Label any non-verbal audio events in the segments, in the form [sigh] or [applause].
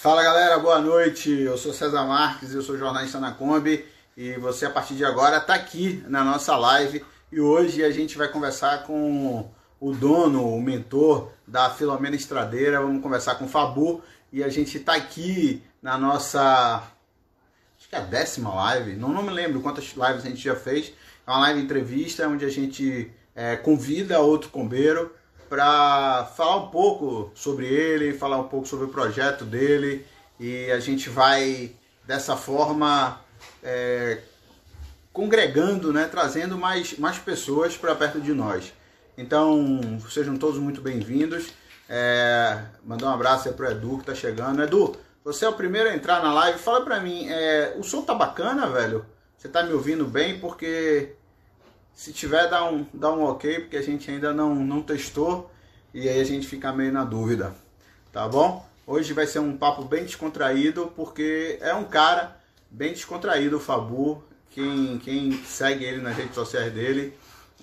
Fala galera, boa noite. Eu sou César Marques, eu sou jornalista na Kombi e você a partir de agora está aqui na nossa live e hoje a gente vai conversar com o dono, o mentor da Filomena Estradeira. Vamos conversar com o Fabu e a gente está aqui na nossa acho que é a décima live, não, não me lembro quantas lives a gente já fez. É uma live entrevista onde a gente é, convida outro combeiro para falar um pouco sobre ele, falar um pouco sobre o projeto dele e a gente vai dessa forma é, congregando, né, trazendo mais, mais pessoas para perto de nós. Então sejam todos muito bem-vindos. É, mandar um abraço aí pro Edu que tá chegando. Edu, você é o primeiro a entrar na live. Fala pra mim, é, o som tá bacana, velho? Você tá me ouvindo bem? Porque se tiver, dá um, dá um ok, porque a gente ainda não, não testou e aí a gente fica meio na dúvida, tá bom? Hoje vai ser um papo bem descontraído, porque é um cara bem descontraído, o Fabu. Quem, quem segue ele nas redes sociais dele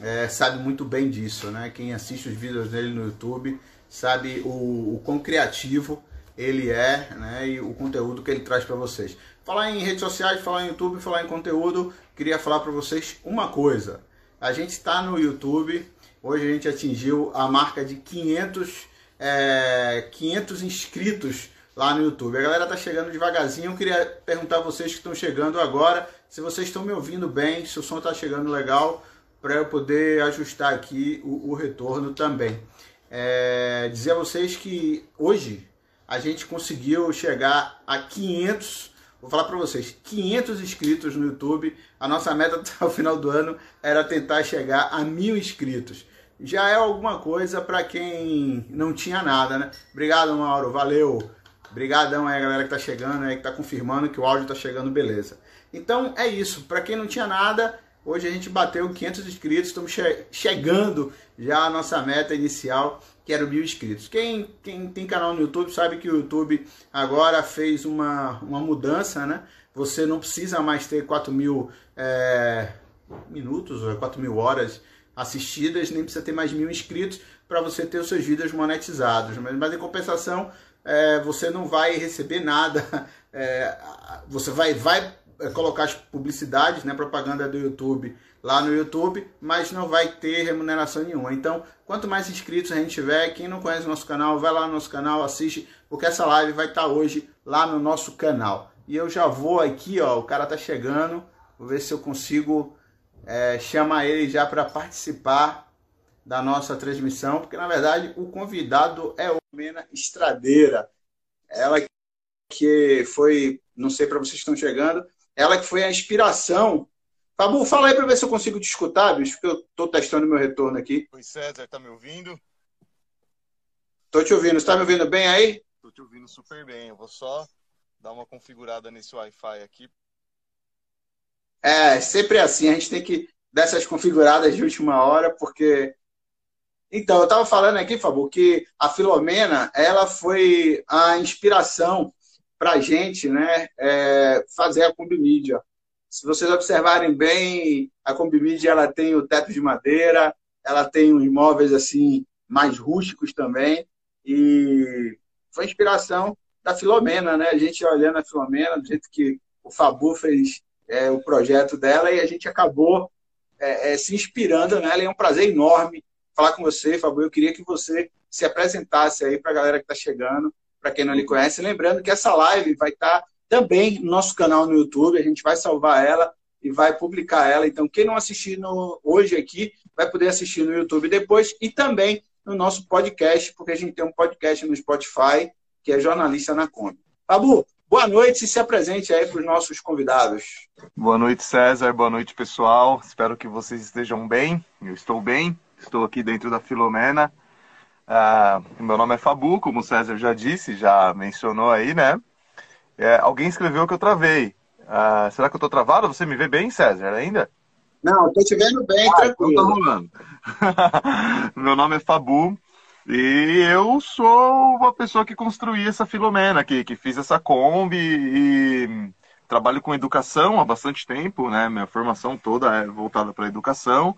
é, sabe muito bem disso, né? Quem assiste os vídeos dele no YouTube sabe o, o quão criativo ele é, né? E o conteúdo que ele traz para vocês. Falar em redes sociais, falar em YouTube, falar em conteúdo, queria falar para vocês uma coisa. A gente está no YouTube. Hoje a gente atingiu a marca de 500, é, 500 inscritos lá no YouTube. A galera tá chegando devagarzinho. Eu queria perguntar a vocês que estão chegando agora se vocês estão me ouvindo bem, se o som está chegando legal, para eu poder ajustar aqui o, o retorno também. É, dizer a vocês que hoje a gente conseguiu chegar a 500 Vou falar para vocês, 500 inscritos no YouTube. A nossa meta [laughs] até o final do ano era tentar chegar a mil inscritos. Já é alguma coisa para quem não tinha nada, né? Obrigado, Mauro. Valeu. Obrigadão aí, galera que tá chegando aí, que tá confirmando que o áudio tá chegando, beleza. Então é isso. Para quem não tinha nada, hoje a gente bateu 500 inscritos. Estamos che chegando já a nossa meta inicial quero mil inscritos. Quem, quem tem canal no YouTube sabe que o YouTube agora fez uma, uma mudança, né? Você não precisa mais ter 4 mil é, minutos ou 4 mil horas assistidas, nem precisa ter mais mil inscritos para você ter os seus vídeos monetizados. Mas, mas em compensação, é, você não vai receber nada. [laughs] É, você vai, vai colocar as publicidades, né, propaganda do YouTube lá no YouTube, mas não vai ter remuneração nenhuma. Então, quanto mais inscritos a gente tiver, quem não conhece o nosso canal, vai lá no nosso canal, assiste, porque essa live vai estar hoje lá no nosso canal. E eu já vou aqui, ó, o cara tá chegando, vou ver se eu consigo é, chamar ele já para participar da nossa transmissão, porque na verdade o convidado é o Mena Estradeira. Ela que foi, não sei para vocês que estão chegando, ela que foi a inspiração Fabu, fala aí para ver se eu consigo te escutar, bicho, porque eu estou testando meu retorno aqui. Oi, César, tá me ouvindo? Tô te ouvindo. Você tá me ouvindo bem aí? Tô te ouvindo super bem. Eu vou só dar uma configurada nesse Wi-Fi aqui. É, sempre assim. A gente tem que dar essas configuradas de última hora, porque... Então, eu tava falando aqui, Fabu, que a Filomena, ela foi a inspiração pra gente, né, é, fazer a Combi Mídia. Se vocês observarem bem, a Combimid ela tem o teto de madeira, ela tem os imóveis assim mais rústicos também e foi inspiração da Filomena, né? A gente olhando a Filomena, do jeito que o Fabu fez é, o projeto dela e a gente acabou é, é, se inspirando nela e é um prazer enorme falar com você, Fabu. Eu queria que você se apresentasse aí para a galera que está chegando, para quem não lhe conhece. Lembrando que essa live vai estar tá também no nosso canal no YouTube, a gente vai salvar ela e vai publicar ela. Então, quem não assistir no, hoje aqui, vai poder assistir no YouTube depois e também no nosso podcast, porque a gente tem um podcast no Spotify, que é Jornalista na Kombi. Babu, boa noite e se apresente aí para os nossos convidados. Boa noite, César. Boa noite, pessoal. Espero que vocês estejam bem. Eu estou bem. Estou aqui dentro da Filomena. Ah, meu nome é Fabu, como o César já disse, já mencionou aí, né? É, alguém escreveu que eu travei. Ah, será que eu tô travado? Você me vê bem, César, ainda? Não, tô te vendo bem, ah, tranquilo. Então tá rolando. [laughs] Meu nome é Fabu e eu sou uma pessoa que construí essa Filomena aqui, que fiz essa Kombi e trabalho com educação há bastante tempo, né? Minha formação toda é voltada para educação.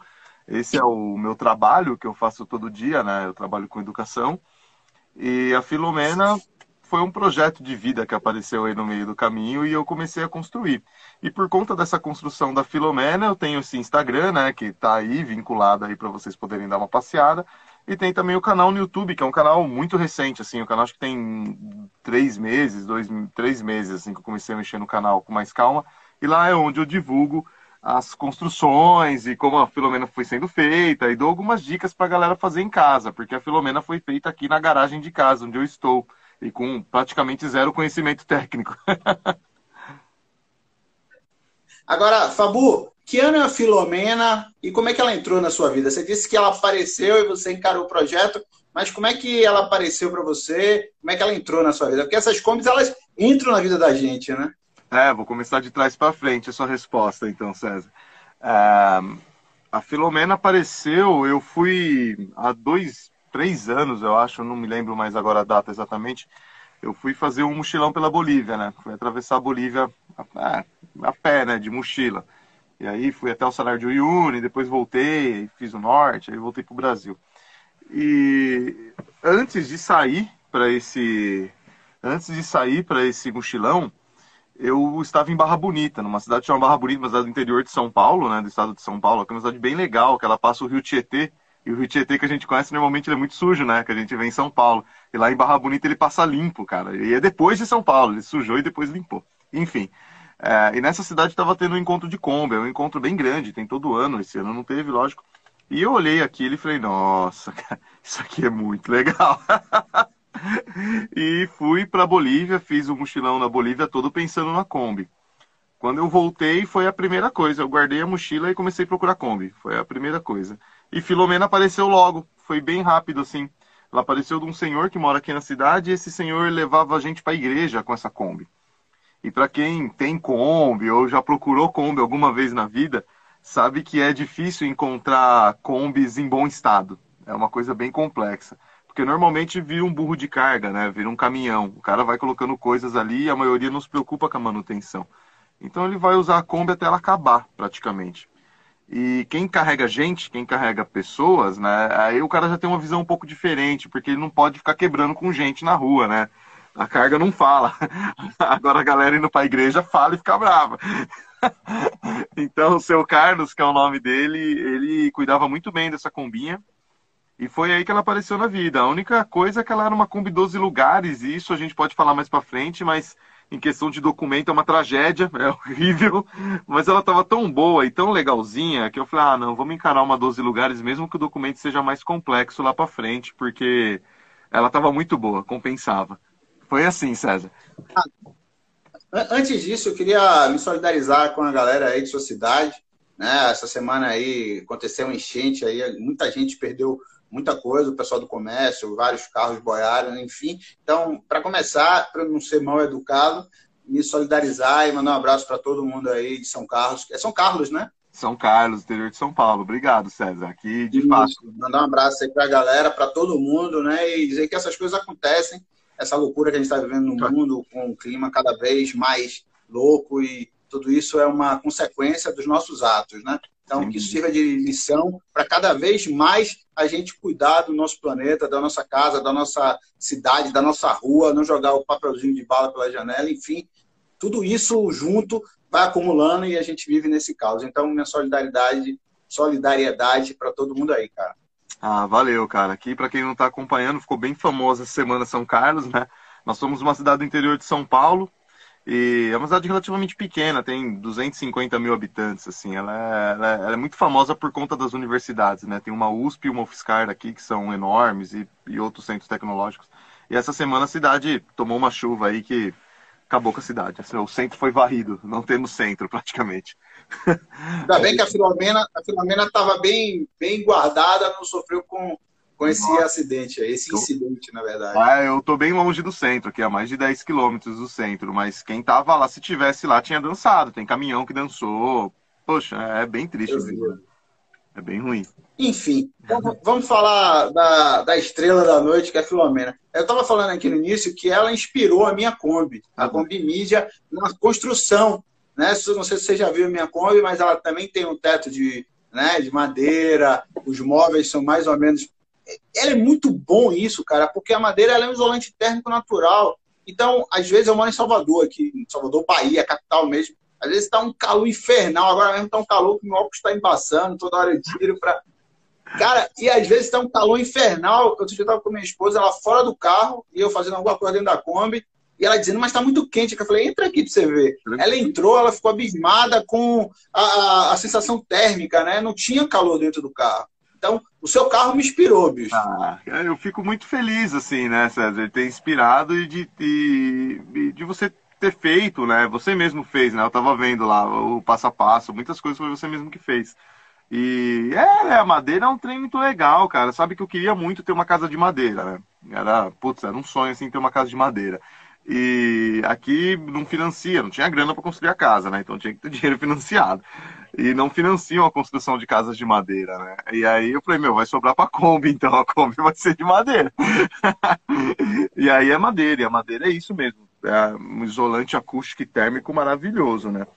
Esse é o meu trabalho que eu faço todo dia, né? Eu trabalho com educação. E a Filomena foi um projeto de vida que apareceu aí no meio do caminho e eu comecei a construir. E por conta dessa construção da Filomena, eu tenho esse Instagram, né, que está aí vinculado aí para vocês poderem dar uma passeada. E tem também o canal no YouTube, que é um canal muito recente, assim, o canal acho que tem três meses, dois, três meses, assim, que eu comecei a mexer no canal com mais calma. E lá é onde eu divulgo as construções e como a Filomena foi sendo feita e dou algumas dicas para galera fazer em casa, porque a Filomena foi feita aqui na garagem de casa, onde eu estou, e com praticamente zero conhecimento técnico. [laughs] Agora, Fabu, que ano é a Filomena e como é que ela entrou na sua vida? Você disse que ela apareceu e você encarou o projeto, mas como é que ela apareceu para você? Como é que ela entrou na sua vida? Porque essas combis, elas entram na vida da gente, né? É, vou começar de trás para frente a sua resposta, então, César. É, a Filomena apareceu, eu fui há dois, três anos, eu acho, não me lembro mais agora a data exatamente, eu fui fazer um mochilão pela Bolívia, né? Fui atravessar a Bolívia a, a pé, né, de mochila. E aí fui até o Salário de Uyuni, depois voltei, fiz o norte, aí voltei para o Brasil. E antes de sair para esse antes de sair para esse mochilão, eu estava em Barra Bonita, numa cidade chamada Barra Bonita, uma cidade do interior de São Paulo, né, do estado de São Paulo, que é uma cidade bem legal, que ela passa o Rio Tietê, e o Rio Tietê que a gente conhece normalmente ele é muito sujo, né, que a gente vê em São Paulo. E lá em Barra Bonita ele passa limpo, cara. E é depois de São Paulo, ele sujou e depois limpou. Enfim, é, e nessa cidade estava tendo um encontro de Kombi, é um encontro bem grande, tem todo ano, esse ano não teve, lógico. E eu olhei aquilo e falei, nossa, cara, isso aqui é muito legal. [laughs] e fui para Bolívia, fiz o um mochilão na Bolívia todo pensando na Kombi. Quando eu voltei, foi a primeira coisa. Eu guardei a mochila e comecei a procurar Kombi. Foi a primeira coisa. E Filomena apareceu logo. Foi bem rápido, assim. Ela apareceu de um senhor que mora aqui na cidade e esse senhor levava a gente para a igreja com essa Kombi. E para quem tem Kombi ou já procurou Kombi alguma vez na vida, sabe que é difícil encontrar Kombis em bom estado. É uma coisa bem complexa. Porque normalmente vira um burro de carga, né? Vira um caminhão. O cara vai colocando coisas ali e a maioria não se preocupa com a manutenção. Então ele vai usar a Kombi até ela acabar, praticamente. E quem carrega gente, quem carrega pessoas, né? Aí o cara já tem uma visão um pouco diferente, porque ele não pode ficar quebrando com gente na rua, né? A carga não fala. [laughs] Agora a galera indo para a igreja fala e fica brava. [laughs] Então o seu Carlos, que é o nome dele, ele cuidava muito bem dessa combinha. E foi aí que ela apareceu na vida. A única coisa é que ela era uma Kombi 12 lugares, e isso a gente pode falar mais para frente, mas em questão de documento é uma tragédia, [laughs] é horrível. Mas ela estava tão boa e tão legalzinha que eu falei: ah, não, vamos encarar uma 12 lugares, mesmo que o documento seja mais complexo lá para frente, porque ela estava muito boa, compensava. Foi assim, César. Antes disso, eu queria me solidarizar com a galera aí de sua cidade. Né? Essa semana aí aconteceu um enchente aí, muita gente perdeu muita coisa, o pessoal do comércio, vários carros boiaram, enfim. Então, para começar, para não ser mal educado, me solidarizar e mandar um abraço para todo mundo aí de São Carlos. É São Carlos, né? São Carlos, interior de São Paulo. Obrigado, César. Aqui, de Isso. fato. Mandar um abraço aí para a galera, para todo mundo, né? E dizer que essas coisas acontecem essa loucura que a gente está vivendo no tá. mundo, com o clima cada vez mais louco e tudo isso é uma consequência dos nossos atos, né? Então, Sim. que isso sirva de lição para cada vez mais a gente cuidar do nosso planeta, da nossa casa, da nossa cidade, da nossa rua, não jogar o papelzinho de bala pela janela, enfim, tudo isso junto vai acumulando e a gente vive nesse caos. Então, minha solidariedade, solidariedade para todo mundo aí, cara. Ah, valeu, cara. Aqui, para quem não está acompanhando, ficou bem famosa essa semana São Carlos, né? Nós somos uma cidade do interior de São Paulo e é uma cidade relativamente pequena, tem 250 mil habitantes, assim. Ela é, ela é, ela é muito famosa por conta das universidades, né? Tem uma USP e uma UFSCar aqui que são enormes e, e outros centros tecnológicos. E essa semana a cidade tomou uma chuva aí que acabou com a cidade. O centro foi varrido, não temos centro [laughs] praticamente. Ainda bem que a Filomena a estava bem, bem guardada, não sofreu com, com esse Nossa. acidente, esse incidente, na verdade. Ah, eu tô bem longe do centro, aqui a mais de 10 quilômetros do centro, mas quem tava lá, se tivesse lá, tinha dançado. Tem caminhão que dançou. Poxa, é bem triste. É bem ruim. Enfim, vamos falar da, da estrela da noite, que é a Filomena. Eu estava falando aqui no início que ela inspirou a minha Kombi, a Kombi Mídia, na construção né? Não sei se você já viu a minha Kombi, mas ela também tem um teto de, né, de madeira, os móveis são mais ou menos. Ela é muito bom isso, cara, porque a madeira é um isolante térmico natural. Então, às vezes eu moro em Salvador, aqui, em Salvador, Bahia, capital mesmo. Às vezes está um calor infernal, agora mesmo está um calor que o meu óculos está embaçando, toda hora eu tiro para. Cara, e às vezes está um calor infernal. Eu estava com minha esposa, ela fora do carro, e eu fazendo alguma coisa dentro da Kombi, e ela dizendo, mas está muito quente. Eu falei, entra aqui para você ver. Ela entrou, ela ficou abismada com a, a, a sensação térmica, né? Não tinha calor dentro do carro. Então, o seu carro me inspirou, bicho. Ah, eu fico muito feliz, assim, né, César, ter inspirado e de, de, de você ter feito, né? Você mesmo fez, né? Eu tava vendo lá o passo a passo, muitas coisas foi você mesmo que fez. E é, né, a madeira é um trem muito legal, cara. Sabe que eu queria muito ter uma casa de madeira, né? Era, putz, era um sonho assim ter uma casa de madeira. E aqui não financia, não tinha grana para construir a casa, né? Então tinha que ter [laughs] dinheiro financiado e não financiam a construção de casas de madeira, né? E aí eu falei, meu, vai sobrar para Kombi, [laughs] então a Kombi vai ser de madeira. [laughs] e aí é madeira, e a madeira é isso mesmo, é um isolante acústico e térmico maravilhoso, né?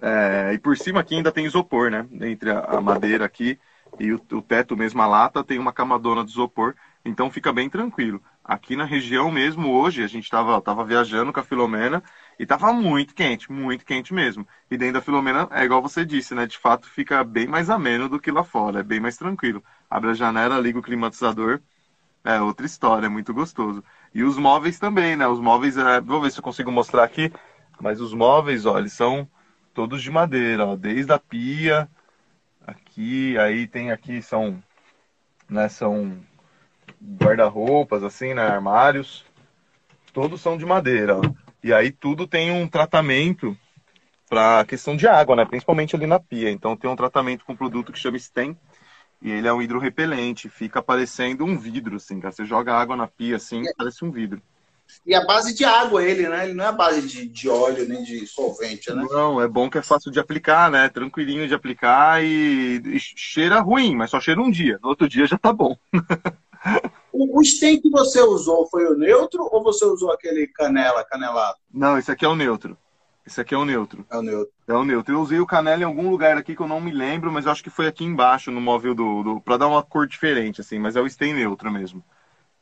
É, e por cima aqui ainda tem isopor, né? Entre a, madeira aqui e o, o teto mesmo, a lata, tem uma camadona de isopor, então fica bem tranquilo. Aqui na região mesmo, hoje, a gente estava tava viajando com a Filomena e tava muito quente, muito quente mesmo. E dentro da Filomena, é igual você disse, né? De fato, fica bem mais ameno do que lá fora, é bem mais tranquilo. Abre a janela, liga o climatizador, é outra história, é muito gostoso. E os móveis também, né? Os móveis, é... vou ver se eu consigo mostrar aqui, mas os móveis, ó, eles são todos de madeira, ó, desde a pia, aqui, aí tem aqui, são, né, são guarda-roupas, assim, né, armários, todos são de madeira. E aí tudo tem um tratamento para questão de água, né? Principalmente ali na pia. Então tem um tratamento com um produto que chama Stem e ele é um hidrorrepelente, fica parecendo um vidro, assim, cara. Você joga água na pia, assim, é. parece um vidro. E a base de água ele, né? Ele não é a base de, de óleo nem de solvente, né? Não, é bom que é fácil de aplicar, né? Tranquilinho de aplicar e, e cheira ruim, mas só cheira um dia. No outro dia já tá bom. [laughs] O, stem que você usou foi o neutro ou você usou aquele canela, canelado? Não, esse aqui é o neutro. Esse aqui é o neutro. É o neutro. É o neutro. Eu usei o canela em algum lugar aqui que eu não me lembro, mas eu acho que foi aqui embaixo no móvel do, do para dar uma cor diferente, assim. Mas é o stem neutro mesmo.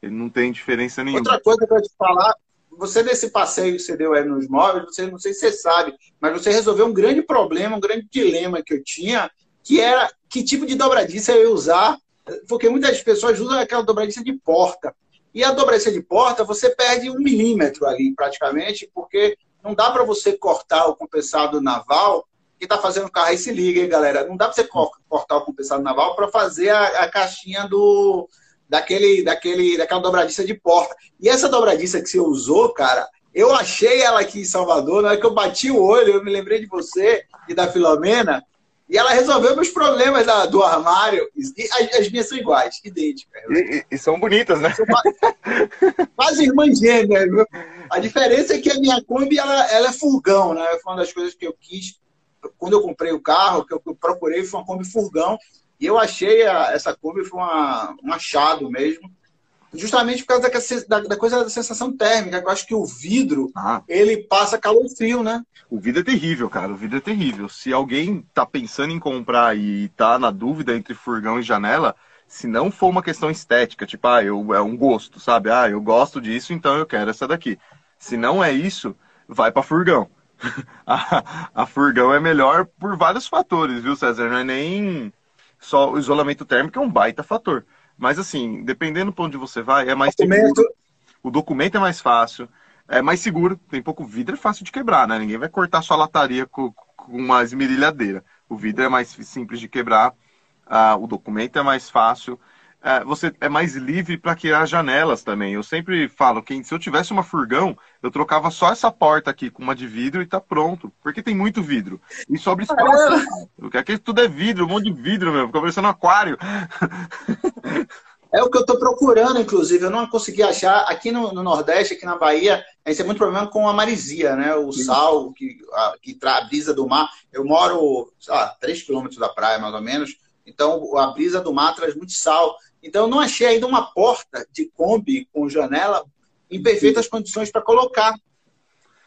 Ele não tem diferença nenhuma. Outra coisa para te falar, você nesse passeio que você deu aí nos móveis, você não sei se você sabe, mas você resolveu um grande problema, um grande dilema que eu tinha, que era que tipo de dobradiça eu ia usar porque muitas pessoas usam aquela dobradiça de porta. E a dobradiça de porta, você perde um milímetro ali, praticamente, porque não dá para você cortar o compensado naval que está fazendo o carro. Aí se liga, hein, galera. Não dá para você cortar o compensado naval para fazer a, a, caixinha do daquele, daquele, daquela dobradiça de porta. E essa dobradiça que você usou, cara, eu achei ela aqui em Salvador, na hora que eu bati o olho, eu me lembrei de você e da Filomena, e ela resolveu meus problemas da, do armário. E as, as, minhas são iguais, idênticas. E, e, são bonitas, né? São quase irmãs gêmeas, viu? A diferença é que a minha Kombi ela, ela é furgão, né? Foi uma das coisas que eu quis. Quando eu comprei o carro, que eu, procurei, foi uma Kombi furgão. E eu achei a, essa Kombi foi uma, um achado mesmo justamente por causa da, da, coisa da sensação térmica. Eu acho que o vidro, ah. ele passa calor frio, né? O vidro é terrível, cara. O vidro é terrível. Se alguém tá pensando em comprar e tá na dúvida entre furgão e janela, se não for uma questão estética, tipo, ah, eu, é um gosto, sabe? Ah, eu gosto disso, então eu quero essa daqui. Se não é isso, vai para furgão. [laughs] a, a furgão é melhor por vários fatores, viu, César? Não é nem só o isolamento térmico, é um baita fator. Mas assim, dependendo para onde você vai, é mais documento. seguro. O documento é mais fácil, é mais seguro, tem pouco vidro, é fácil de quebrar, né? Ninguém vai cortar sua lataria com, com uma esmerilhadeira. O vidro é mais simples de quebrar, uh, o documento é mais fácil é, você é mais livre para criar janelas também. Eu sempre falo que se eu tivesse uma furgão, eu trocava só essa porta aqui com uma de vidro e tá pronto. Porque tem muito vidro. E sobre espaço. [laughs] Porque aqui tudo é vidro, um monte de vidro, meu. Fica parecendo um aquário. É o que eu estou procurando, inclusive. Eu não consegui achar. Aqui no, no, Nordeste, aqui na Bahia, a gente tem muito problema com a marisia, né? O Sim. sal que, a, que traz a brisa do mar. Eu moro, sei lá, 3 quilômetros da praia, mais ou menos. Então, a brisa do mar traz muito sal. Então, eu não achei ainda uma porta de Kombi com janela em perfeitas condições para colocar.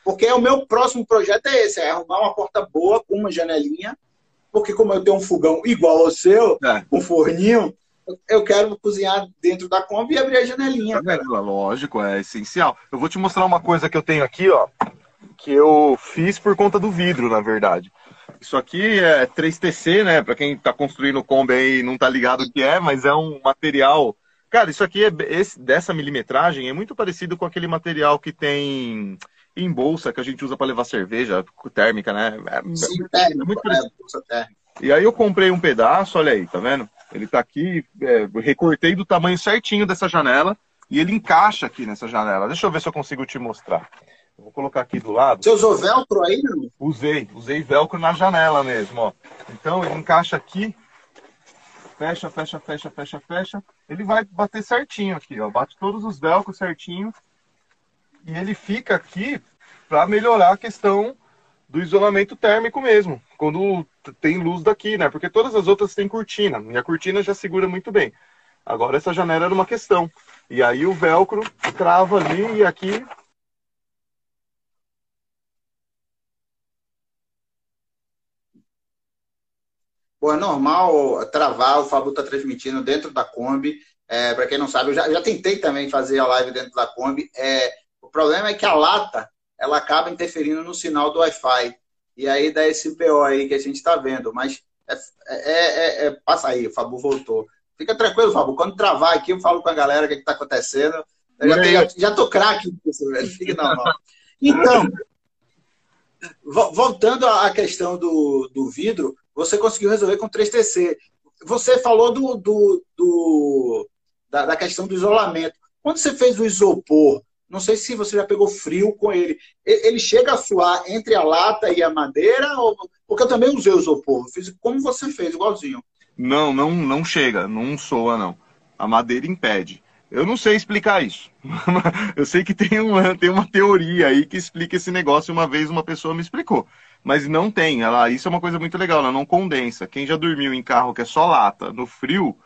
Porque o meu próximo projeto é esse, é arrumar uma porta boa com uma janelinha, porque como eu tenho um fogão igual ao seu, é. um forninho, eu quero cozinhar dentro da Kombi e abrir a janelinha. Tá Lógico, é essencial. Eu vou te mostrar uma coisa que eu tenho aqui, ó, que eu fiz por conta do vidro, na verdade. Isso aqui é 3TC, né? Para quem está construindo Kombi aí não tá ligado o que é, mas é um material. Cara, isso aqui é esse, dessa milimetragem é muito parecido com aquele material que tem em bolsa que a gente usa para levar cerveja térmica, né? É, Sim, é, é muito parecido. É, e aí eu comprei um pedaço, olha aí, tá vendo? Ele tá aqui, é, recortei do tamanho certinho dessa janela e ele encaixa aqui nessa janela. Deixa eu ver se eu consigo te mostrar. Eu vou colocar aqui do lado. Você usou velcro aí, não? Usei, usei velcro na janela mesmo, ó. Então ele encaixa aqui, fecha, fecha, fecha, fecha, fecha. Ele vai bater certinho aqui, ó. Bate todos os velcros certinho. E ele fica aqui para melhorar a questão do isolamento térmico mesmo, quando tem luz daqui, né? Porque todas as outras têm cortina, e a cortina já segura muito bem. Agora essa janela era uma questão. E aí o velcro trava ali e aqui Pô, é normal travar, o Fabu tá transmitindo dentro da Kombi. É, para quem não sabe, eu já, já, tentei também fazer a live dentro da Kombi. É, o problema é que a lata ela acaba interferindo no sinal do Wi-Fi. E aí dá esse PO aí que a gente está vendo. Mas é, é, é, é, passa aí, o Fabu voltou. Fica tranquilo, Fabu. Quando travar aqui, eu falo com a galera o que está acontecendo. Eu já, tenho, já tô craque nisso, velho. Fica normal. Então, voltando à questão do, do vidro, você conseguiu resolver com 3TC. Você falou do, do, do da, da, questão do isolamento. Quando você fez o isopor, não sei se você já pegou frio com ele. Ele chega a suar entre a lata e a madeira? Ou... Porque eu também usei o isopor. Fiz como você fez, igualzinho. Não, não, não chega. Não soa, não. A madeira impede. Eu não sei explicar isso. [laughs] eu sei que tem uma, tem uma teoria aí que explica esse negócio. Uma vez uma pessoa me explicou. Mas não tem. Ela, isso é uma coisa muito legal. Ela não condensa. Quem já dormiu em carro que é só lata, no frio,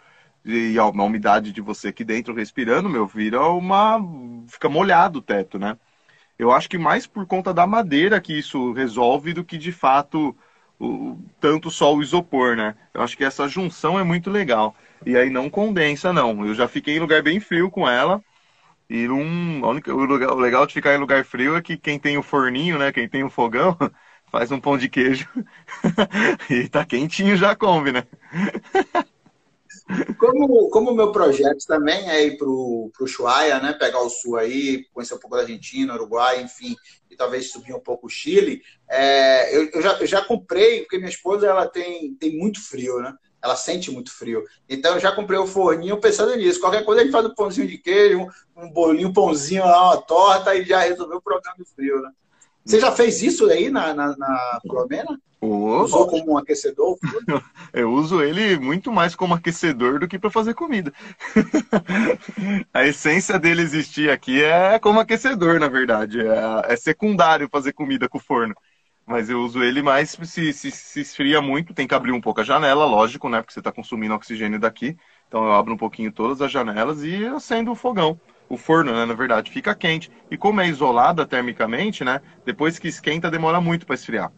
e a umidade de você aqui dentro respirando, meu, vira uma. fica molhado o teto, né? Eu acho que mais por conta da madeira que isso resolve do que de fato o, tanto só o isopor, né? Eu acho que essa junção é muito legal. E aí não condensa, não. Eu já fiquei em lugar bem frio com ela. E um, o, lugar, o legal de ficar em lugar frio é que quem tem o forninho, né? Quem tem o fogão, [laughs] faz um pão de queijo [laughs] e tá quentinho já come, né? Como, como o meu projeto também é ir para o Ushuaia, né? Pegar o sul aí, conhecer um pouco da Argentina, Uruguai, enfim, e talvez subir um pouco o Chile. É, eu, eu, já, eu já comprei, porque minha esposa ela tem, tem muito frio, né? Ela sente muito frio. Então eu já comprei o forninho pensando nisso. Qualquer coisa a gente faz um pãozinho de queijo, um, um bolinho, um pãozinho lá, uma torta e já resolveu o problema do frio, né? Você já fez isso aí na, na, na Filomena? Usou como um aquecedor? [laughs] Eu uso ele muito mais como aquecedor do que para fazer comida. [laughs] a essência dele existir aqui é como aquecedor, na verdade. É, é, secundário fazer comida com o forno. Mas eu uso ele mais se, se, se esfria muito, tem que abrir um pouco a janela, lógico, né? Porque você está consumindo oxigênio daqui. Então eu abro um pouquinho todas as janelas e acendo o fogão o forno, né, na verdade, fica quente. E como é isolada termicamente, né, depois que esquenta demora muito para esfriar.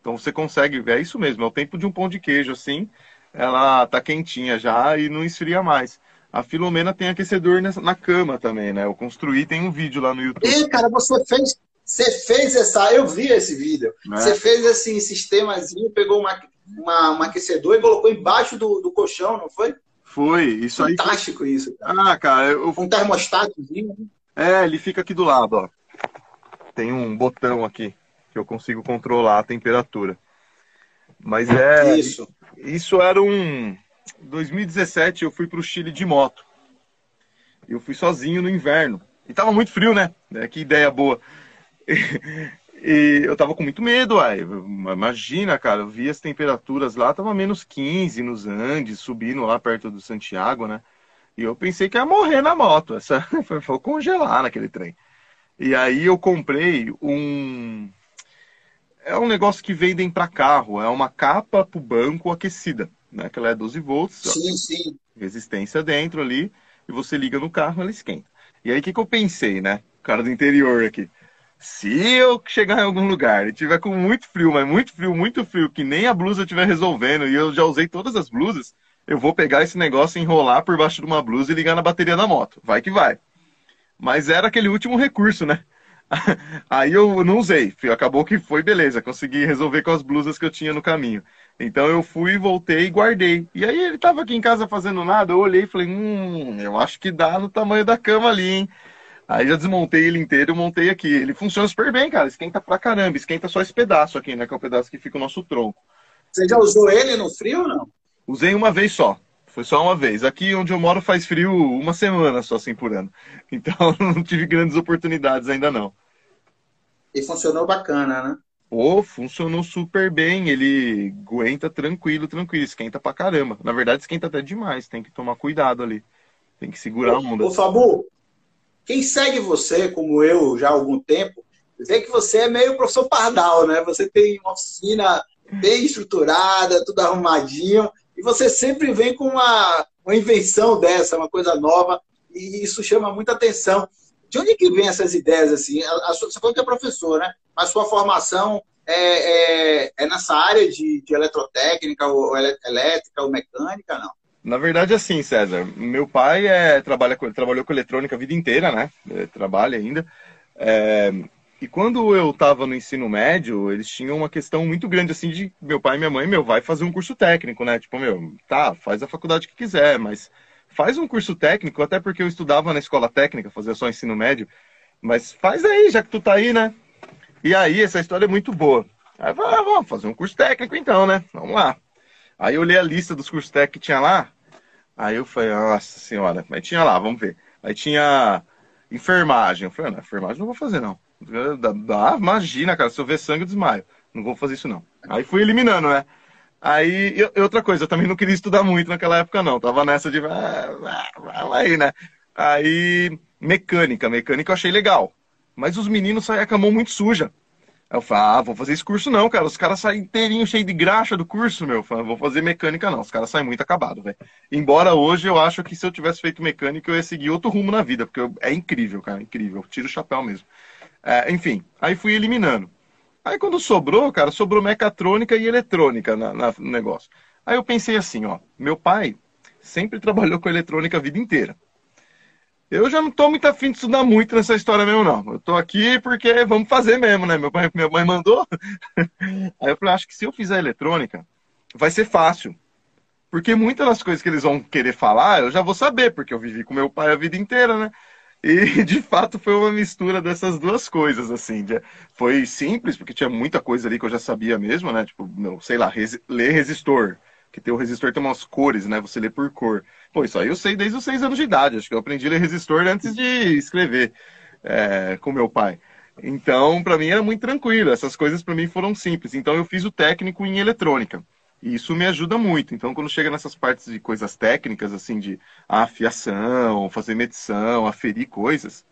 Então você consegue, é isso mesmo, é o tempo de um pão de queijo assim, ela tá quentinha já e não esfria mais. A Filomena tem aquecedor na cama também, né? Eu construí, tem um vídeo lá no YouTube. E, cara, você fez, você fez essa, eu vi esse vídeo. É. Você fez assim, sistemazinho, pegou uma, uma, um aquecedor e colocou embaixo do, do colchão, não foi? Foi, isso Fantástico aí. Fantástico isso. Cara. Ah, cara, eu... um termostatozinho. Né? É, ele fica aqui do lado, ó. Tem um botão aqui que eu consigo controlar a temperatura. Mas é. Isso. Isso era um. 2017 eu fui para o Chile de moto. Eu fui sozinho no inverno. E tava muito frio, né? É, que ideia boa. E eu tava com muito medo, uai. Imagina, cara, eu vi as temperaturas lá, tava menos 15 nos Andes, subindo lá perto do Santiago, né? E eu pensei que ia morrer na moto. Essa [laughs] foi, congelar naquele trem. E aí eu comprei um. É um negócio que vendem para carro, é uma capa pro banco aquecida, né? Que ela é 12 volts. Sim, ó, sim. Resistência dentro ali, e você liga no carro, ela esquenta. E aí o que, que eu pensei, né? O cara do interior aqui. Se eu chegar em algum lugar e tiver com muito frio, mas muito frio, muito frio, que nem a blusa estiver resolvendo, e eu já usei todas as blusas, eu vou pegar esse negócio, enrolar por baixo de uma blusa e ligar na bateria da moto. Vai que vai. Mas era aquele último recurso, né? [laughs] Aí eu não usei. Acabou que foi beleza, consegui resolver com as blusas que eu tinha no caminho. Então eu fui, voltei e guardei. E aí ele tava aqui em casa fazendo nada, eu olhei e falei, hum, eu acho que dá no tamanho da cama ali, hein? Aí já desmontei ele inteiro e montei aqui. Ele funciona super bem, cara. Esquenta pra caramba. Esquenta só esse pedaço aqui, né? Que é o pedaço que fica o nosso tronco. Você já usou ele no frio ou não? Usei uma vez só. Foi só uma vez. Aqui onde eu moro faz frio uma semana só assim por ano. [laughs] Então [laughs] não tive grandes oportunidades ainda não. E funcionou bacana, né? Pô, funcionou super bem. Ele aguenta tranquilo, tranquilo. Esquenta pra caramba. Na verdade, esquenta até demais. Tem que tomar cuidado ali. Tem que segurar a onda. Ô, Fabu, quem segue você, como eu, já há algum tempo, vê que você é meio professor Pardal, né? Você tem uma oficina bem estruturada, tudo arrumadinho. E você sempre vem com uma, uma invenção dessa, uma coisa nova, e isso chama muita atenção. De onde que vem essas ideias assim? A, a sua, você falou que é professor, né? Mas sua formação é, é, é nessa área de, de eletrotécnica, ou elétrica, ou mecânica, não? Na verdade, assim, César, meu pai é, trabalha, trabalhou com eletrônica a vida inteira, né? É, trabalha ainda. É, e quando eu estava no ensino médio, eles tinham uma questão muito grande assim de meu pai e minha mãe, meu, vai fazer um curso técnico, né? Tipo, meu, tá, faz a faculdade que quiser, mas faz um curso técnico, até porque eu estudava na escola técnica, fazia só ensino médio, mas faz aí, já que tu tá aí, né? E aí, essa história é muito boa. Aí eu falei, ah, vamos fazer um curso técnico então, né? Vamos lá. Aí eu olhei a lista dos cursos técnicos que tinha lá, aí eu falei, nossa senhora, mas tinha lá, vamos ver. Aí tinha enfermagem. Eu falei, não, enfermagem não vou fazer não. Ah, imagina, cara, se eu ver sangue, eu desmaio. Não vou fazer isso, não. Aí fui eliminando, né? Aí, outra coisa, eu também não queria estudar muito naquela época, não. Tava nessa de. Ah, vai aí, né? Aí, mecânica. Mecânica eu achei legal. Mas os meninos saíam com a mão muito suja. Eu falei, ah, vou fazer esse curso não, cara. Os caras saem inteirinho, cheio de graxa do curso, meu. Eu falei, vou fazer mecânica não. Os caras saem muito acabados, velho. Embora hoje eu acho que se eu tivesse feito mecânica, eu ia seguir outro rumo na vida, porque eu... é incrível, cara, incrível. Eu tiro o chapéu mesmo. É, enfim, aí fui eliminando. Aí quando sobrou, cara, sobrou mecatrônica e eletrônica na, na, no negócio. Aí eu pensei assim, ó, meu pai sempre [laughs] trabalhou com eletrônica a vida inteira. Eu já não tô muito afim de estudar muito nessa história mesmo, não. Eu tô aqui porque vamos fazer mesmo, né? Meu pai, minha mãe mandou. [laughs] Aí eu falei, acho que se eu fizer eletrônica, vai ser fácil. Porque muitas das coisas que eles vão querer falar, eu já vou saber, porque eu vivi com meu pai a vida inteira, né? E [laughs] de fato foi uma mistura dessas duas coisas, assim. Foi simples, porque tinha muita coisa ali que eu já sabia mesmo, né? Tipo, não, sei lá, res, ler resistor. Que tem o resistor tem umas cores, né? Você lê por cor. Pô, isso aí eu sei desde os seis anos de idade. Acho que eu aprendi a ler resistor antes de escrever é, com meu pai. Então, para mim era muito tranquilo. Essas coisas para mim foram simples. Então, eu fiz o técnico em eletrônica. E isso me ajuda muito. Então, quando chega nessas partes de coisas técnicas, assim, de afiação, fazer medição, aferir coisas,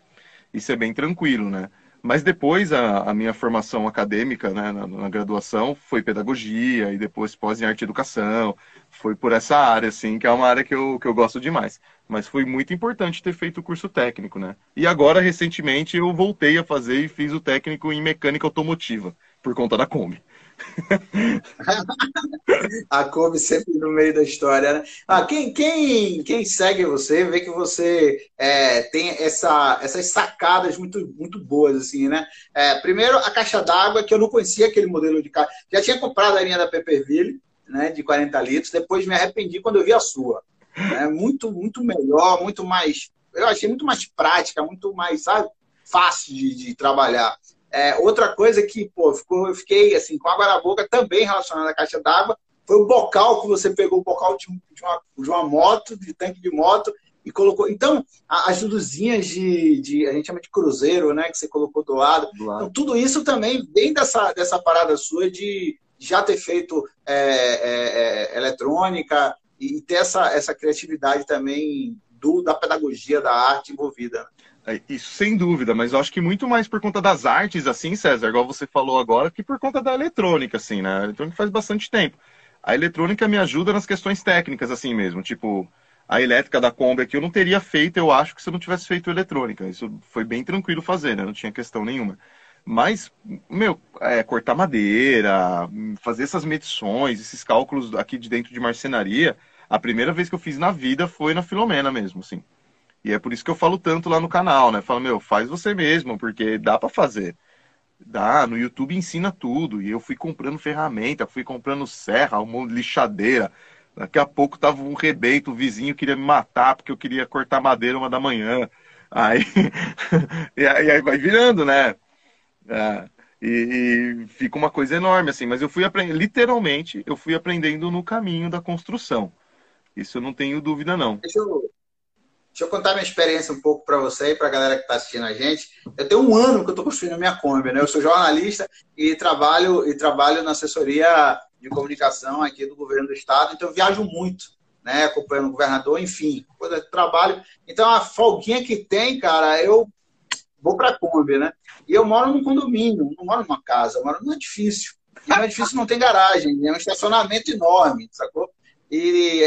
isso é bem tranquilo, né? Mas depois a, a minha formação acadêmica, né, na, na, graduação, foi pedagogia e depois pós em arte e educação. Foi por essa área, assim, que é uma área que eu, que eu gosto demais. Mas foi muito importante ter feito o curso técnico, né? E agora, recentemente, eu voltei a fazer e fiz o técnico em mecânica automotiva, por conta da Kombi. [laughs] a Kobe sempre no meio da história, né? Ah, quem, quem, quem segue você vê que você é, tem essa, essas sacadas muito, muito boas, assim, né? É, primeiro, a caixa d'água, que eu não conhecia aquele modelo de caixa. Já tinha comprado a linha da Pepperville, né, de 40 litros, depois me arrependi quando eu vi a sua. É muito, muito melhor, muito mais. Eu achei muito mais prática, muito mais, sabe, fácil de, de trabalhar. É, outra coisa que, pô, ficou, eu fiquei assim, com água na boca, também relacionada à caixa d'água, foi o bocal que você pegou o bocal de, de, uma, de uma moto, de tanque de moto, e colocou. Então, as luzinhas de, de, A gente chama de cruzeiro, né? Que você colocou do lado. Do lado. Então, tudo isso também vem dessa, dessa parada sua de já ter feito é, é, é, eletrônica e ter essa, essa criatividade também do, da pedagogia, da arte envolvida. É, isso sem dúvida, mas eu acho que muito mais por conta das artes, assim, César, igual você falou agora, que por conta da eletrônica, assim, né? A eletrônica faz bastante tempo. A eletrônica me ajuda nas questões técnicas, assim mesmo. Tipo, a elétrica da Kombi aqui eu não teria feito, eu acho, que se eu não tivesse feito eletrônica. Isso foi bem tranquilo fazer, né? Não tinha questão nenhuma. Mas, meu, é, cortar madeira, fazer essas medições, esses cálculos aqui de dentro de marcenaria, a primeira vez que eu fiz na vida foi na Filomena mesmo, assim. E é por isso que eu falo tanto lá no canal, né? Falo, meu, faz você mesmo, porque dá para fazer. Dá, no YouTube ensina tudo. E eu fui comprando ferramenta, fui comprando serra, uma lixadeira. Daqui a pouco tava um rebento, o vizinho queria me matar porque eu queria cortar madeira uma da manhã. [laughs] Aí, e aí vai virando, né? É, e, e, fica uma coisa enorme, assim. Mas eu fui aprendendo, literalmente, eu fui aprendendo no caminho da construção. Isso eu não tenho dúvida, não. Deixa eu, Deixa eu contar minha experiência um pouco para você e para a galera que está assistindo a gente. Eu tenho um ano que eu estou construindo minha Kombi, né? Eu sou jornalista e trabalho e trabalho na assessoria de comunicação aqui do governo do estado, então eu viajo muito, né? Acompanhando o governador, enfim, coisa de trabalho. Então a folguinha que tem, cara, eu vou para a Kombi, né? E eu moro num condomínio, não moro numa casa, eu moro num edifício. E no edifício não tem garagem, é um estacionamento enorme, sacou? E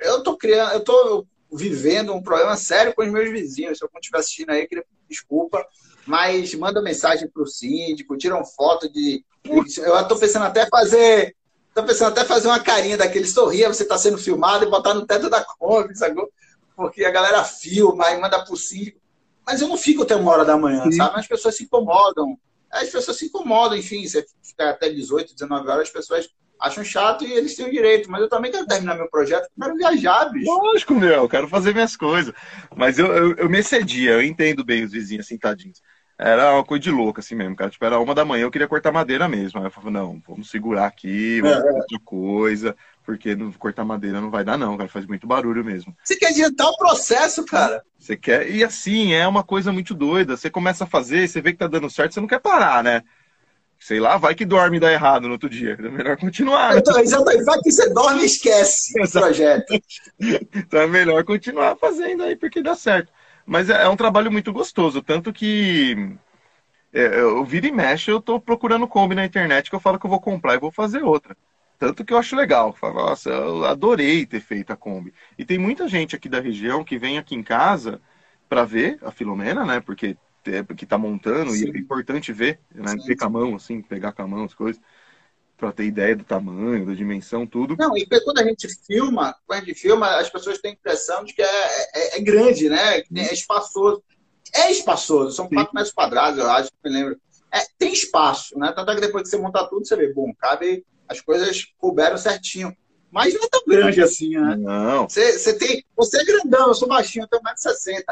eu tô criando, eu tô vivendo um problema sério com os meus vizinhos. Se eu estiver assistindo aí, queria desculpa, mas manda mensagem para o síndico, tiram foto de. Eu estou pensando até fazer. Estou pensando até fazer uma carinha daquele sorria, você está sendo filmado e botar no teto da Kombi, sacou? Porque a galera filma e manda para o síndico. Mas eu não fico até uma hora da manhã, Sim. sabe? As pessoas se incomodam. As pessoas se incomodam, enfim, você fica até 18, 19 horas, as pessoas acham chato e eles têm o direito. Mas eu também quero terminar meu projeto, quero viajar, bicho. Lógico, meu, quero fazer minhas coisas. Mas eu, eu, eu me excedia, eu entendo bem os vizinhos assim, tadinhos. Era uma coisa de louco, assim mesmo, cara. Tipo, era uma da manhã, eu queria cortar madeira mesmo. Aí eu falava, não, vamos segurar aqui, vamos é, fazer outra coisa, porque não, cortar madeira não vai dar, não, cara. Faz muito barulho mesmo. Você quer adiantar o processo, cara? Você quer. E assim, é uma coisa muito doida. Você começa a fazer, você vê que tá dando certo, você não quer parar, né? Sei lá, vai que dorme e dá errado no outro dia. É melhor continuar. Então, exatamente. Vai que você dorme e esquece o projeto. então é melhor continuar fazendo aí, porque dá certo. Mas é, é um trabalho muito gostoso, tanto que é, eu vira e mexe, eu tô procurando Kombi na internet que eu falo que eu vou comprar e vou fazer outra. Tanto que eu acho legal. Eu falo, nossa, eu adorei ter feito a Kombi. E tem muita gente aqui da região que vem aqui em casa para ver a Filomena, né? Porque que está montando, Sim. e é importante ver, né? Sim. Ver com a mão, assim, pegar com a mão as coisas, para ter ideia do tamanho, da dimensão, tudo. Não, e quando a gente filma, quando a gente filma, as pessoas têm a impressão de que é, é, é grande, né? É espaçoso. É espaçoso, são 4 metros quadrados, eu acho, me lembro. É, tem espaço, né? Tanto é que depois que você montar tudo, você vê, bom, cabe, as coisas couberam certinho. Mas não é tão grande assim, né? Não. Você, você, tem, você é grandão, eu sou baixinho, eu tenho 1,60m.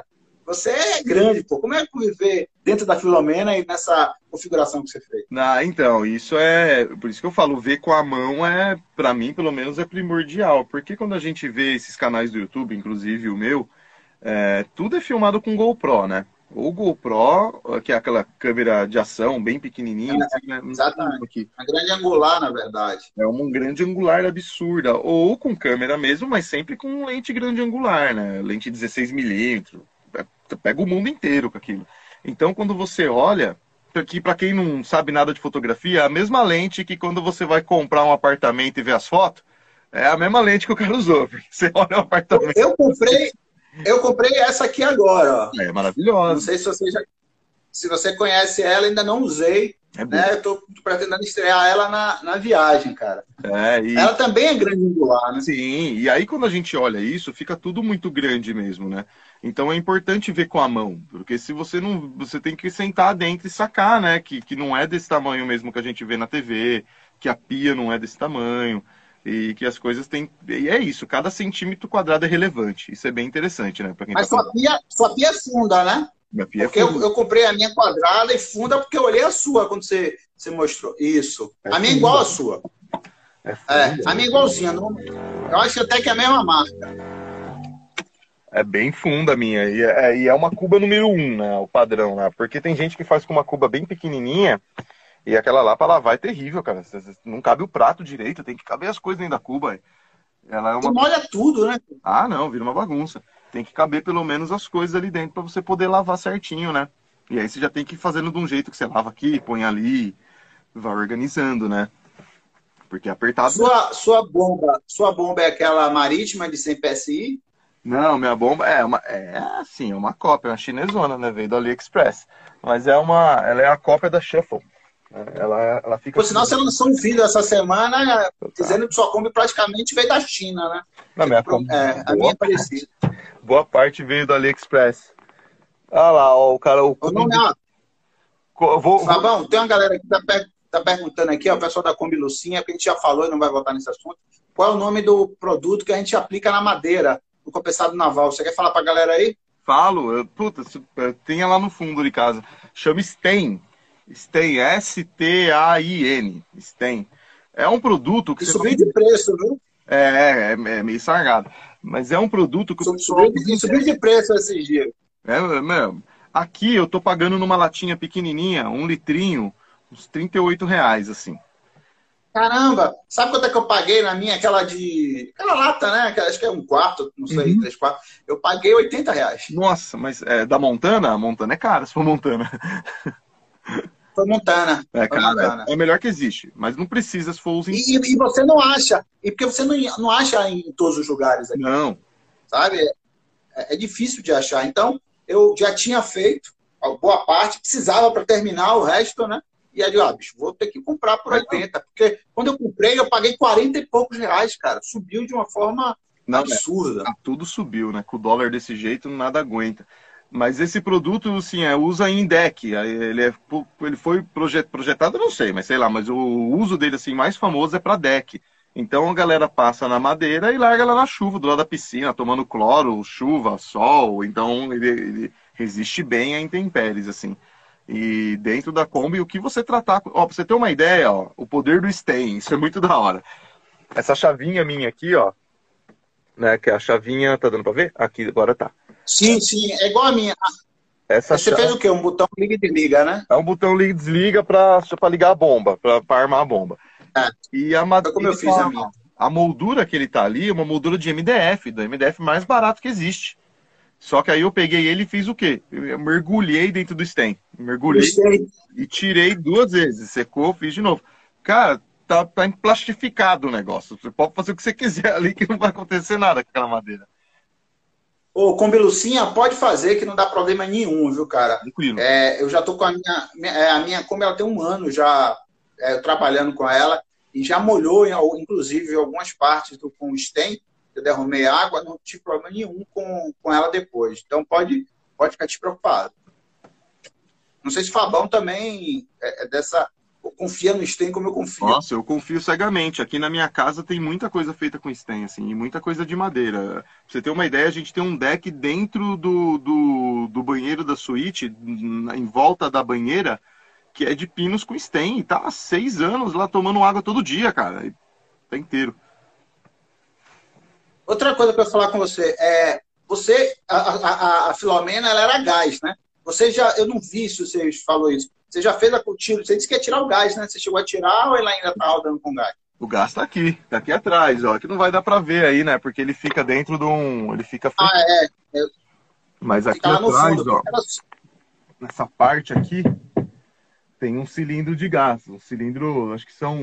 Você é grande, pô. Como é que viver dentro da Filomena e nessa configuração que você fez? Ah, então, isso é. Por isso que eu falo, ver com a mão é, para mim, pelo menos, é primordial. Porque quando a gente vê esses canais do YouTube, inclusive o meu, é, tudo é filmado com GoPro, né? Ou GoPro, que é aquela câmera de ação bem pequenininha. É, assim, né? Exatamente. Uma grande angular, na verdade. É uma grande angular absurda. Ou com câmera mesmo, mas sempre com lente grande angular, né? Lente 16mm pega o mundo inteiro com aquilo. Então, quando você olha, aqui para quem não sabe nada de fotografia, a mesma lente que quando você vai comprar um apartamento e ver as fotos, é a mesma lente que o cara usou. [laughs] Você olha o apartamento. Eu comprei, eu comprei essa aqui agora. Ó. É maravilhosa. Não sei se você já, se você conhece ela, ainda não usei. É né? Eu tô pretendendo estrear ela na, na viagem, cara. É, e... Ela também é grande angular, né? Sim, e aí quando a gente olha isso, fica tudo muito grande mesmo, né? Então é importante ver com a mão, porque se você não. Você tem que sentar dentro e sacar, né? Que, que não é desse tamanho mesmo que a gente vê na TV, que a pia não é desse tamanho, e que as coisas têm. E é isso, cada centímetro quadrado é relevante. Isso é bem interessante, né? Mas tá sua, pia, sua pia é funda, né? Minha pia porque é funda. Eu, eu, comprei a minha quadrada e funda porque eu olhei a sua quando você, você mostrou. Isso. É a minha é igual a sua. É, é, a minha é igualzinha. Não... Eu acho até que é a mesma marca. É bem funda a minha. E é, e é uma cuba número um, né? O padrão, né? Porque tem gente que faz com uma cuba bem pequenininha e aquela lá para lavar é terrível, cara. Não cabe o prato direito, tem que caber as coisas dentro da cuba. Ela é uma... Molha tudo, né? Ah, não, vira uma bagunça. Tem que caber pelo menos as coisas ali dentro para você poder lavar certinho, né? E aí você já tem que ir fazendo de um jeito que você lava aqui, põe ali, vai organizando, né? Porque é apertado. Sua, sua bomba, sua bomba é aquela marítima de 100 PSI? Não, minha bomba é uma, é assim, é uma cópia, é uma chinesona, né? Veio do AliExpress. Mas é uma, ela é a cópia da Shuffle. Ela, ela fica. Por sinal, você lançou um vídeo essa semana dizendo que sua Kombi praticamente veio da China, né? Na minha Kombi. É, a minha é parecida. Boa parte veio do AliExpress. Olha lá, ó, o cara. O, o nome, ó, vou, tem uma galera que tá, tá perguntando aqui, ó, o pessoal da Kombi Lucinha, que a gente já falou e não vai voltar nesse assunto. Qual é o nome do produto que a gente aplica na madeira, no compensado naval? Você quer falar pra galera aí? Falo, eu, puta, tem lá no fundo de casa. Chama Stain. Stain, S-T-A-I-N. Stain. É um produto que. Isso vem de preço, viu? É, é, é, meio sargado. Mas é um produto que. Subiu, subiu de preço esses dias. É, meu, aqui eu tô pagando numa latinha pequenininha, um litrinho, uns 38 reais, assim. Caramba! Sabe quanto é que eu paguei na minha, aquela de. Aquela lata, né? Acho que é um quarto, não sei, uhum. três quartos. Eu paguei 80 reais. Nossa, mas é, da Montana? A Montana é cara, se for Montana. [laughs] Foi Montana. É, cara, Montana. é melhor que existe, mas não precisa se for os. E, e, você não acha, e porque você não, não acha em todos os lugares aqui. Não. Sabe? É, é difícil de achar. Então, eu já tinha feito boa parte, precisava para terminar o resto, né? E aí, ah, bicho, vou ter que comprar por 80. Porque quando eu comprei, eu paguei 40 e poucos reais, cara. Subiu de uma forma não, absurda. É, tudo subiu, né? Com o dólar desse jeito, nada aguenta. Mas esse produto, assim, é, usa em deck. Ele, é, ele foi projetado, não sei, mas sei lá, mas o uso dele, assim, mais famoso é para deck. Então a galera passa na madeira e larga ela na chuva, do lado da piscina, tomando cloro, chuva, sol. Então ele, ele resiste bem a intempéries, assim. E dentro da Kombi, o que você tratar. Ó, pra você ter uma ideia, ó, o poder do Stain, isso é muito [laughs] da hora. Essa chavinha minha aqui, ó, né, que é a chavinha, tá dando pra ver? Aqui, agora tá. Sim, sim, é igual a minha. Essa Você chave... fez o quê? Um botão liga e desliga, né? É um botão liga e desliga para ligar a bomba, para armar a bomba. É. E a madeira. Como eu fiz a minha. A moldura que ele tá ali é uma moldura de MDF, do MDF mais barato que existe. Só que aí eu peguei ele e fiz o quê? Eu mergulhei dentro do stem. Mergulhei e tirei duas vezes. Secou, fiz de novo. Cara, tá, tá emplastificado o negócio. Você pode fazer o que você quiser ali que não vai acontecer nada com aquela madeira. Ô, com Belucinha, pode fazer que não dá problema nenhum, viu, cara? Tranquilo. É, eu já tô com a minha, minha, é, a minha como ela tem um ano já é, trabalhando com ela e já molhou, inclusive, algumas partes do com o stem. Eu derramei água, não tive problema nenhum com, com ela depois. Então pode, pode ficar despreocupado. Não sei se Fabão também é, é dessa confia no Sten como eu confio. Nossa, eu confio cegamente. Aqui na minha casa tem muita coisa feita com Sten, assim, e muita coisa de madeira. Pra você ter uma ideia, a gente tem um deck dentro do, do, do banheiro da suíte, em volta da banheira, que é de pinos com Sten. E tá há seis anos lá tomando água todo dia, cara. Tá inteiro. Outra coisa que eu ia falar com você é. Você, a, a, a Filomena, ela era gás, né? Você já, eu não vi se você falou isso. Você já fez a tiro, você disse que ia tirar o gás, né? Você chegou a tirar ou ele ainda tá rodando com gás? O gás tá aqui, tá aqui atrás, ó. Que não vai dar para ver aí, né? Porque ele fica dentro de um. Ele fica. Ah, é. é. Mas aqui atrás, fundo, ó. Nessa parte aqui tem um cilindro de gás. Um cilindro, acho que são.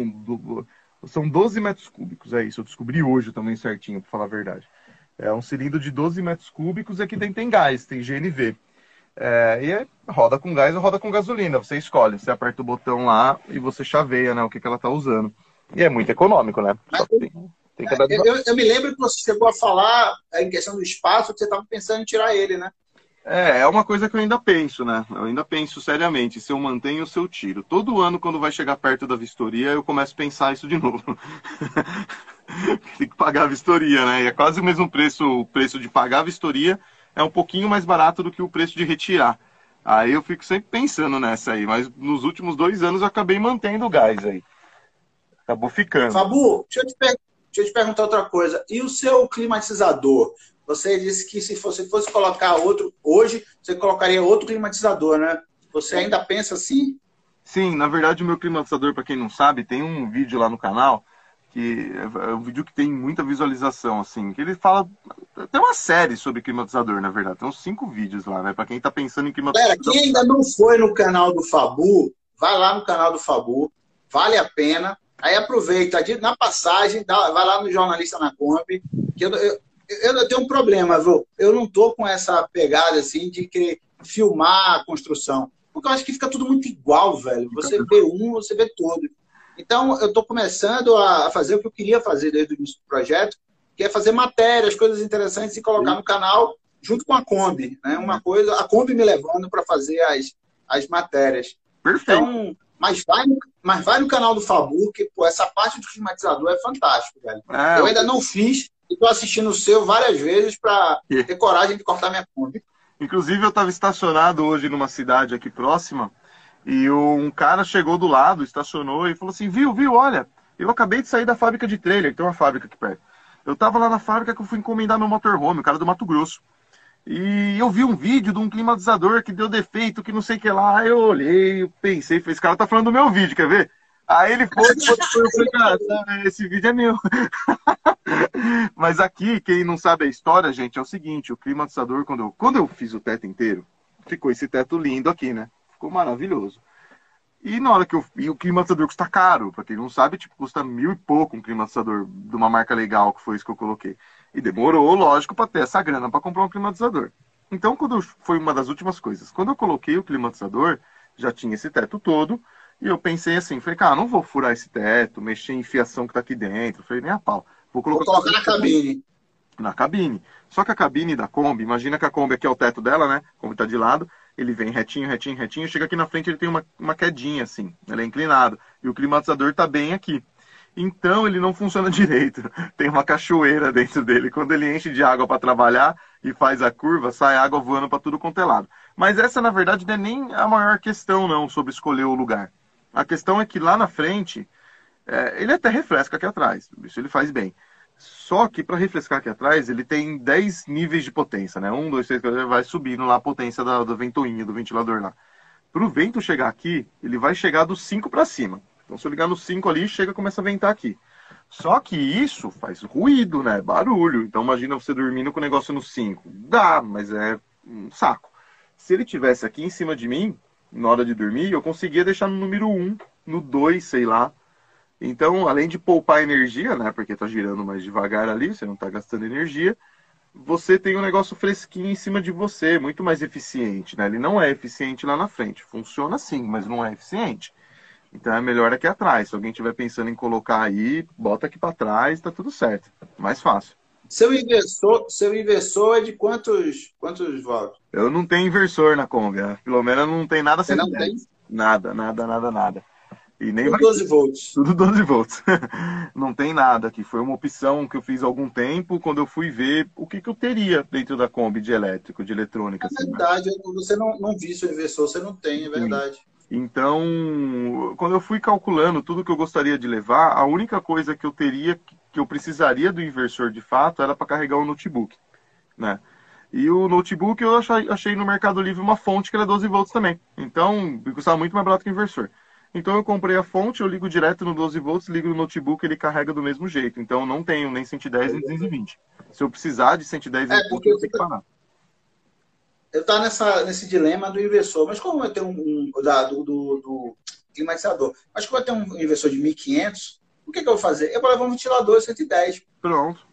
São 12 metros cúbicos, é isso. Eu descobri hoje também certinho, para falar a verdade. É um cilindro de 12 metros cúbicos e aqui tem, tem gás, tem GNV. É, e é, roda com gás ou roda com gasolina, você escolhe. Você aperta o botão lá e você chaveia né, o que, que ela está usando. E é muito econômico, né? Tem, tem eu, eu, me lembro que você chegou a falar é, em questão do espaço, que você estava pensando em tirar ele, né? É, é uma coisa que eu ainda penso, né? Eu ainda penso seriamente se eu mantenho ou se eu tiro. Todo ano, quando vai chegar perto da vistoria, eu começo a pensar isso de novo. [laughs] Tem que pagar a vistoria, né? E é quase o mesmo preço, o preço de pagar a vistoria é um pouquinho mais barato do que o preço de retirar. Aí eu fico sempre pensando nessa aí, mas nos últimos dois anos eu acabei mantendo o gás aí. Acabou ficando. Fabu, deixa eu, te deixa eu te perguntar outra coisa. E o seu climatizador? Você disse que se você fosse colocar outro, hoje, você colocaria outro climatizador, né? Você ainda pensa assim? Sim, na verdade o meu climatizador, para quem não sabe, tem um vídeo lá no canal que é um vídeo que tem muita visualização, assim, que ele fala. Tem uma série sobre climatizador, na verdade. Tem uns cinco vídeos lá, né? Pra quem tá pensando em climatizador. Galera, quem ainda não foi no canal do Fabu, vai lá no canal do Fabu, vale a pena. Aí aproveita, na passagem, vai lá no Jornalista na Kombi, que eu, eu, eu tenho um problema, viu? Eu não tô com essa pegada, assim, de querer filmar a construção. porque eu acho que fica tudo muito igual, velho. Você vê um, você vê todo. Então, eu estou começando a fazer o que eu queria fazer desde o início do projeto, que é fazer matérias, coisas interessantes e colocar Sim. no canal junto com a Kombi. Né? Uma coisa, a Kombi me levando para fazer as, as matérias. Perfeito. Então, mas vai, no, mas vai no canal do Fabu, que pô, essa parte do climatizador é fantástico, velho. É, eu ainda não fiz e estou assistindo o seu várias vezes para ter coragem de cortar minha Kombi. Inclusive, eu estava estacionado hoje numa cidade aqui próxima e um cara chegou do lado, estacionou e falou assim: Viu, viu, olha, eu acabei de sair da fábrica de trailer, tem uma fábrica aqui perto. Eu estava lá na fábrica que eu fui encomendar meu motorhome, o cara do Mato Grosso. E eu vi um vídeo de um climatizador que deu defeito, que não sei o que lá. Aí eu olhei, eu pensei, esse cara tá falando do meu vídeo, quer ver? Aí ele foi, foi, foi falei, cara, esse vídeo é meu. [laughs] Mas aqui, quem não sabe a história, gente, é o seguinte, o climatizador, quando eu, quando eu fiz o teto inteiro, ficou esse teto lindo aqui, né? Ficou maravilhoso. E na hora que eu. E o climatizador custa caro, pra quem não sabe, tipo, custa mil e pouco um climatizador de uma marca legal, que foi isso que eu coloquei. E demorou, lógico, para ter essa grana para comprar um climatizador. Então, quando eu, foi uma das últimas coisas. Quando eu coloquei o climatizador, já tinha esse teto todo. E eu pensei assim, falei, cara, não vou furar esse teto, mexer em fiação que tá aqui dentro. Falei, nem a pau. Vou colocar, vou colocar na cabine. Na cabine. Só que a cabine da Kombi, imagina que a Kombi aqui é o teto dela, né? A Kombi tá de lado. Ele vem retinho, retinho, retinho. Chega aqui na frente, ele tem uma, uma quedinha assim. Ele é inclinado. E o climatizador tá bem aqui. Então ele não funciona [laughs] direito. Tem uma cachoeira dentro dele. Quando ele enche de água para trabalhar e faz a curva, sai água voando para tudo quanto é lado. Mas essa, na verdade, não é nem a maior questão, não, sobre escolher o lugar. A questão é que lá na frente, é, ele até refresca aqui atrás. Isso ele faz bem. Só que para refrescar aqui atrás, ele tem 10 níveis de potência, né? Um, dois, três, quatro, vai subindo lá a potência da, da ventoinha, do ventilador lá. Para o vento chegar aqui, ele vai chegar do 5 para cima. Então, se eu ligar no 5 ali, chega começa a ventar aqui. Só que isso faz ruído, né? Barulho. Então, imagina você dormindo com o negócio no 5. Dá, mas é um saco. Se ele tivesse aqui em cima de mim, na hora de dormir, eu conseguia deixar no número 1, um, no 2, sei lá. Então, além de poupar energia, né? Porque tá girando mais devagar ali, você não tá gastando energia. Você tem um negócio fresquinho em cima de você, muito mais eficiente, né? Ele não é eficiente lá na frente. Funciona sim, mas não é eficiente. Então é melhor aqui atrás. Se alguém estiver pensando em colocar aí, bota aqui para trás, tá tudo certo. Mais fácil. Seu inversor, seu inversor é de quantos, quantos volts? Eu não tenho inversor na Kombi. Pelo menos não tem nada Você não tem? Nada, nada, nada, nada. E nem Tudo 12 volts. Tudo 12 volts. [laughs] não tem nada aqui. Foi uma opção que eu fiz há algum tempo quando eu fui ver o que, que eu teria dentro da Kombi de elétrico, de eletrônica. É assim, né? verdade, né? você não, não viu seu inversor, você não tem, é verdade. Sim. Então, quando eu fui calculando tudo que eu gostaria de levar, a única coisa que eu teria, que eu precisaria do inversor de fato, era para carregar o notebook, né? E o notebook eu achei, achei, no Mercado Livre uma fonte que era 12 volts também. Então, custava muito mais barato que o inversor. Então eu comprei a fonte, eu ligo direto no 12 volts, ligo no notebook, ele carrega do mesmo jeito. Então não tenho nem 110 nem 220. Se eu precisar de 110 é, volts, eu tenho que parar eu estou nessa, nesse dilema do inversor. Mas como eu tenho um, um da, do, do, do, climatizador, mas como eu tenho um inversor de 1.500, o que, que, eu vou fazer? Eu vou levar um ventilador 110. Pronto.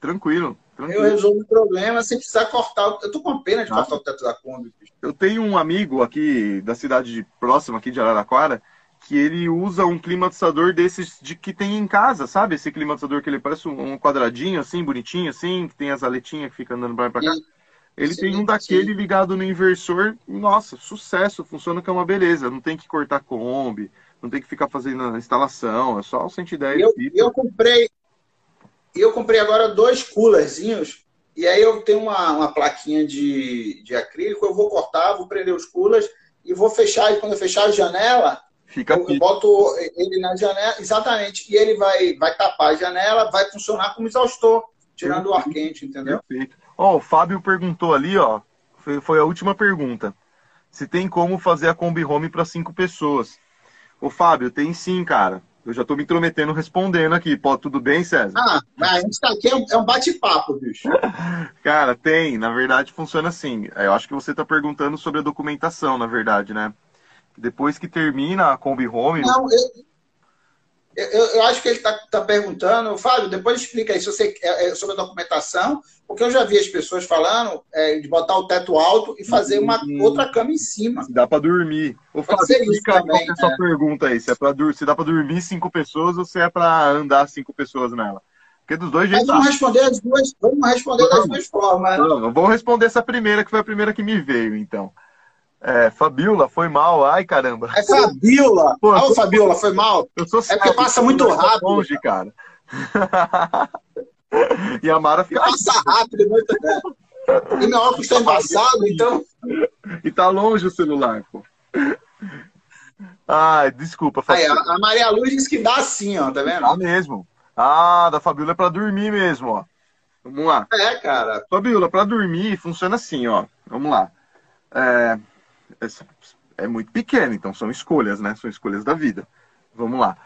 Tranquilo. Tranquilo. Eu resolvo o problema sem precisar cortar. Eu tô com pena de ah. cortar o teto da Kombi. Eu tenho um amigo aqui da cidade próxima, aqui de Araraquara, que ele usa um climatizador desses de que tem em casa, sabe? Esse climatizador que ele parece um quadradinho assim, bonitinho assim, que tem as aletinhas que ficam andando para cá. E ele sim, tem um daquele sim. ligado no inversor, nossa, sucesso, funciona que é uma beleza. Não tem que cortar Kombi, não tem que ficar fazendo a instalação, é só o 110. Eu, eu comprei, eu comprei agora dois coolerzinhos, e aí eu tenho uma, uma plaquinha de, de acrílico, eu vou cortar, vou prender os coolers e vou fechar, e quando eu fechar a janela, Fica eu, eu boto ele na janela, exatamente, e ele vai, vai tapar a janela, vai funcionar como exaustor, tirando o ar quente, entendeu? Perfeito. Ó, oh, o Fábio perguntou ali, ó, foi, foi, a última pergunta. Se tem como fazer a Kombi Home para cinco pessoas. Ô, Fábio, tem sim, cara. Eu já tô me intrometendo respondendo aqui. Pô, tudo bem, César? Ah, a gente tá aqui, é um bate-papo, bicho. [laughs] cara, tem. Na verdade, funciona assim. Eu acho que você tá perguntando sobre a documentação, na verdade, né? Depois que termina a Kombi Home. Não, eu, eu, eu acho que ele está tá perguntando, Fábio, depois explica aí se você, é, é, sobre a documentação, porque eu já vi as pessoas falando é, de botar o teto alto e fazer uma hum, outra cama em cima. Dá para dormir. Ô, Fábio, explica também, qual é a sua né? pergunta aí, se, é pra, se dá para dormir cinco pessoas ou se é para andar cinco pessoas nela. Porque dos dois jeitos. Vamos responder as duas, vamos responder das duas formas. Não, vamos responder essa primeira, que foi a primeira que me veio, então. É, Fabiola, foi mal. Ai, caramba. É Fabiola. Pô, Ô, Fabiola, foi mal. Eu sou é porque passa muito rápido. longe, cara. [laughs] e a Mara fica. Passa rápido, muito né? E meu óculos está embaçado, então. E tá longe o celular, pô. Ai, desculpa, Fabiola. Aí, a Maria Luz disse que dá assim, ó, tá vendo? Dá mesmo. Ah, da Fabiola é pra dormir mesmo, ó. Vamos lá. É, cara. Fabiola, pra dormir funciona assim, ó. Vamos lá. É, é muito pequena, então são escolhas, né? São escolhas da vida. Vamos lá.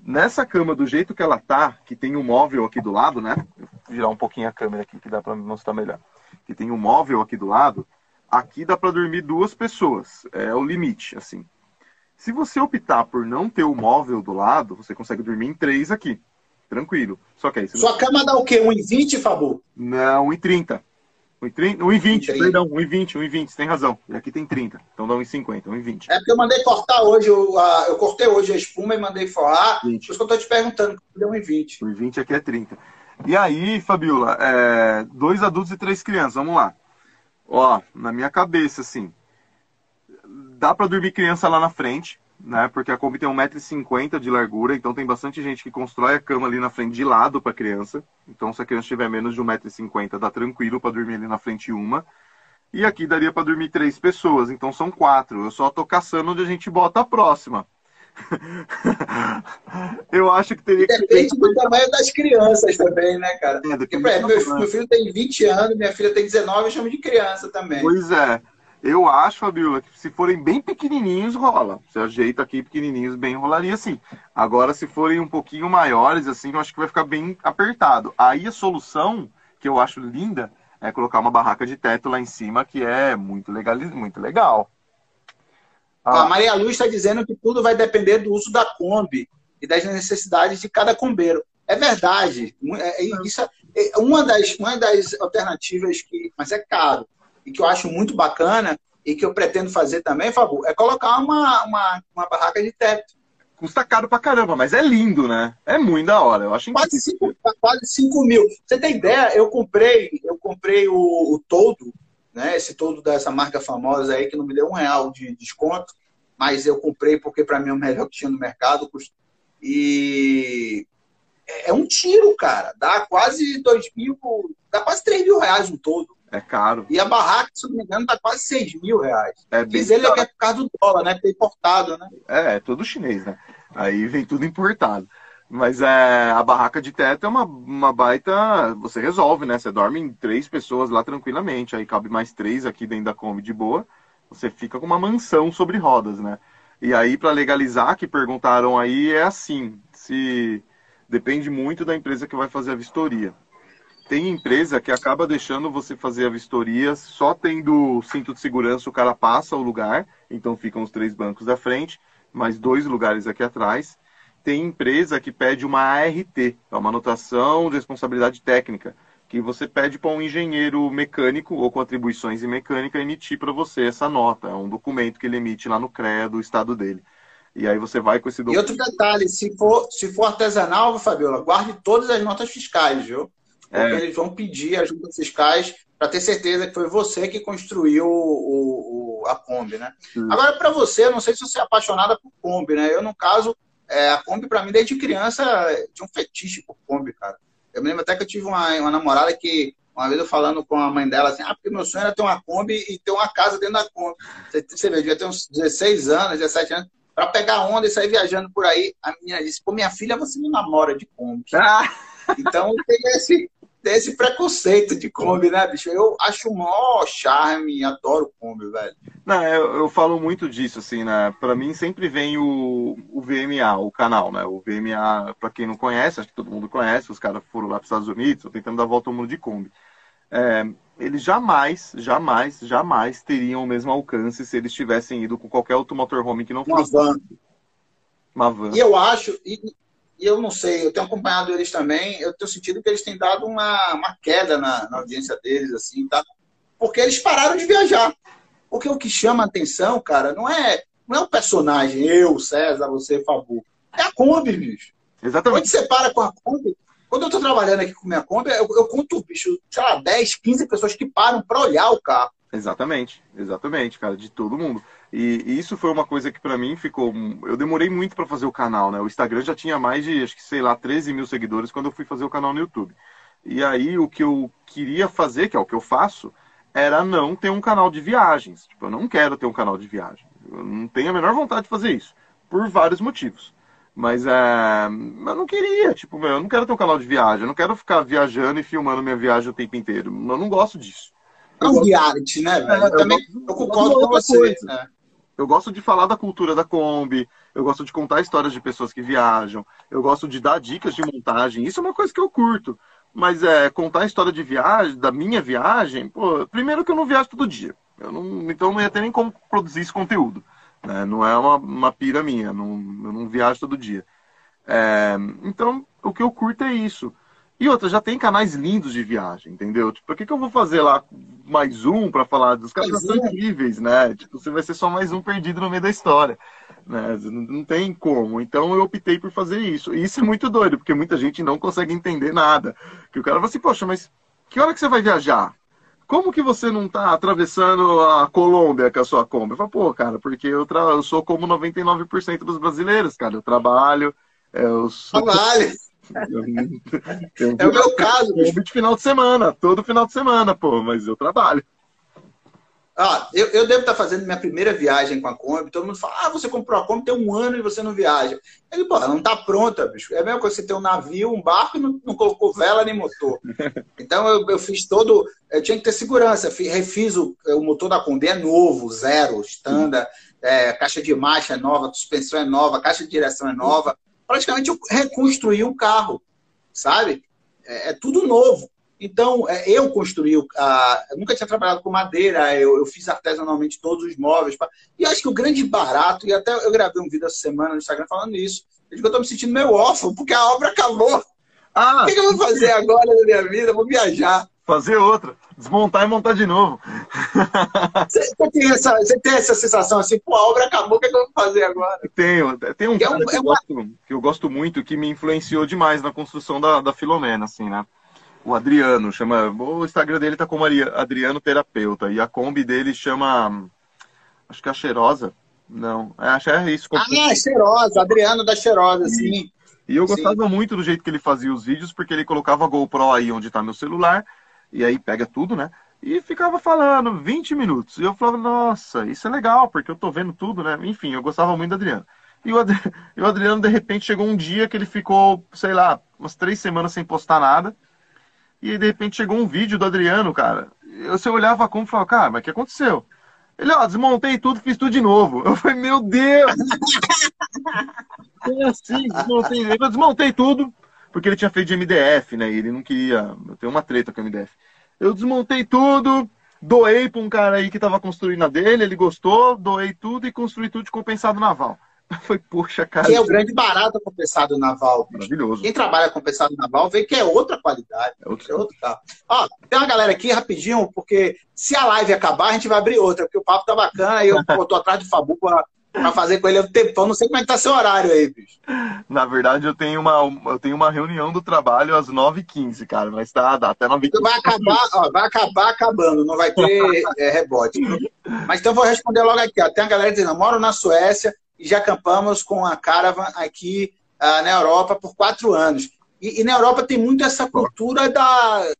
Nessa cama, do jeito que ela tá, que tem um móvel aqui do lado, né? Vou virar um pouquinho a câmera aqui que dá para mostrar melhor. Que tem um móvel aqui do lado. Aqui dá para dormir duas pessoas. É o limite, assim. Se você optar por não ter o móvel do lado, você consegue dormir em três aqui. Tranquilo. Só que aí Sua não... cama dá o quê? 1,20, Fabu? Não, 1,30. 1,20, perdão, 1,20, 1,20, você tem razão. E aqui tem 30, então dá 1,50, 1,20. É porque eu mandei cortar hoje, eu, eu cortei hoje a espuma e mandei forrar, 20. por isso que eu tô te perguntando, deu 1,20. 1,20 aqui é 30. E aí, Fabiola, é, dois adultos e três crianças, vamos lá. Ó, na minha cabeça, assim, dá para dormir criança lá na frente, né? Porque a Kombi tem 1,50m de largura, então tem bastante gente que constrói a cama ali na frente de lado para criança. Então, se a criança tiver menos de 1,50m, dá tranquilo para dormir ali na frente uma. E aqui daria para dormir três pessoas, então são quatro. Eu só tô caçando onde a gente bota a próxima. [laughs] eu acho que teria que. Depende do tamanho das crianças também, né, cara? É, Porque, meu, meu, filho tem 20 anos, minha filha tem 19, eu chamo de criança também. Pois é. Eu acho, Fabiola, que se forem bem pequenininhos, rola. Você ajeita aqui pequenininhos, bem rolaria sim. Agora, se forem um pouquinho maiores, assim, eu acho que vai ficar bem apertado. Aí a solução, que eu acho linda, é colocar uma barraca de teto lá em cima, que é muito legal. Muito legal. Ah. A Maria Luz está dizendo que tudo vai depender do uso da Kombi e das necessidades de cada combeiro. É verdade. É, é, isso é uma das, uma das alternativas que. Mas é caro e que eu acho muito bacana e que eu pretendo fazer também, Fabu, é colocar uma, uma, uma barraca de teto. Custa caro pra caramba, mas é lindo, né? É muito da hora. Eu acho quase 5 quase cinco mil. Você tem ideia? Eu comprei, eu comprei o, o todo, né? Esse todo dessa marca famosa aí que não me deu um real de desconto, mas eu comprei porque para mim é o melhor que tinha no mercado. E é, é um tiro, cara. Dá quase dois mil, dá quase três mil reais um todo. É caro. E a barraca, se não me engano, tá quase 6 mil reais. É bem Diz ele é, é por causa do dólar, né? Que é importado, né? É, é tudo chinês, né? Aí vem tudo importado. Mas é, a barraca de teto é uma, uma baita. Você resolve, né? Você dorme em três pessoas lá tranquilamente. Aí cabe mais três aqui dentro da Kombi de boa. Você fica com uma mansão sobre rodas, né? E aí, para legalizar, que perguntaram aí, é assim: se depende muito da empresa que vai fazer a vistoria. Tem empresa que acaba deixando você fazer a vistoria só tendo cinto de segurança, o cara passa o lugar, então ficam os três bancos da frente, mais dois lugares aqui atrás. Tem empresa que pede uma ART, é uma anotação de responsabilidade técnica, que você pede para um engenheiro mecânico ou com atribuições em mecânica emitir para você essa nota. É um documento que ele emite lá no CREA do estado dele. E aí você vai com esse documento. E outro detalhe, se for, se for artesanal, Fabiola, guarde todas as notas fiscais, viu? Porque é. eles vão pedir ajuda fiscais para ter certeza que foi você que construiu o, o a Kombi, né? Agora, para você, eu não sei se você é apaixonada por Kombi, né? Eu, no caso, é, a Kombi, para mim, desde criança, tinha um fetiche por Kombi, cara. Eu me lembro até que eu tive uma, uma namorada que, uma vez eu falando com a mãe dela, assim, ah, porque meu sonho era ter uma Kombi e ter uma casa dentro da Kombi. Você, você vê, devia ter uns 16 anos, 17 anos, para pegar onda e sair viajando por aí. A menina disse, pô, minha filha, você me namora de Kombi. Ah. Então, tem esse, tem esse preconceito de Kombi, né, bicho? Eu acho o maior charme, adoro Kombi, velho. Não, eu, eu, falo muito disso, assim, né? Pra mim sempre vem o, o VMA, o canal, né? O VMA, pra quem não conhece, acho que todo mundo conhece, os caras foram lá pros Estados Unidos, tentando dar a volta ao mundo de Kombi. É, eles jamais, jamais, jamais teriam o mesmo alcance se eles tivessem ido com qualquer outro motorhome que não fosse. Uma van. Uma van. E eu acho, e, e eu não sei, eu tenho acompanhado eles também, eu tenho sentido que eles têm dado uma, uma queda na, na audiência deles, assim, tá? Porque eles pararam de viajar. Porque o que chama a atenção, cara, não é, não é o personagem, eu, César, você, Fabu. É a Kombi, bicho. Exatamente. Quando você para com a Kombi, quando eu tô trabalhando aqui com minha Kombi, eu, eu conto, bicho, sei lá, 10, 15 pessoas que param para olhar o carro. Exatamente, exatamente, cara, de todo mundo. E, e isso foi uma coisa que para mim ficou. Eu demorei muito para fazer o canal, né? O Instagram já tinha mais de, acho que sei lá, 13 mil seguidores quando eu fui fazer o canal no YouTube. E aí o que eu queria fazer, que é o que eu faço, era não ter um canal de viagens. Tipo, eu não quero ter um canal de viagem. Eu não tenho a menor vontade de fazer isso. Por vários motivos. Mas é, eu não queria, tipo, eu não quero ter um canal de viagem, eu não quero ficar viajando e filmando minha viagem o tempo inteiro. Eu não gosto disso. É um reality, né, velho? É, eu, também eu, eu concordo com você, né? Eu gosto de falar da cultura da Kombi, eu gosto de contar histórias de pessoas que viajam, eu gosto de dar dicas de montagem. Isso é uma coisa que eu curto. Mas é contar a história de viagem, da minha viagem, pô, primeiro que eu não viajo todo dia. Eu não, então não ia ter nem como produzir esse conteúdo. Né? Não é uma, uma pira minha, não, eu não viajo todo dia. É, então, o que eu curto é isso. E outra, já tem canais lindos de viagem, entendeu? Tipo, por que, que eu vou fazer lá mais um para falar dos caras são incríveis, né? Tipo, você vai ser só mais um perdido no meio da história. Né? Não tem como. Então eu optei por fazer isso. E isso é muito doido, porque muita gente não consegue entender nada. Que o cara fala assim, poxa, mas que hora que você vai viajar? Como que você não está atravessando a Colômbia com a sua Kombi? Eu falo, pô, cara, porque eu, eu sou como 99% dos brasileiros, cara. Eu trabalho, eu sou... Trabalho! É o meu caso. Eu de final de semana, todo final de semana, pô, mas eu trabalho. Ah, eu, eu devo estar fazendo minha primeira viagem com a Kombi. Todo mundo fala: ah, você comprou a Kombi tem um ano e você não viaja. Ele, pô, não está pronta, bicho. É a mesma coisa que você ter um navio, um barco e não, não colocou vela nem motor. [laughs] Então eu, eu, fiz todo. Eu tinha que ter segurança. Fiz, refiz o, o motor da Kombi, é novo, zero, standard. É, caixa de marcha é nova, suspensão é nova, caixa de direção é nova praticamente eu reconstruí o carro, sabe? É, é tudo novo. Então, é, eu construí, a, eu nunca tinha trabalhado com madeira, eu, eu, fiz artesanalmente todos os móveis. Pra, e acho que o grande barato, e até eu gravei um vídeo essa semana no Instagram falando isso, eu digo eu estou me sentindo meio órfão, porque a obra acabou. Ah, o que, que eu vou fazer agora na minha vida? Eu vou viajar fazer outra, desmontar e montar de novo. [laughs] Você, tem, essa, você tem essa sensação assim, pô, a obra acabou, o que, é que eu vou fazer agora? Tenho, tem um é um, que, eu gosto, que eu gosto muito, que me influenciou demais na construção da, da Filomena, assim, né? O Adriano, chama. O Instagram dele tá como Adriano Terapeuta. E a Kombi dele chama. Acho que é a Cheirosa. Não, é, acho que é isso. Ah, é Cheirosa, Adriano da Cheirosa, sim. E eu gostava sim. muito do jeito que ele fazia os vídeos, porque ele colocava a GoPro aí onde tá meu celular e aí pega tudo, né? E ficava falando 20 minutos. E eu falava, nossa, isso é legal, porque eu tô vendo tudo, né? Enfim, eu gostava muito do Adriano. E o, Adriano, [laughs] e o Adriano, de repente, chegou um dia que ele ficou, sei lá, umas três semanas sem postar nada. E aí, de repente, chegou um vídeo do Adriano, cara. Eu, você olhava como e falava, cara, mas o que aconteceu? Ele, ó, desmontei tudo, fiz tudo de novo. Eu falei, meu Deus! [laughs] Como assim? Desmontei, eu desmontei tudo, porque ele tinha feito de MDF, né? E ele não queria. Eu tenho uma treta com MDF. Eu desmontei tudo, doei para um cara aí que estava construindo a dele, ele gostou, doei tudo e construí tudo de compensado naval. [laughs] Foi, poxa, cara. Que é o grande barato compensado naval. Maravilhoso. Quem trabalha compensado naval vê que é outra qualidade. É outro, é outro carro. Ó, tem uma galera aqui rapidinho, porque se a live acabar, a gente vai abrir outra, porque o papo tá bacana e eu, eu tô atrás de Fabu para pra fazer com ele um tempão. Não sei como é que tá seu horário aí, bicho. Na verdade, eu tenho uma, eu tenho uma reunião do trabalho às 9h15, cara, mas tá dá até 9h15. Vai acabar, ó, vai acabar acabando, não vai ter é, rebote. Mas então eu vou responder logo aqui. Ó. Tem a galera dizendo, eu moro na Suécia e já acampamos com a Caravan aqui uh, na Europa por quatro anos. E, e, na Europa tem muito essa cultura da,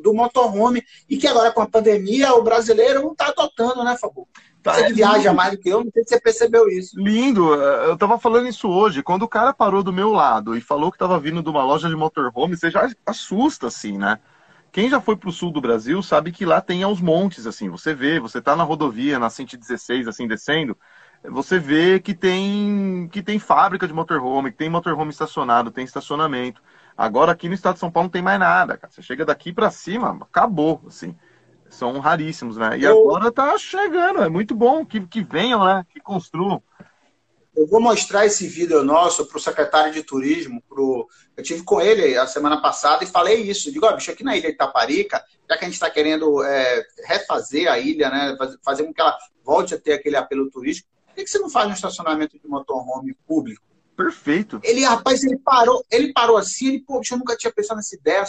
do motorhome, e que agora com a pandemia o brasileiro não está adotando, né, Fabio? Tá, você é viaja lindo. mais do que eu, não sei se você percebeu isso. Lindo, eu tava falando isso hoje. Quando o cara parou do meu lado e falou que tava vindo de uma loja de motorhome, você já assusta, assim, né? Quem já foi pro sul do Brasil sabe que lá tem aos montes, assim. Você vê, você tá na rodovia, na 116, assim, descendo, você vê que tem, que tem fábrica de motorhome, que tem motorhome estacionado, tem estacionamento. Agora aqui no estado de São Paulo não tem mais nada, cara. Você chega daqui para cima, acabou, assim são raríssimos, né? E eu... agora tá chegando, é muito bom que, que venham, né? Que construam. eu vou mostrar esse vídeo nosso para o secretário de turismo. Pro... Eu tive com ele a semana passada e falei isso. Digo, ó, bicho, aqui na ilha de Itaparica, já que a gente está querendo é, refazer a ilha, né, fazer com que ela volte a ter aquele apelo turístico, por que, que você não faz um estacionamento de motorhome público? Perfeito. Ele, rapaz, ele parou, ele parou assim, ele, poxa, eu nunca tinha pensado nessa ideia.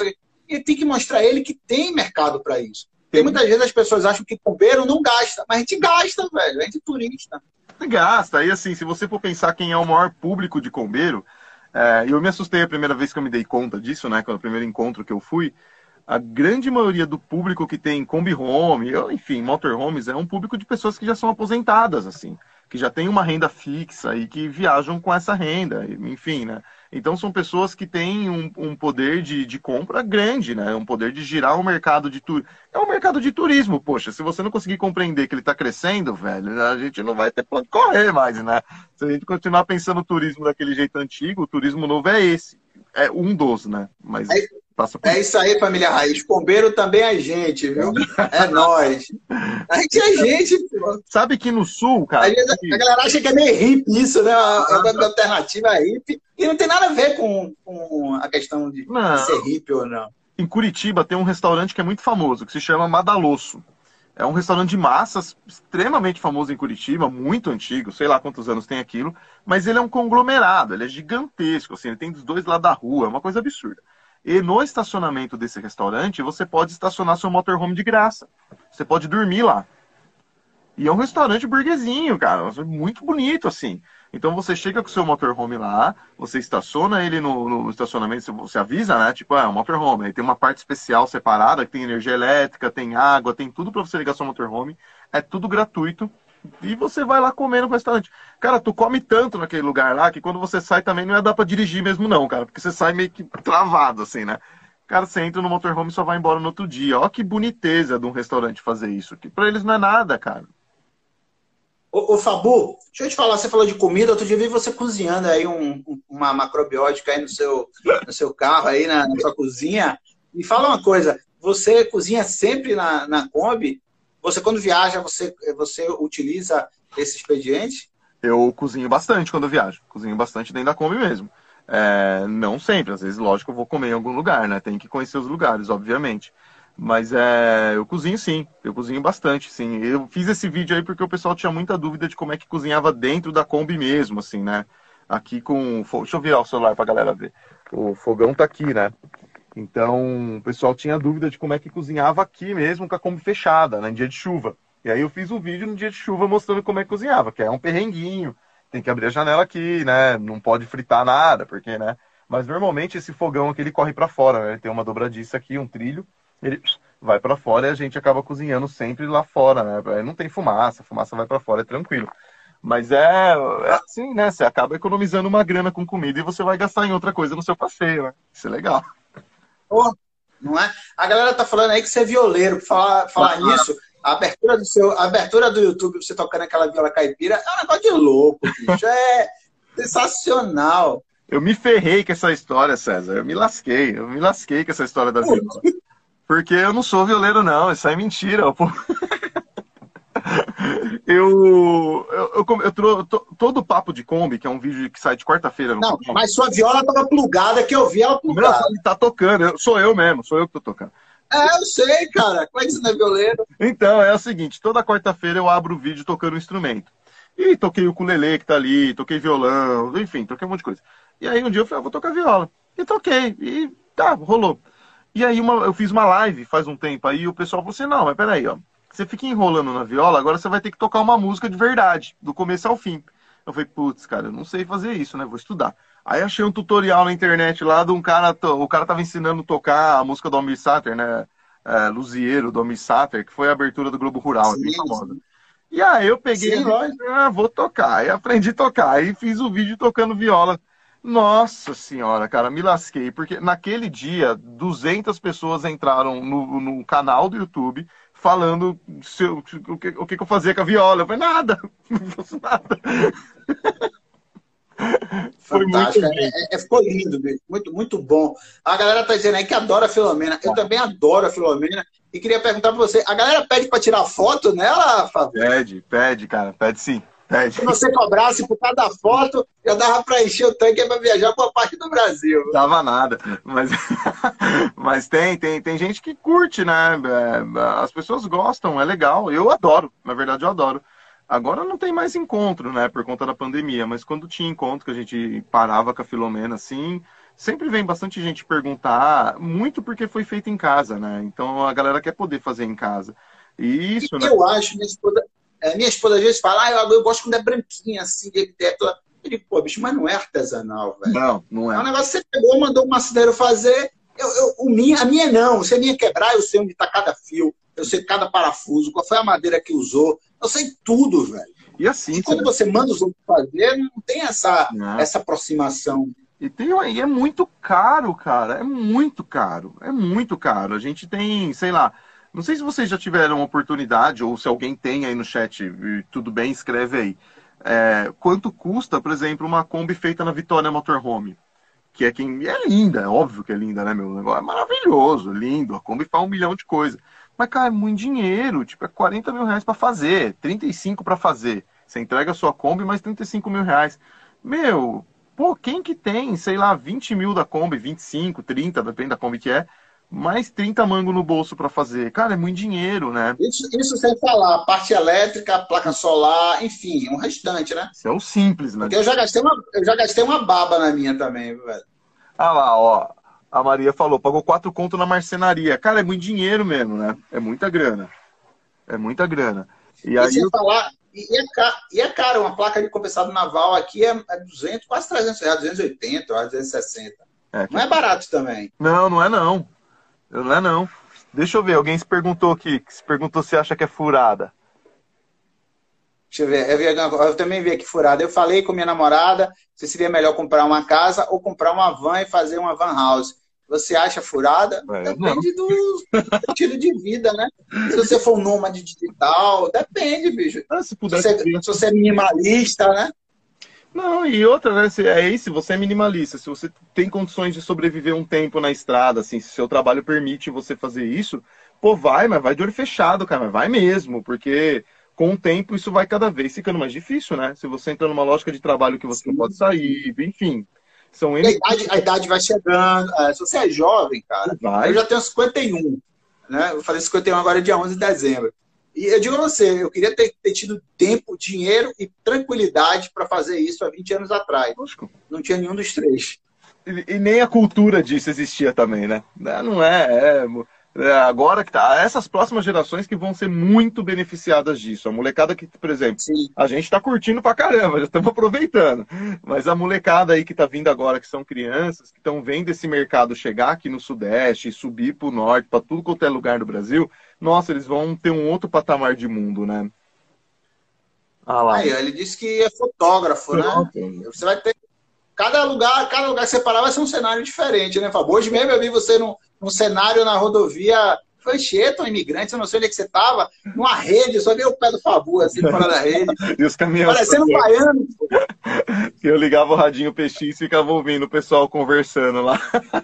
Ele tem que mostrar ele que tem mercado para isso. Tem muitas vezes as pessoas acham que bombeiro não gasta, mas a gente gasta, velho. A gente é turista. Gasta. E assim, se você for pensar quem é o maior público de combeiro, é, eu me assustei a primeira vez que eu me dei conta disso, né? Quando o primeiro encontro que eu fui, a grande maioria do público que tem Kombi Home, enfim, motorhomes, é um público de pessoas que já são aposentadas, assim que já têm uma renda fixa e que viajam com essa renda, enfim, né? Então são pessoas que têm um, um poder de, de, compra grande, né? Um poder de girar o mercado de turismo. É um mercado de turismo, poxa. Se você não conseguir compreender que ele está crescendo, velho, a gente não vai ter plano de correr mais, né? Se a gente continuar pensando o turismo daquele jeito antigo, o turismo novo é esse. É um dos, né? Mas é, passa por... é isso aí, família Raiz. Pombeiro também é gente, viu? É nós. A gente é gente, pô. Sabe que no sul, cara. Às vezes a galera acha que é meio hippie isso, né? A, a alternativa é hippie. E não tem nada a ver com, com a questão de, de ser hippie ou não. Em Curitiba tem um restaurante que é muito famoso, que se chama Madalosso. É um restaurante de massas extremamente famoso em Curitiba, muito antigo, sei lá quantos anos tem aquilo, mas ele é um conglomerado, ele é gigantesco, assim, ele tem dos dois lados da rua, é uma coisa absurda. E no estacionamento desse restaurante, você pode estacionar seu motorhome de graça. Você pode dormir lá. E é um restaurante burguesinho, cara, muito bonito, assim. Então você chega com o seu motorhome lá, você estaciona ele no, no estacionamento, você avisa, né? Tipo, ah, é um motorhome. Aí tem uma parte especial separada, que tem energia elétrica, tem água, tem tudo para você ligar seu motorhome. É tudo gratuito. E você vai lá comendo no restaurante. Cara, tu come tanto naquele lugar lá que quando você sai também não ia dar pra dirigir mesmo, não, cara. Porque você sai meio que travado, assim, né? Cara, você entra no motorhome e só vai embora no outro dia. Ó que boniteza de um restaurante fazer isso. Que pra eles não é nada, cara. Ô, ô, Fabu, deixa eu te falar, você falou de comida, outro dia vi você cozinhando aí um, uma macrobiótica aí no seu, no seu carro, aí na, na, sua cozinha. Me fala uma coisa, você cozinha sempre na, na Kombi? Você, quando viaja, você, você utiliza esse expediente? Eu cozinho bastante quando viajo. Cozinho bastante dentro da Kombi mesmo. É, não sempre, às vezes, lógico, eu vou comer em algum lugar, né? Tem que conhecer os lugares, obviamente. Mas é, eu cozinho sim, eu cozinho bastante, sim. Eu fiz esse vídeo aí porque o pessoal tinha muita dúvida de como é que cozinhava dentro da Kombi mesmo, assim, né? Aqui com. Deixa eu virar o celular pra galera ver. O fogão tá aqui, né? Então, o pessoal tinha dúvida de como é que cozinhava aqui mesmo com a Kombi fechada, né? Em dia de chuva. E aí eu fiz um vídeo no dia de chuva mostrando como é que cozinhava, que é um perrenguinho, tem que abrir a janela aqui, né? Não pode fritar nada, porque, né? Mas normalmente esse fogão aqui ele corre para fora, né? Ele tem uma dobradiça aqui, um trilho ele vai para fora e a gente acaba cozinhando sempre lá fora, né? Não tem fumaça, a fumaça vai para fora, é tranquilo. Mas é, é, assim, né? Você acaba economizando uma grana com comida e você vai gastar em outra coisa no seu passeio, né? Isso é legal. Oh, não é? A galera tá falando aí que você é violeiro. Falar, falar nisso, a abertura do seu, abertura do YouTube, você tocando aquela viola caipira, é um negócio de louco, bicho. É sensacional. Eu me ferrei com essa história, César. Eu me lasquei. Eu me lasquei com essa história da viola. Porque eu não sou violeiro, não. Isso aí é mentira. Pô. Eu, eu, eu, eu tô, todo o papo de Kombi, que é um vídeo que sai de quarta-feira. Não, canal. mas sua viola tava plugada, que eu vi ela plugada. Não, tá tocando. Eu, sou eu mesmo, sou eu que tô tocando. É, eu sei, cara. Como é que você não é violeiro? Então, é o seguinte: toda quarta-feira eu abro o vídeo tocando um instrumento. E toquei o ukulele que tá ali, toquei violão, enfim, toquei um monte de coisa. E aí um dia eu falei, ah, vou tocar viola. E toquei. E tá, rolou. E aí uma, eu fiz uma live faz um tempo aí e o pessoal falou assim, não, mas peraí, ó. Você fica enrolando na viola, agora você vai ter que tocar uma música de verdade, do começo ao fim. Eu falei, putz, cara, eu não sei fazer isso, né? Vou estudar. Aí achei um tutorial na internet lá de um cara, o cara tava ensinando a tocar a música do Almir Sater, né? É, Luzieiro, do Almir Sater, que foi a abertura do Globo Rural, Sim, famosa. E aí eu peguei, Sim, ah, vou tocar. Aí aprendi a tocar. Aí fiz o vídeo tocando viola. Nossa senhora, cara, me lasquei, porque naquele dia 200 pessoas entraram no, no canal do YouTube falando se eu, o, que, o que eu fazia com a viola. Eu falei, nada, não faço nada. Foi muito é, é, ficou lindo, muito, muito bom. A galera tá dizendo aí que adora a Filomena. Eu também adoro a Filomena. E queria perguntar para você: a galera pede para tirar foto nela, Fábio? Pede, pede, cara, pede sim. É. Se você cobrasse por cada foto, já dava para encher o tanque para viajar para parte do Brasil. Dava nada. Mas, [laughs] mas tem, tem, tem gente que curte, né? É, as pessoas gostam, é legal. Eu adoro, na verdade, eu adoro. Agora não tem mais encontro, né? Por conta da pandemia, mas quando tinha encontro que a gente parava com a Filomena assim sempre vem bastante gente perguntar, muito porque foi feito em casa, né? Então a galera quer poder fazer em casa. E isso, né? Eu acho, minha esposa, é, minha esposa às vezes fala, ah, eu, eu gosto quando é branquinha, assim, de. Eu digo, pô, bicho, mas não é artesanal, velho. Não, não é. É um negócio que você pegou, mandou um marceneiro fazer. Eu, eu, o minha, a minha não. Se a minha quebrar, eu sei onde está cada fio, eu sei cada parafuso, qual foi a madeira que usou. Eu sei tudo, velho. E assim. E quando você manda os outros fazer, não tem essa, essa aproximação. E, tem, e é muito caro, cara. É muito caro. É muito caro. A gente tem, sei lá. Não sei se vocês já tiveram oportunidade, ou se alguém tem aí no chat, tudo bem, escreve aí. É, quanto custa, por exemplo, uma Kombi feita na Vitória Motorhome? Que é quem. É linda, é óbvio que é linda, né, meu? O negócio é maravilhoso, lindo. A Kombi faz um milhão de coisas. Mas, cara, é muito dinheiro. Tipo, é 40 mil reais pra fazer, 35 para fazer. Você entrega a sua Kombi, mais 35 mil reais. Meu, Pô, quem que tem, sei lá, 20 mil da Kombi, 25, 30, depende da Kombi que é, mais 30 mango no bolso para fazer. Cara, é muito dinheiro, né? Isso, isso sem falar, parte elétrica, placa solar, enfim, um restante, né? Isso é o simples, né? Porque eu já gastei uma, eu já gastei uma baba na minha também, velho. Ah lá, ó. A Maria falou, pagou quatro conto na marcenaria. Cara, é muito dinheiro mesmo, né? É muita grana. É muita grana. E, e aí sem eu... falar, e é, caro, e é caro, uma placa de compensado naval aqui é, é 200, quase 300 reais, 280, 260. É, não é barato também. Não, não é não. Não é não. Deixa eu ver, alguém se perguntou aqui, se perguntou se acha que é furada. Deixa eu ver, eu, também vi aqui furada. Eu falei com minha namorada se seria melhor comprar uma casa ou comprar uma van e fazer uma van house. Você acha furada? É, depende não. do estilo de vida, né? Se você for um nômade digital, depende, bicho. Ah, se, puder, se, você, se você é minimalista, né? Não, e outra, né? É isso, se você é minimalista, se você tem condições de sobreviver um tempo na estrada, assim, se seu trabalho permite você fazer isso, pô, vai, mas vai de olho fechado, cara, mas vai mesmo, porque com o tempo isso vai cada vez ficando mais difícil, né? Se você entra numa lógica de trabalho que você Sim. não pode sair, enfim. São eles... a, idade, a idade vai chegando. É, se você é jovem, cara, vai. eu já tenho 51. Né? Eu falei 51 agora dia 11 de dezembro. E eu digo a você, eu queria ter, ter tido tempo, dinheiro e tranquilidade para fazer isso há 20 anos atrás. Não tinha nenhum dos três. E, e, nem a cultura disso existia também, né? Não é é, agora que tá, essas próximas gerações que vão ser muito beneficiadas disso. A molecada que, por exemplo, Sim. a gente tá curtindo pra caramba, já estamos [laughs] aproveitando. Mas a molecada aí que tá vindo agora, que são crianças, que estão vendo esse mercado chegar aqui no Sudeste, subir pro Norte, para tudo quanto é lugar do Brasil, nossa, eles vão ter um outro patamar de mundo, né? Ah lá. Aí, ele disse que é fotógrafo, né? Você vai ter cada lugar, cada lugar que você parar vai ser um cenário diferente, né, Fábio? Hoje mesmo eu vi você num, num cenário na rodovia Fancheta, um imigrante, eu não sei onde é que você estava, numa rede, só vi o pé do Fabu, assim, fora da rede. [laughs] e os caminhões. Parecendo um baiano. [laughs] eu ligava o radinho PX e ficava ouvindo o pessoal conversando lá.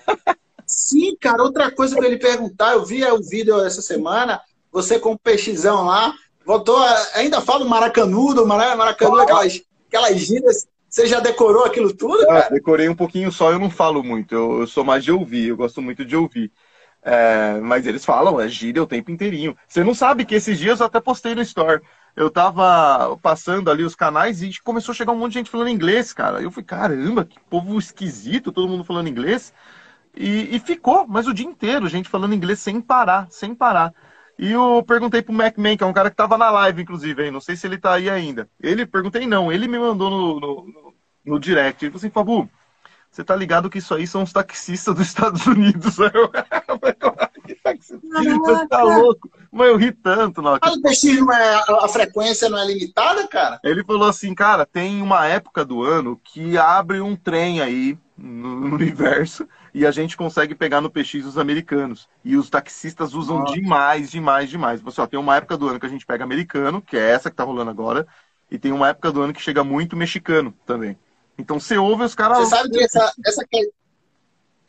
[laughs] Sim, cara, outra coisa que eu ia lhe perguntar, eu vi o vídeo essa semana, você com o peixizão lá, voltou, ainda fala maracanudo, maracanudo, aquelas, aquelas gírias você já decorou aquilo tudo? Ah, decorei um pouquinho só, eu não falo muito. Eu, eu sou mais de ouvir, eu gosto muito de ouvir. É, mas eles falam, é gíria o tempo inteirinho. Você não sabe que esses dias eu até postei no Store. Eu tava passando ali os canais e começou a chegar um monte de gente falando inglês, cara. Eu fui, caramba, que povo esquisito, todo mundo falando inglês. E, e ficou, mas o dia inteiro, gente falando inglês sem parar, sem parar. E eu perguntei pro MacMan, que é um cara que tava na live, inclusive, aí. não sei se ele tá aí ainda. Ele, perguntei não, ele me mandou no, no, no direct. Ele falou assim, Fabu, você tá ligado que isso aí são os taxistas dos Estados Unidos. [laughs] você tá louco? Mas eu ri tanto. Não. O é, a frequência não é limitada, cara? Ele falou assim, cara, tem uma época do ano que abre um trem aí no universo e a gente consegue pegar no PX os americanos. E os taxistas usam Nossa. demais, demais, demais. Você, ó, tem uma época do ano que a gente pega americano, que é essa que tá rolando agora, e tem uma época do ano que chega muito mexicano também. Então você ouve os caras. Você sabe que essa, essa,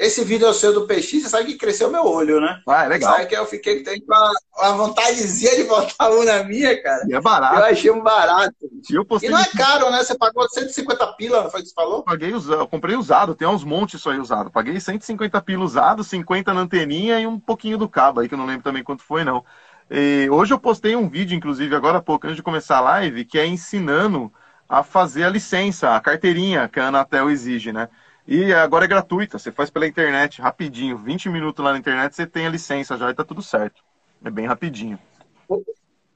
esse vídeo seu do PX, você sabe que cresceu meu olho, né? Ah, é legal. Sabe que eu fiquei com uma, uma vontadezinha de botar um na minha, cara. E é barato. Eu achei um barato. E, eu não é caro, né? Você pagou 150 pila, não foi o que você falou? Paguei usado, eu comprei usado, tem uns montes isso aí usado. Paguei 150 pila usado, 50 na anteninha e um pouquinho do cabo aí, que eu não lembro também quanto foi, não. E hoje eu postei um vídeo, inclusive, agora há pouco, antes de começar a live, que é ensinando a fazer a licença, a carteirinha que a Anatel exige, né? E agora é gratuita, você faz pela internet, rapidinho, 20 minutos lá na internet, você tem a licença já e tá tudo certo. É bem rapidinho.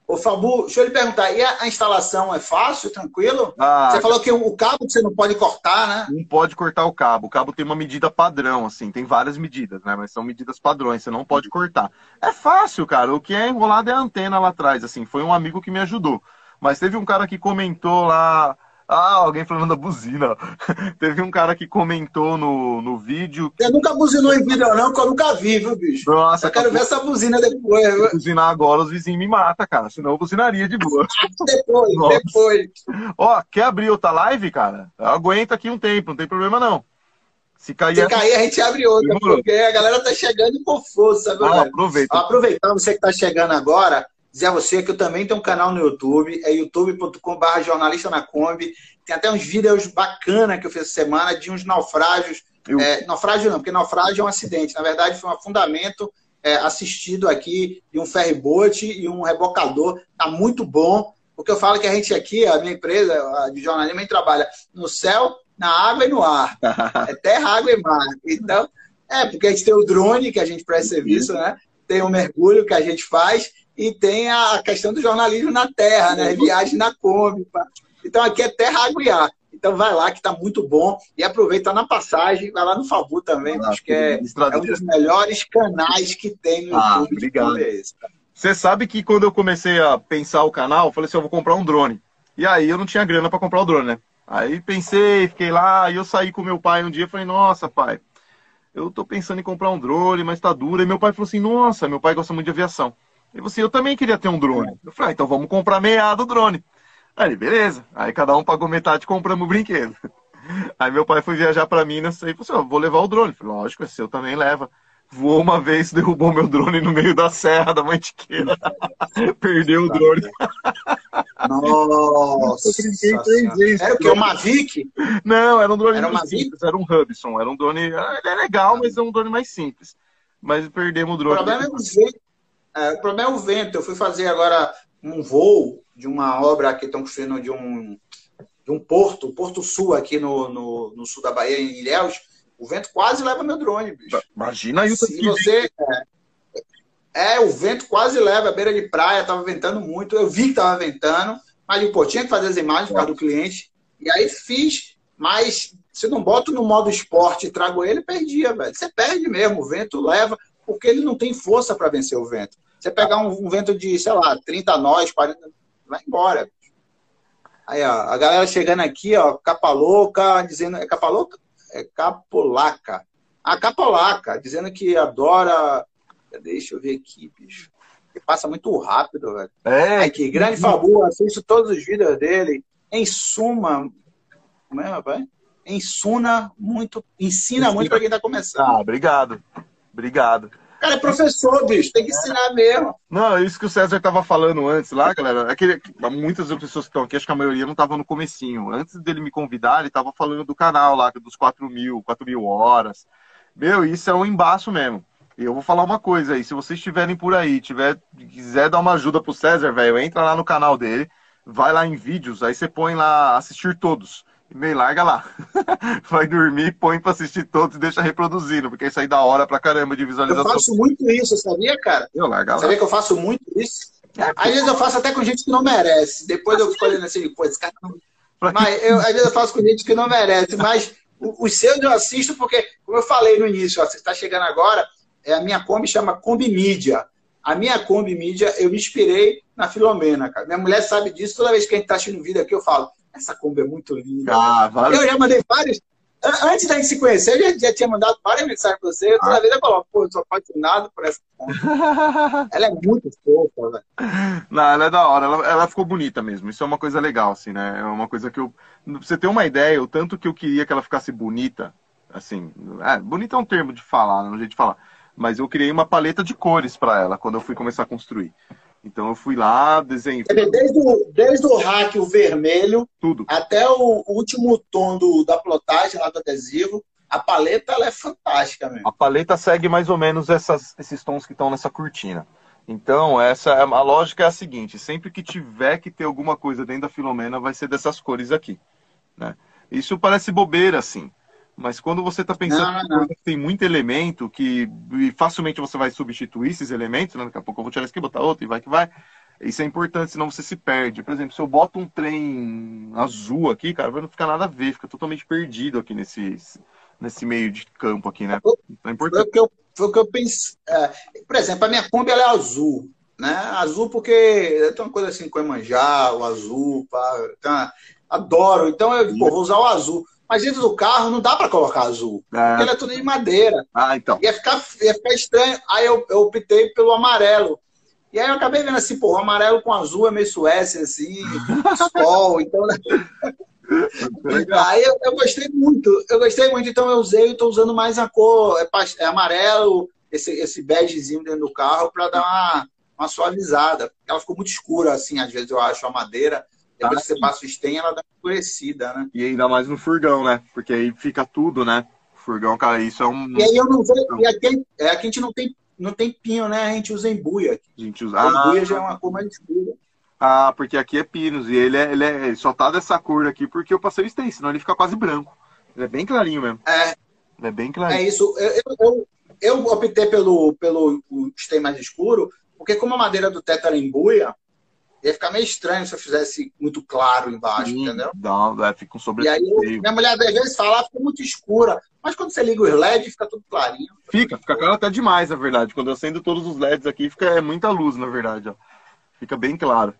Ô, Fabu, deixa eu lhe perguntar, e a, a instalação é fácil, tranquilo? Ah, você falou que o, cabo você não pode cortar, né? Não pode cortar o cabo. O cabo tem uma medida padrão, assim, tem várias medidas, né? Mas são medidas padrões, você não pode cortar. É fácil, cara. O que é enrolado é a antena lá atrás, assim. Foi um amigo que me ajudou. Mas teve um cara que comentou lá, ah, alguém falando da buzina. [laughs] Teve um cara que comentou no, no vídeo. Você nunca buzinou em vídeo, não, que eu nunca vi, viu, bicho? Nossa, eu quero ver essa buzina depois. Se buzinar agora, os vizinhos me matam, cara. Senão eu buzinaria de boa. [laughs] depois, Nossa. depois. Ó, quer abrir outra live, cara? Aguenta aqui um tempo, não tem problema não. Se cair, Se cair a gente abre outra, Demorou. porque a galera tá chegando com força, viu, ah, aproveita. Aproveitar você que tá chegando agora, dizer a você que eu também tenho um canal no YouTube, é youtube.com.br jornalista na Kombi. Tem até uns vídeos bacanas que eu fiz essa semana de uns naufrágios. Eu... É, naufrágio não, porque naufrágio é um acidente. Na verdade, foi um afundamento é, assistido aqui de um ferryboat e um rebocador. Tá muito bom, porque eu falo que a gente aqui, a minha empresa a de jornalismo, a gente trabalha no céu, na água e no ar. [laughs] É terra, água e mar. Então, é, porque a gente tem o drone, que a gente presta serviço, né? Tem o mergulho que a gente faz e tem a questão do jornalismo na terra, né? Viagem na Kombi. Então aqui é terra, água e ar. Então vai lá que está muito bom e aproveita na passagem, vai lá no Fabu também, ah, acho que é, é, um dos melhores canais que tem no ah, YouTube. Obrigado. Você sabe que quando eu comecei a pensar o canal, eu falei assim, eu vou comprar um drone. E aí eu não tinha grana para comprar o drone, né? Aí pensei, fiquei lá, e eu saí com meu pai um dia e falei, nossa, pai, eu tô pensando em comprar um drone, mas tá duro. E meu pai falou assim, nossa, meu pai gosta muito de aviação. E você, eu também queria ter um drone. Eu falei, ah, então vamos comprar meia do drone. Aí, beleza. Aí cada um pagou metade e compramos o brinquedo. [laughs] Aí meu pai foi viajar para Minas e falou assim, oh, vou levar o drone. Eu falei, lógico, é seu também leva. Voou uma vez, derrubou meu drone no meio da serra da Mantiqueira. [laughs] Perdeu o drone. Nossa! Era o que? O Mavic? Não, era um drone era mais simples, era um Hubson. Era um drone. Ele é legal, mas é um drone mais simples. Mas perdemos o drone. O problema é o vento. É, o problema é o vento. Eu fui fazer agora um voo de uma obra que estão construindo de um, de um porto, Porto Sul, aqui no, no, no sul da Bahia, em Ilhéus. O vento quase leva meu drone, bicho. Imagina aí o Se você. É, é, o vento quase leva, a beira de praia, tava ventando muito. Eu vi que tava ventando, mas pô, tinha que fazer as imagens para do cliente. E aí fiz, mas se não boto no modo esporte e trago ele, perdia, velho. Você perde mesmo, o vento leva, porque ele não tem força para vencer o vento. Você pegar um, um, vento de, sei lá, 30 nós, 40, vai embora. Aí, ó, a galera chegando aqui, ó, capa louca, dizendo. É capa louca? É capolaca. A capolaca, dizendo que adora. Deixa eu ver aqui, bicho. Que passa muito rápido, velho. É. que grande Fabu, assisto todos os vídeos dele. Em suma. Como é, rapaz? Ensina muito, ensina muito para quem está começando. Ah, obrigado. Obrigado. Cara, é professor, bicho, tem que ensinar mesmo. Não, é isso que o César estava falando antes lá, galera. É que muitas pessoas que estão aqui, acho que a maioria não estavam no comecinho. Antes dele me convidar, ele estava falando do canal lá, dos 4 mil, 4 mil horas. Meu, isso é um embaço mesmo. E eu vou falar uma coisa aí, se vocês estiverem por aí, tiver, quiser dar uma ajuda pro César, velho, entra lá no canal dele, vai lá em vídeos, aí você põe lá assistir todos meio larga lá. [laughs] Vai dormir, põe pra assistir todos e deixa reproduzindo, porque isso aí dá hora pra caramba de visualização. Eu faço muito isso, sabia, cara? Eu larga lá. Sabia que eu faço muito isso? É, às vezes eu faço até com gente que não merece. Depois eu fico olhando assim, pô, esse cara não... Mas eu, às vezes eu faço com gente que não merece, mas os seus eu assisto porque, como eu falei no início, ó, você está chegando agora, é, a minha Kombi chama Kombi Mídia. A minha Kombi Mídia, eu me inspirei na Filomena, cara. Minha mulher sabe disso, toda vez que a gente está assistindo vídeo aqui, eu falo, essa Kombi é muito linda. Ah, vale. Eu já mandei vários. Antes da gente se conhecer, eu já, já tinha mandado várias mensagens para você. Toda ah. vez eu coloco, pô, eu sou apaixonado por essa Kombi. [laughs] ela é muito fofa, velho. Não, ela é da hora. Ela, ela, ficou bonita mesmo. Isso é uma coisa legal, assim, né? É uma coisa que eu. Pra você ter uma ideia, o tanto que eu queria que ela ficasse bonita, Assim, é, bonita é um termo de falar, não é um jeito de falar. Mas eu criei uma paleta de cores para ela quando eu fui começar a construir. Então eu fui lá, desenhei. Desde o, desde o hack, o vermelho, tudo. até o último tom do, da plotagem lá do adesivo, a paleta ela é fantástica mesmo. A paleta segue mais ou menos essas, esses tons que estão nessa cortina. Então, essa é a lógica é a seguinte: sempre que tiver que ter alguma coisa dentro da Filomena, vai ser dessas cores aqui. Né? Isso parece bobeira, assim. Mas quando você está pensando não, não, que tem muito elemento que facilmente você vai substituir esses elementos, né? daqui a pouco eu vou tirar esse aqui, botar outro e vai que vai. Isso é importante, senão você se perde. Por exemplo, se eu boto um trem azul aqui, cara, vai não ficar nada a ver, fica totalmente perdido aqui nesse, nesse meio de campo aqui, né? Então é importante. Foi o que eu, foi o que eu pensei. É, por exemplo, a minha Kombi ela é azul, né? Azul porque tem uma coisa assim com Emanjá, o azul, pá, então, adoro. Então eu pô, vou usar o azul. Mas dentro do carro não dá para colocar azul. É. Porque ele é tudo de madeira. Ah, então. Ia ficar, ia ficar estranho. Aí eu, eu optei pelo amarelo. E aí eu acabei vendo assim, pô, o amarelo com azul é meio Suécia, assim, [laughs] sol, então. Né? aí eu, eu, gostei muito, eu gostei muito, então eu usei, estou usando mais a cor, é, é, amarelo, esse, esse begezinho dentro do carro para dar uma, uma suavizada. Ela ficou muito escura, assim, às vezes eu acho a madeira. Depois ah, que você passa o stem, ela dá uma escurecida, né? E ainda mais no furgão, né? Porque aí fica tudo, né? Furgão, cara, isso é um. E aí eu não vejo. E aqui, é, aqui a gente não tem, não tem pinho, né? A gente usa embuia. A gente usa. A embuia ah, já é uma cor mais escura. Ah, porque aqui é pinos e ele, é, ele, é, ele só tá dessa cor aqui porque eu passei o stem, senão ele fica quase branco. Ele é bem clarinho mesmo. É. Ele é bem clarinho. É isso. Eu, eu, eu optei pelo, pelo stem mais escuro, porque como a madeira do teto era embuia, Ia ficar meio estranho se eu fizesse muito claro embaixo, Sim, entendeu? Não, é, fica um sobre. E aí, minha mulher às vezes fala, ah, fica muito escura. Mas quando você liga os LEDs, fica tudo clarinho. Fica, fica claro até demais, na verdade. Quando eu acendo todos os LEDs aqui, fica é muita luz, na verdade. Ó. Fica bem claro.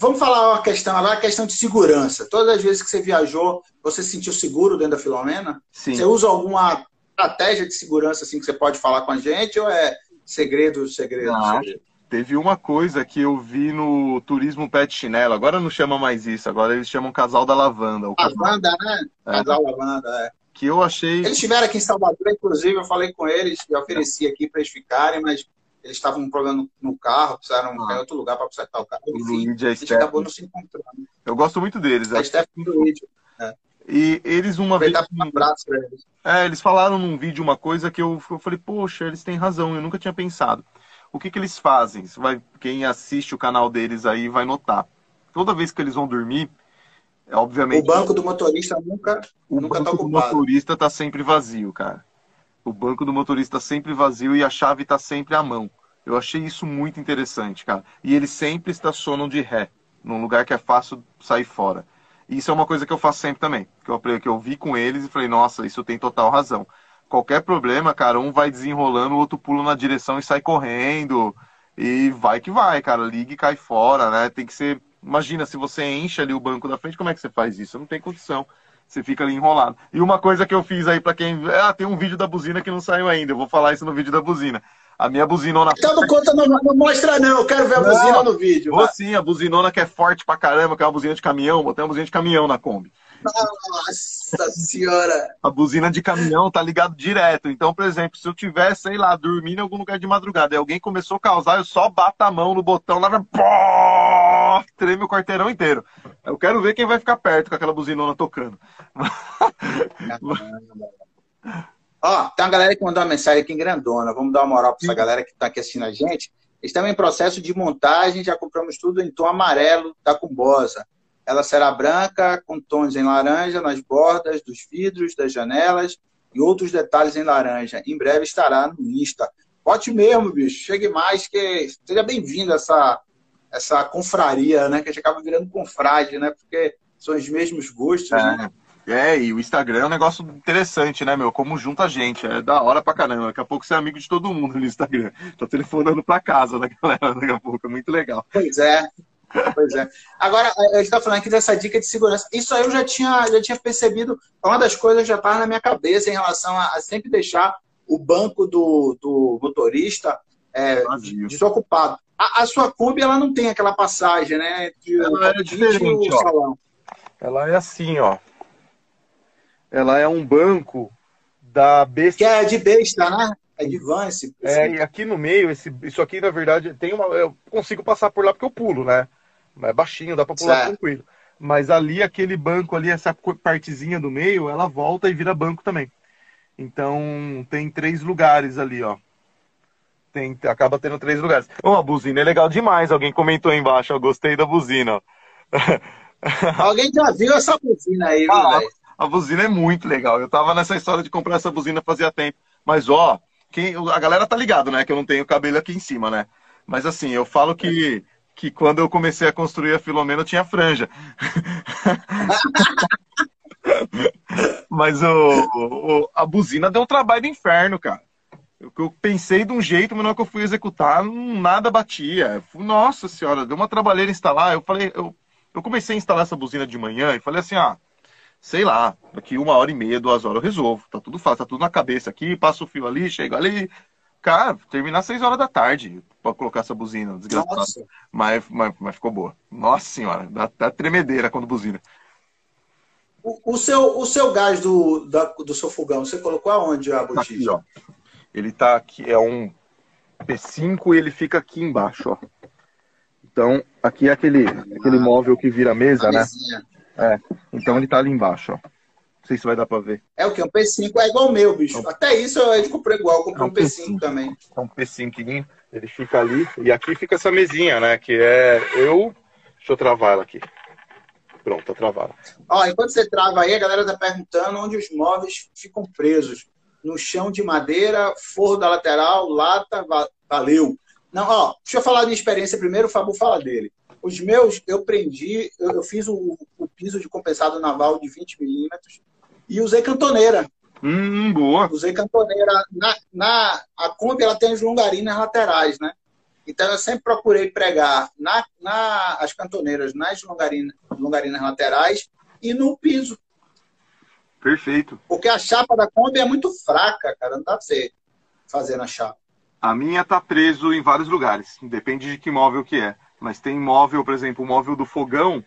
Vamos falar uma questão agora, a questão de segurança. Todas as vezes que você viajou, você se sentiu seguro dentro da Filomena? Sim. Você usa alguma estratégia de segurança assim que você pode falar com a gente ou é segredo, segredo, ah, segredo? Teve uma coisa que eu vi no Turismo Pet Chinelo, agora não chama mais isso, agora eles chamam Casal da Lavanda. Lavanda, né? É. Casal Lavanda, é. Que eu achei. Eles estiveram aqui em Salvador, inclusive, eu falei com eles, eu ofereci aqui para eles ficarem, mas eles estavam com um problema no carro, precisaram ah. em outro lugar para consertar o carro. Enfim, a eles acabou não se encontrando. Eu gosto muito deles. A é. Stephanie do vídeo. É. E eles uma vez. Um abraço pra eles. É, eles falaram num vídeo uma coisa que eu, eu falei, poxa, eles têm razão, eu nunca tinha pensado o que, que eles fazem? Vai, quem assiste o canal deles aí vai notar. Toda vez que eles vão dormir, é, obviamente. O banco do motorista nunca, o nunca banco tá do motorista está sempre vazio, cara. O banco do motorista está sempre vazio e a chave está sempre à mão. Eu achei isso muito interessante, cara. E eles sempre estacionam de ré, num lugar que é fácil sair fora. E isso é uma coisa que eu faço sempre também. Que eu, que eu vi com eles e falei, nossa, isso tem total razão qualquer problema, cara, um vai desenrolando, o outro pula na direção e sai correndo. E vai que vai, cara. Liga e cai fora, né? Tem que ser. Imagina, se você enche ali o banco da frente, como é que você faz isso? Não tem condição. Você fica ali enrolado. E uma coisa que eu fiz aí para quem. Ah, tem um vídeo da buzina que não saiu ainda. Eu vou falar isso no vídeo da buzina. A minha buzinona. Então não conta, não, não mostra, não. Eu quero ver a não, buzina no vídeo. Vou sim, a buzinona que é forte pra caramba, que é uma buzina de caminhão. Botei uma buzina de caminhão na Kombi. Nossa senhora! A buzina de caminhão tá ligado direto. Então, por exemplo, se eu tiver, sei lá, dormindo em algum lugar de madrugada e alguém começou a causar, eu só bato a mão no botão, lá pô, treme o quarteirão inteiro. Eu quero ver quem vai ficar perto com aquela buzinona tocando. Ó, tem uma galera que mandou uma mensagem aqui em grandona. Vamos dar uma moral para essa galera que está aqui assistindo a gente. Estamos em processo de montagem, já compramos tudo em tom amarelo da Cumbosa. Ela será branca, com tons em laranja nas bordas dos vidros, das janelas e outros detalhes em laranja. Em breve estará no Insta. Bote mesmo, bicho. Chegue mais, que seja bem-vindo a essa, essa confraria, né? Que a gente acaba virando confrade, né? Porque são os mesmos gostos, é. né? É, e o Instagram é um negócio interessante, né, meu? Como junta a gente. É da hora pra caramba. Daqui a pouco você é amigo de todo mundo no Instagram. Tá telefonando pra casa da galera daqui a pouco. É muito legal. Pois é. Pois é. Agora, a gente está falando aqui dessa dica de segurança. Isso aí eu já tinha, já tinha percebido. Uma das coisas já estava na minha cabeça em relação a, a, sempre deixar o banco do, do motorista é, desocupado. A, a, sua Kombi, ela não tem aquela passagem, né? ela é diferente, ó. Ela é assim, ó. ela é um banco da besta. Que é de besta, né? É de van esse. É, e aqui no meio, esse, isso aqui, na verdade, tem uma. Eu consigo passar por lá porque eu pulo, né? É baixinho, dá pra pular certo. tranquilo. Mas ali, aquele banco ali, essa partezinha do meio, ela volta e vira banco também. Então, tem três lugares ali, ó. Tem, acaba tendo três lugares. Oh, a buzina é legal demais. Alguém comentou aí embaixo, eu gostei da buzina. [laughs] Alguém já viu essa buzina aí, ah, A buzina é muito legal. Eu tava nessa história de comprar essa buzina fazia tempo. Mas, ó, quem, a galera tá ligado, né? Que eu não tenho cabelo aqui em cima, né? Mas assim, eu falo que, que quando eu comecei a construir a Filomena, eu tinha franja. Mas o, o, a buzina deu um trabalho do inferno, cara. Eu, eu pensei de um jeito, mas na hora que eu fui executar, nada batia. Nossa senhora, deu uma trabalheira instalar. Eu falei, eu, eu comecei a instalar essa buzina de manhã e falei assim, ah, sei lá, daqui uma hora e meia, duas horas eu resolvo. Tá tudo fácil, tá tudo na cabeça aqui, passo o fio ali, chego ali. Cara, terminar às seis horas da tarde pra colocar essa buzina, desgraçada. Mas, mas, mas, ficou boa. Nossa senhora, dá, dá tremedeira quando buzina. O, o, seu, o seu gás do, da, do seu fogão, você colocou aonde a botija? Aqui, ó. Ele tá aqui, é um P5 e ele fica aqui embaixo, ó. Então, aqui é aquele, aquele móvel que vira mesa, né? Mesinha. É. Então ele tá ali embaixo, ó. Não sei se vai dar pra ver. É o que? Um P5 é igual o meu, bicho. Então, Até isso eu comprei igual, eu comprei é um, um P5, P5, também. É um P5, ele fica ali. E aqui fica essa mesinha, né? Que é eu. Deixa eu travar ela aqui. Pronto, tá travada. Ó, enquanto você trava aí, a galera tá perguntando onde os móveis ficam presos. No chão de madeira, forro da lateral, lata, valeu. Não, ó, deixa eu falar minha experiência primeiro, o Fabu fala dele. Os meus, eu prendi, eu, eu fiz o, o, piso de compensado naval de 20 milímetros e usei cantoneira. Hum, boa. Usei cantoneira. Na, na, a Kombi, ela tem as longarinas laterais, né? Então, eu sempre procurei pregar na, na, as cantoneiras nas longarinas, longarinas laterais e no piso. Perfeito. Porque a chapa da Kombi é muito fraca, cara. Não dá pra você fazer na chapa. A minha tá preso em vários lugares. Depende de que móvel que é. Mas tem móvel, por exemplo, o móvel do fogão,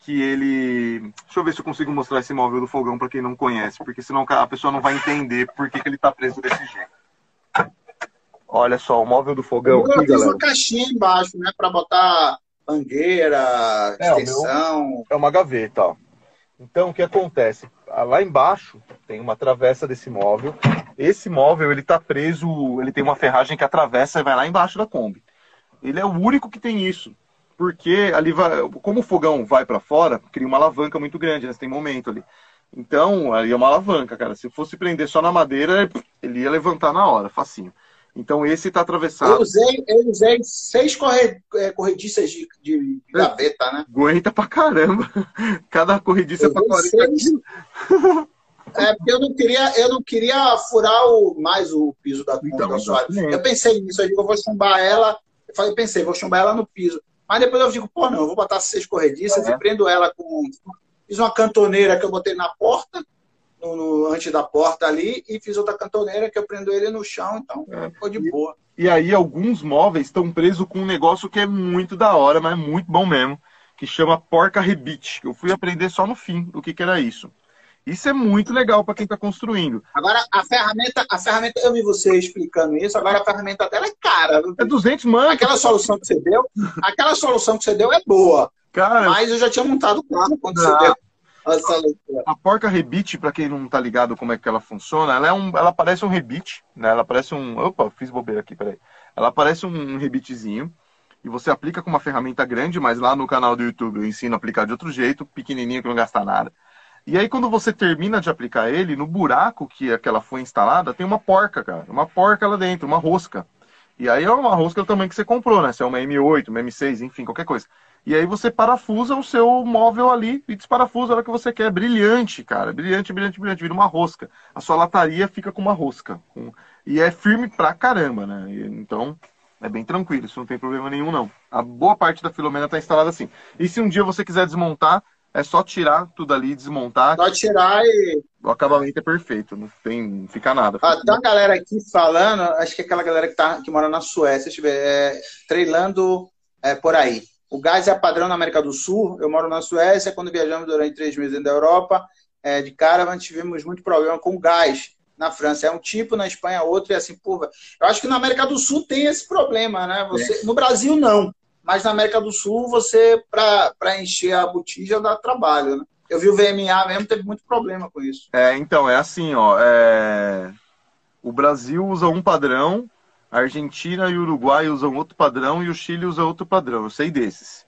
que ele. Deixa eu ver se eu consigo mostrar esse móvel do fogão para quem não conhece, porque senão a pessoa não vai entender por que, que ele está preso desse jeito. Olha só, o móvel do fogão. Eu aqui, fiz galera. uma caixinha embaixo, né, para botar mangueira, é, extensão. É uma gaveta, ó. Então, o que acontece? Ah, lá embaixo tem uma travessa desse móvel. Esse móvel, ele tá preso, ele tem uma ferragem que atravessa e vai lá embaixo da Kombi. Ele é o único que tem isso. Porque ali vai, como o fogão vai para fora, cria uma alavanca muito grande, né? Você tem momento ali. Então, ali é uma alavanca, cara. Se fosse prender só na madeira, ele ia levantar na hora, facinho. Então esse está atravessado. Eu usei, eu usei seis corre, é, corrediças de, de gaveta, né? Aguenta pra caramba. [laughs] Cada corrediça é pra 40 seis... É, porque eu não queria, eu não queria furar o, mais o piso da, então, da sua Eu pensei nisso, eu digo, eu vou chumbar ela eu falei, pensei, vou chumbar ela no piso. Mas depois eu digo, pô, não, eu vou botar seis corrediças e prendo ela com. Fiz uma cantoneira que eu botei na porta, no, no, antes da porta ali, e fiz outra cantoneira que eu prendo ele no chão, então é. ficou de boa. E, e aí, alguns móveis estão presos com um negócio que é muito da hora, mas é muito bom mesmo, que chama porca rebite. Eu fui aprender só no fim o que, que era isso. Isso é muito legal para quem está construindo. Agora, a ferramenta, a ferramenta, eu vi você explicando isso, agora a ferramenta dela é cara. É 200 mano. Aquela solução que você deu, aquela solução que você deu é boa. Cara, mas eu já tinha montado o carro quando você deu. A porca rebite, para quem não tá ligado como é que ela funciona, ela é um, ela parece um rebite, né? Ela parece um, opa, fiz bobeira aqui, peraí. Ela parece um rebitezinho e você aplica com uma ferramenta grande, mas lá no canal do YouTube eu ensino a aplicar de outro jeito, pequenininho que não gasta nada. E aí, quando você termina de aplicar ele, no buraco que aquela foi instalada, tem uma porca, cara. Uma porca lá dentro, uma rosca. E aí é uma rosca também que você comprou, né? Se é uma M8, uma M6, enfim, qualquer coisa. E aí você parafusa o seu móvel ali e desparafusa a hora que você quer. Brilhante, cara. Brilhante, brilhante, brilhante. Vira uma rosca. A sua lataria fica com uma rosca. E é firme pra caramba, né? Então, é bem tranquilo. Isso não tem problema nenhum, não. A boa parte da Filomena está instalada assim. E se um dia você quiser desmontar, é só tirar tudo ali, desmontar. Só tirar e. O acabamento é perfeito, não tem, não fica nada. Ah, tem uma galera aqui falando, acho que é aquela galera que, tá, que mora na Suécia, estiver é, treinando é, por aí. O gás é padrão na América do Sul. Eu moro na Suécia. Quando viajamos durante três meses da Europa, é, de Caravan, tivemos muito problema com gás na França. É um tipo, na Espanha outro, e assim, pô, eu acho que na América do Sul tem esse problema, né? Você, é. No Brasil, não. Mas na América do Sul, você, para encher a botija, dá trabalho, né? Eu vi o VMA mesmo, teve muito problema com isso. É, então, é assim, ó. É... O Brasil usa um padrão, a Argentina e o Uruguai usam outro padrão e o Chile usa outro padrão. Eu sei desses.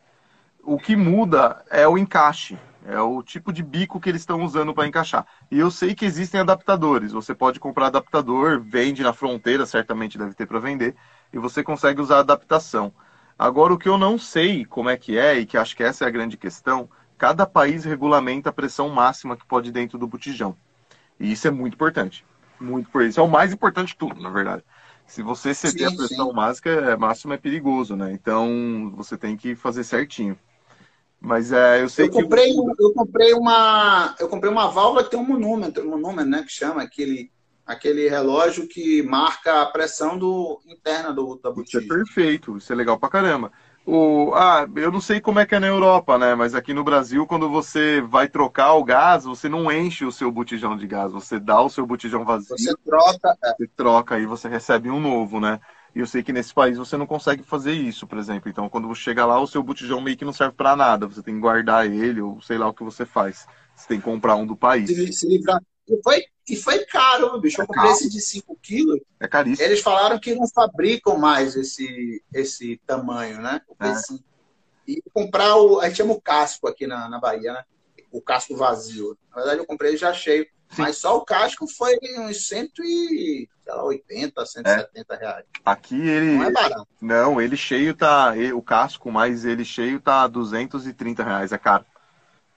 O que muda é o encaixe. É o tipo de bico que eles estão usando para encaixar. E eu sei que existem adaptadores. Você pode comprar adaptador, vende na fronteira, certamente deve ter para vender, e você consegue usar adaptação. Agora, o que eu não sei como é que é, e que acho que essa é a grande questão, cada país regulamenta a pressão máxima que pode dentro do botijão. E isso é muito importante. Muito por isso. É o mais importante de tudo, na verdade. Se você ceder sim, a pressão sim. máxima, é, máxima é perigoso, né? Então você tem que fazer certinho. Mas é, eu sei eu comprei, que. Eu comprei uma. Eu comprei uma válvula que tem um monômetro, um monômetro, né? Que chama aquele, aquele relógio que marca a pressão do, interna do, da botija. Isso é perfeito, isso é legal pra caramba. O, ah, eu não sei como é que é na Europa, né? Mas aqui no Brasil, quando você vai trocar o gás, você não enche o seu botijão de gás, você dá o seu botijão vazio. Você troca. É. Você troca e você recebe um novo, né? E eu sei que nesse país você não consegue fazer isso, por exemplo. Então, quando você chega lá, o seu botijão meio que não serve para nada. Você tem que guardar ele, ou sei lá o que você faz. Você tem que comprar um do país. Se, se livrar. Foi, e foi caro, bicho. Eu é comprei esse de 5 quilos. É caríssimo. Eles falaram que não fabricam mais esse, esse tamanho, né? O é. E comprar o. A gente chama o casco aqui na, na Bahia, né? O casco vazio. Na verdade, eu comprei já cheio. Sim. Mas só o casco foi uns 180, 170 é. reais. Aqui ele. Não é barato. Não, ele cheio tá. O casco, mas ele cheio tá 230 reais. É caro.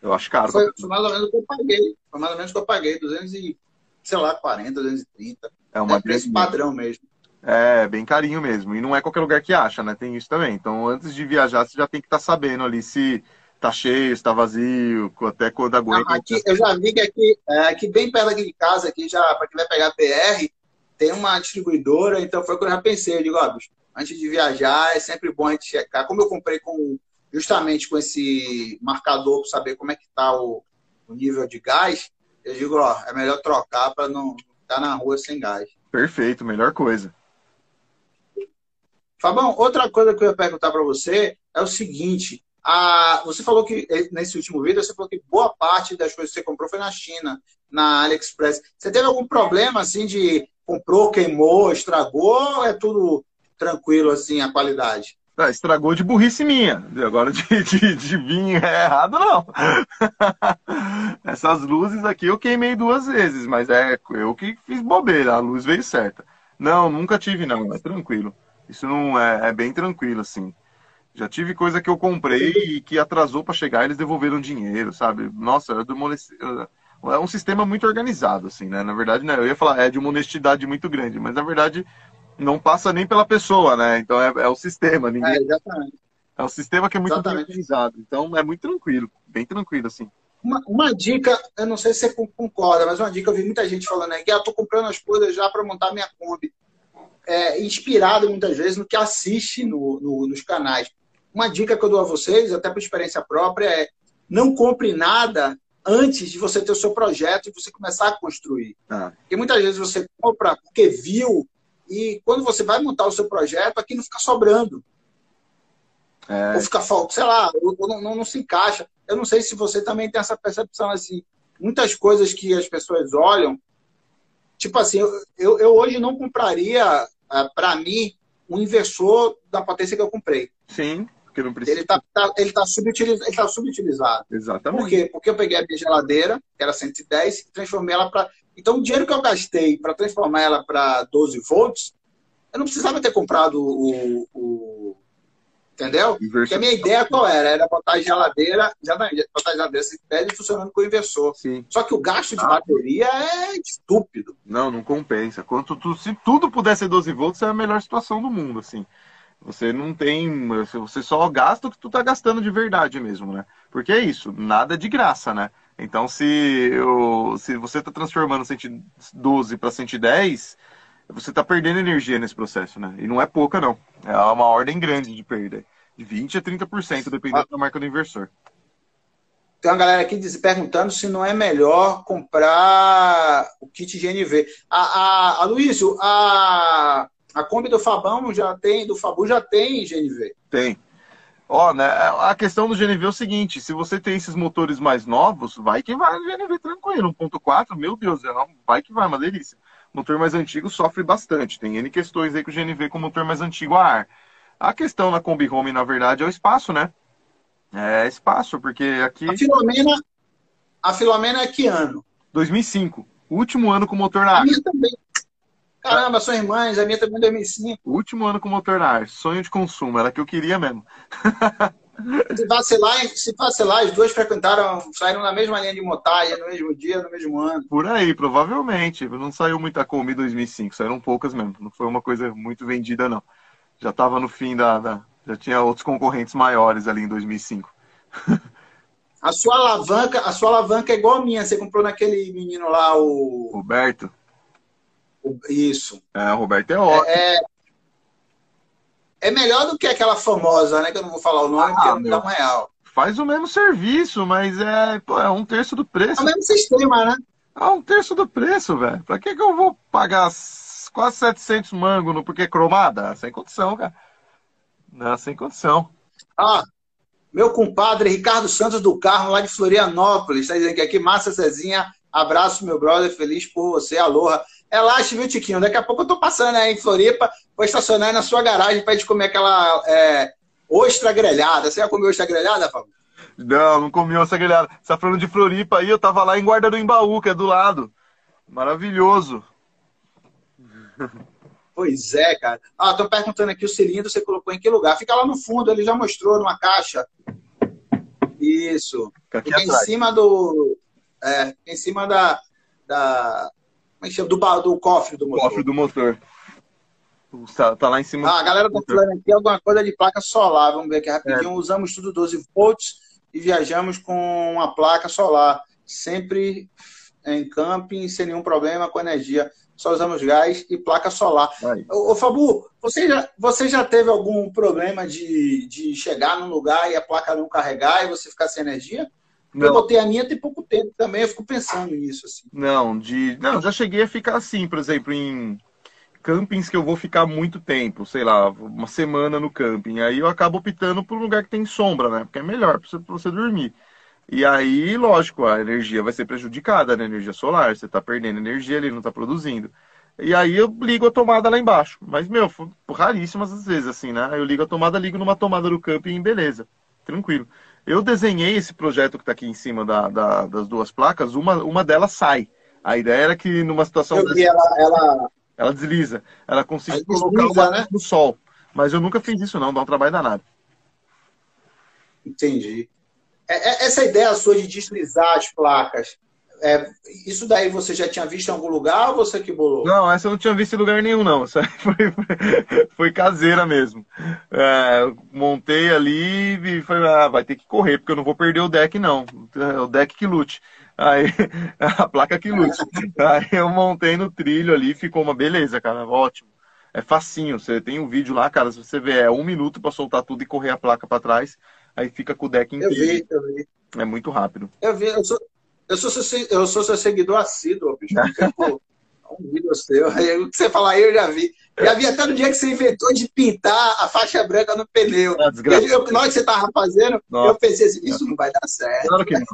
Eu acho caro. Foi, foi mais ou menos o que eu paguei. Foi mais ou menos o que eu paguei. 200 e, sei lá, 40, 230. É uma é preço padrão mesmo. É, bem carinho mesmo. E não é qualquer lugar que acha, né? Tem isso também. Então, antes de viajar, você já tem que estar tá sabendo ali se tá cheio, está vazio, até quando aguenta. aqui, eu já vi que aqui, é, aqui bem perto aqui de casa, aqui já, para quem vai pegar PR, tem uma distribuidora, então foi o que eu já pensei. Eu digo, ó, bicho, antes de viajar, é sempre bom a gente checar. Como eu comprei com justamente com esse marcador para saber como é que está o, o, nível de gás, eu digo, ó, é melhor trocar para não estar na rua sem gás. Perfeito, melhor coisa. Fabão, outra coisa que eu ia perguntar para você é o seguinte: ah, você falou que, eh, nesse último vídeo, você falou que boa parte das coisas que você comprou foi na China, na AliExpress. Você teve algum problema, assim, de comprou, queimou, estragou, ou é tudo tranquilo, assim, a qualidade? Ah, estragou de burrice minha. Agora de, de, de vir é errado, não. [laughs] Essas luzes aqui eu queimei duas vezes, mas é eu que fiz bobeira, a luz veio certa. Não, nunca tive, não, é tranquilo. Isso não é, é bem tranquilo, assim. Já tive coisa que eu comprei e que atrasou para chegar, eles devolveram dinheiro, sabe? Nossa, é um sistema muito organizado, assim, né? Na verdade, né? Eu ia falar, é de uma honestidade muito grande, mas na verdade não passa nem pela pessoa, né? Então é, é o sistema, ninguém. É, exatamente. É o sistema que é muito exatamente. organizado, então é muito tranquilo, bem tranquilo, assim. Uma, uma, dica, eu não sei se você concorda, mas uma dica, eu vi muita gente falando aí que ah, tô comprando as coisas já para montar minha Kombi. É, inspirado muitas vezes no que assiste no, no, nos canais. Uma dica que eu dou a vocês, até por experiência própria, é não compre nada antes de você ter o seu projeto e você começar a construir. Ah. Porque muitas vezes você compra porque viu e quando você vai montar o seu projeto, aqui não fica sobrando. É. Ou fica falta, sei lá, ou, não, não, não, se encaixa. Eu não sei se você também tem essa percepção assim. Muitas coisas que as pessoas olham, tipo assim, eu, eu, hoje não compraria, ah, para mim, um inversor da potência que eu comprei. Sim. Porque não precisa. Ele está tá, ele tá subutilizado, ele tá subutilizado. Exatamente. Por quê? Porque eu peguei a minha geladeira, que era 110, e transformei ela para. Então, o dinheiro que eu gastei para transformar ela para 12 volts, eu não precisava ter comprado o. o entendeu? Porque a minha ideia qual era? Era botar a geladeira, já botar a geladeira 110 funcionando com o inversor. Sim. Só que o gasto de ah. bateria é estúpido. Não, não compensa. Quanto tu, se tudo pudesse ser 12 volts, é a melhor situação do mundo, assim. Você não tem. Você só gasta o que tu tá gastando de verdade mesmo, né? Porque é isso, nada de graça, né? Então, se, eu, se você está transformando 112 para 110, você está perdendo energia nesse processo, né? E não é pouca, não. É uma ordem grande de perda. De 20% a 30%, dependendo ah. da marca do inversor. tem uma galera aqui perguntando se não é melhor comprar o kit GNV. A, a, a Luísio, a, a Kombi do Fabão já tem, do Fabu já tem GNV. Tem. Ó, né, a questão do GNV é o seguinte, se você tem esses motores mais novos, vai que vai GNV tranquilo, 1.4, meu Deus, é vai que vai, uma delícia. Motor mais antigo sofre bastante, tem N questões aí com o GNV com o motor mais antigo a ar. A questão na Kombi Home, na verdade, é o espaço, né? É espaço, porque aqui. A Filomena, a Filomena é que ano? 2005. Último ano com motor na ar. A minha também. Caramba, são irmãs, a minha também é 2005. Último ano com motor na ar. Sonho de consumo, era que eu queria mesmo. se, vacilar, se vacilar, as duas frequentaram, saíram na mesma linha de montagem, no mesmo dia, no mesmo ano. Por aí, provavelmente. Não saiu muita Kombi em 2005, saíram poucas mesmo. Não foi uma coisa muito vendida, não. Já estava no fim da, da, já tinha outros concorrentes maiores ali em 2005. A sua alavanca, a sua alavanca é igual a minha. Você comprou naquele menino lá, o. Roberto. Isso. É, o Roberto é ótimo. É, é, melhor do que aquela famosa, né? Que eu não vou falar o nome, ah, porque não dá um real. Faz o mesmo serviço, mas é, pô, é um terço do preço. É o mesmo sistema, né? É um terço do preço, velho. Pra que, que eu vou pagar quase 700 mangos no porque cromada? Sem condição, cara. Não, sem condição. Ah, meu compadre Ricardo Santos do Carmo, lá de Florianópolis, está dizendo que aqui, Massa Cezinha, abraço, meu brother, feliz por você, aloha. Relaxa, viu, Tiquinho? Daqui a pouco eu tô passando aí em Floripa, vou estacionar aí na sua garagem para gente comer aquela é, ostra grelhada. Você já comeu ostra grelhada, Fábio? Não, não comi ostra grelhada. Você tá falando de Floripa aí, eu tava lá em Guarda do Embaú, que é do lado. Maravilhoso. Pois é, cara. Ah, estão perguntando aqui o cilindro você colocou em que lugar? Fica lá no fundo, ele já mostrou numa caixa. Isso. Fica em cima do. É, em cima da. da como é que chama? Do, do cofre do motor. Cofre do motor. Tá, tá lá em cima. Ah, a galera tá falando aqui alguma coisa de placa solar. Vamos ver aqui rapidinho. É. Usamos tudo 12 volts e viajamos com uma placa solar. Sempre em camping, sem nenhum problema com energia só usamos gás e placa solar. Ô, ô, Fabu, você já, você já teve algum problema de, de chegar num lugar e a placa não carregar e você ficar sem energia? Não. Eu botei a minha tem pouco tempo também, eu fico pensando nisso. Assim. Não, de, não, já cheguei a ficar assim, por exemplo, em campings que eu vou ficar muito tempo, sei lá, uma semana no camping. Aí eu acabo optando por um lugar que tem sombra, né? Porque é melhor para você, pra você dormir. E aí, lógico, a energia vai ser prejudicada, né? Energia solar, você está perdendo energia ali, não está produzindo. E aí eu ligo a tomada lá embaixo. Mas, meu, raríssimas as vezes, assim, né? Eu ligo a tomada, ligo numa tomada do camping, beleza, tranquilo. Eu desenhei esse projeto que está aqui em cima da, da, das duas placas, uma, uma delas sai. A ideia era que numa situação. Vi ela, ela... ela desliza. Ela consegue colocar o né? no sol. Mas eu nunca fiz isso, não, dá um trabalho danado. Entendi. É, é, essa ideia sua de deslizar as placas, é, isso daí você já tinha visto em algum lugar ou você que bolou? Não, essa eu não tinha visto em lugar nenhum, não. Foi, [laughs] foi, foi caseira mesmo. É, montei ali e falei, ah, vai ter que correr, porque eu não vou perder o deck, não. É o deck que lute. Aí, [laughs] a placa que lute. Aí eu montei no trilho ali, ficou uma beleza, cara, ótimo. É facinho, você tem um vídeo lá, cara, se você ver, é um minuto para soltar tudo e correr a placa para trás aí fica com o deck inteiro. Eu vi, eu vi. É muito rápido. Eu vi, eu sou, eu sou, seu, eu sou seu seguidor assíduo, bicho. um vídeo seu. Aí, o que você fala aí, eu já vi. Já vi até no dia que você inventou de pintar a faixa branca no pneu. É eu, na hora que você tava fazendo, Nossa. eu pensei assim, isso não vai dar certo. Claro que não.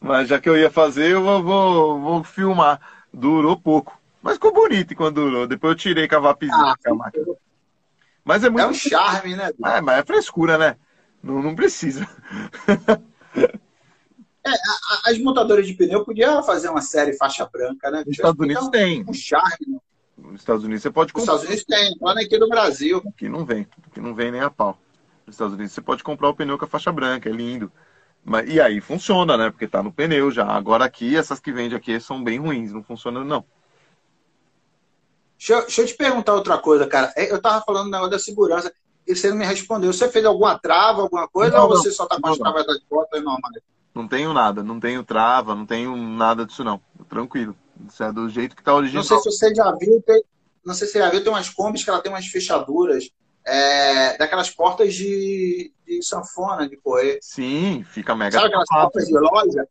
Mas já que eu ia fazer, eu vou, vou, vou filmar. Durou pouco. Mas ficou bonito quando durou. Depois eu tirei com a vapizinha ah, máquina. Mas é muito. É um charme, né? É, mas é frescura, né? Não, não precisa. [laughs] É, as montadoras de pneu podiam fazer uma série faixa branca, né? Nos Estados Unidos tem. Um charme. Né? Nos Estados Unidos você pode comprar. Nos Estados Unidos tem, lá aqui no Brasil. Aqui não vem, aqui não vem nem a pau. Nos Estados Unidos você pode comprar o pneu com a faixa branca, é lindo. Mas, e aí funciona, né? Porque tá no pneu já. Agora aqui, essas que vende aqui são bem ruins, não funcionam não. Deixa eu, deixa eu te perguntar outra coisa, cara. É, eu tava falando do negócio da segurança e você não me respondeu. Você fez alguma trava, alguma coisa, não, ou você só está com as travas das portas normais? Não tenho nada, não tenho trava, não tenho nada disso não. Tranquilo. Isso é do jeito que está original. Não sei se você já viu, tem, não sei se você já viu, tem umas combis que ela tem umas fechaduras é, daquelas portas de, de sanfona, de correr. Sim, fica mega Sabe aquelas portas de loja?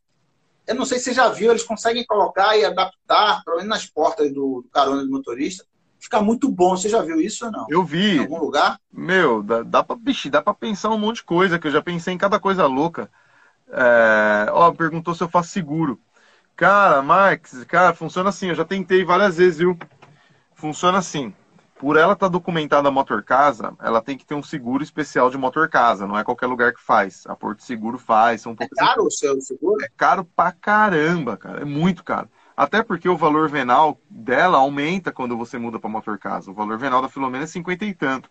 Eu não sei se você já viu, eles conseguem colocar e adaptar, pelo menos nas portas do, do carona do motorista. Fica muito bom. Você já viu isso ou não? Eu vi. Em algum lugar? Meu, dá, dá, pra, bicho, dá pra pensar um monte de coisa, que eu já pensei em cada coisa louca. É, ó, perguntou se eu faço seguro. Cara, Max, cara, funciona assim. Eu já tentei várias vezes, viu? Funciona assim. Por ela estar tá documentada a motor casa, ela tem que ter um seguro especial de motor casa. Não é qualquer lugar que faz. A Porto Seguro faz. São é caro o seu seguro? É caro pra caramba, cara. É muito caro. Até porque o valor venal dela aumenta quando você muda para motor casa. O valor venal da Filomena é 50 e tanto.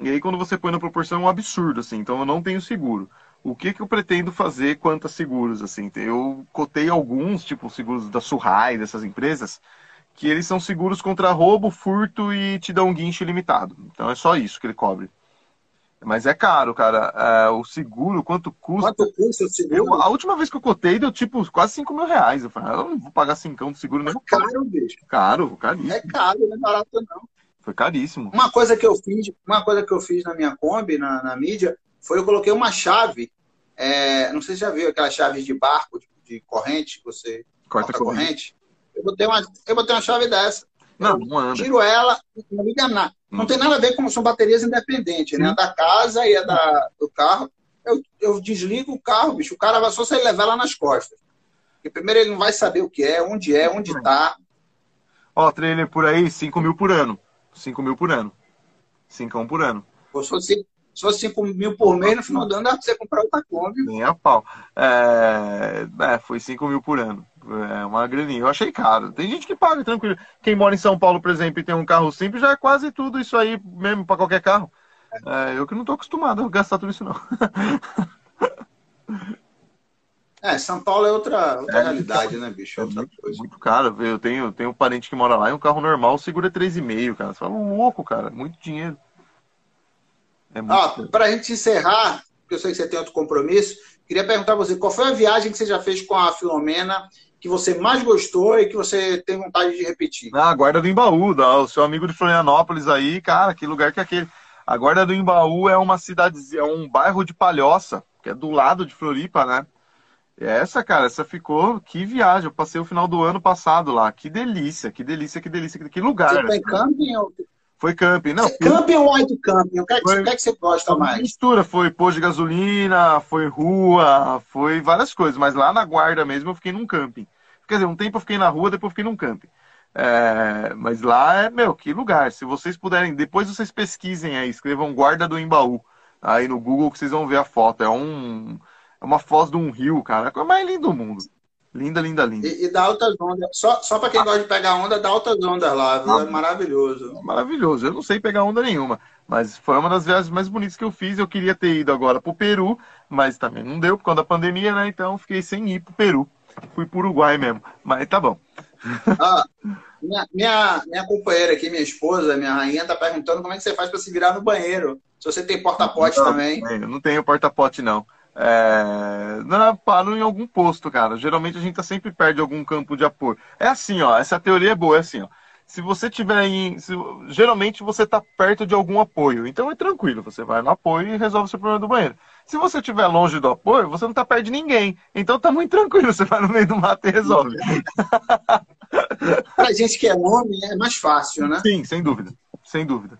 E aí quando você põe na proporção é um absurdo, assim. Então eu não tenho seguro o que, que eu pretendo fazer quanto a seguros, assim. Eu cotei alguns, tipo seguros da Surrai, dessas empresas, que eles são seguros contra roubo, furto e te dão um guincho limitado. Então é só isso que ele cobre. Mas é caro, cara. É, o seguro, quanto custa? Quanto custa o seguro? Eu, a última vez que eu cotei deu tipo quase 5 mil reais. Eu falei, ah, eu não vou pagar 5 de seguro nem. É caro, bicho. Caro, caríssimo. É caro, não é barato não. Foi caríssimo. Uma coisa que eu fiz, uma coisa que eu fiz na minha Kombi, na, na mídia, foi eu coloquei uma chave. É, não sei se já viu aquelas chaves de barco, de, de corrente, que você corta, corrente. corrente. Eu botei, uma, eu botei uma chave dessa. Não, não anda. Tiro ela, não liga nada. Não tem nada a ver com são baterias independentes, né? A da casa e a da, do carro. Eu, eu desligo o carro, bicho. O cara vai só ele levar lá nas costas. Porque primeiro ele não vai saber o que é, onde é, onde está. Ó, trailer por aí, 5 mil por ano. 5 mil por ano. 5 por ano. Se fosse, se fosse 5 mil por mês, no final do ano dá pra você comprar outra Kombi. Nem a pau. É, é foi 5 mil por ano. É uma graninha. Eu achei caro. Tem gente que paga tranquilo. Quem mora em São Paulo, por exemplo, e tem um carro simples, já é quase tudo isso aí mesmo para qualquer carro. É, eu que não tô acostumado a gastar tudo isso, não. [laughs] É, São Paulo é outra, outra é, realidade, né, bicho? É muito, muito, caro. Eu tenho, tenho um parente que mora lá e um carro normal segura 3,5, cara. Você fala louco, cara. Muito dinheiro. É ah, para a gente encerrar, porque eu sei que você tem outro compromisso, queria perguntar a você, qual foi a viagem que você já fez com a Filomena que você mais gostou e que você tem vontade de repetir? Ah, a Guarda do Embaú, o seu amigo de Florianópolis aí, cara, que lugar que é aquele. A Guarda do Embaú é uma cidade, é um bairro de Palhoça, que é do lado de Floripa, né? Essa, cara, essa ficou. Que viagem. Eu passei o final do ano passado lá. Que delícia, que delícia, que delícia. Que lugar. Você foi camping ou... Foi camping. Não, camping ou white camping? O que, é que, foi... o que, é que você gosta mais? Mistura. Foi pôr de gasolina, foi rua, foi várias coisas. Mas lá na guarda mesmo eu fiquei num camping. Quer dizer, um tempo eu fiquei na rua, depois eu fiquei num camping. É, mas lá é, meu, que lugar. Se vocês puderem, depois vocês pesquisem aí, escrevam Guarda do Embaú. Aí no Google que vocês vão ver a foto. É um. É uma foz de um rio, cara. É a coisa mais linda do mundo. Linda, linda, linda. E, e dá altas ondas. Só, só para quem ah. gosta de pegar onda, dá altas ondas lá. Ah. É maravilhoso. Maravilhoso. Eu não sei pegar onda nenhuma. Mas foi uma das viagens mais bonitas que eu fiz. Eu queria ter ido agora para o Peru, mas também não deu por causa da pandemia, né? Então fiquei sem ir para o Peru. Fui para o Uruguai mesmo. Mas tá bom. Ah, minha, minha, minha companheira aqui, minha esposa, minha rainha, tá perguntando como é que você faz para se virar no banheiro. Se você tem porta-pote também. Eu não tenho porta-pote, não. É... Não, paro em algum posto, cara. Geralmente a gente tá sempre perto de algum campo de apoio. É assim, ó. Essa teoria é boa, é assim, ó. Se você tiver em. Se... Geralmente você tá perto de algum apoio. Então é tranquilo. Você vai no apoio e resolve o seu problema do banheiro. Se você estiver longe do apoio, você não tá perto de ninguém. Então tá muito tranquilo. Você vai no meio do mato e resolve. pra gente que é homem, é mais fácil, né? Sim, sem dúvida. Sem dúvida.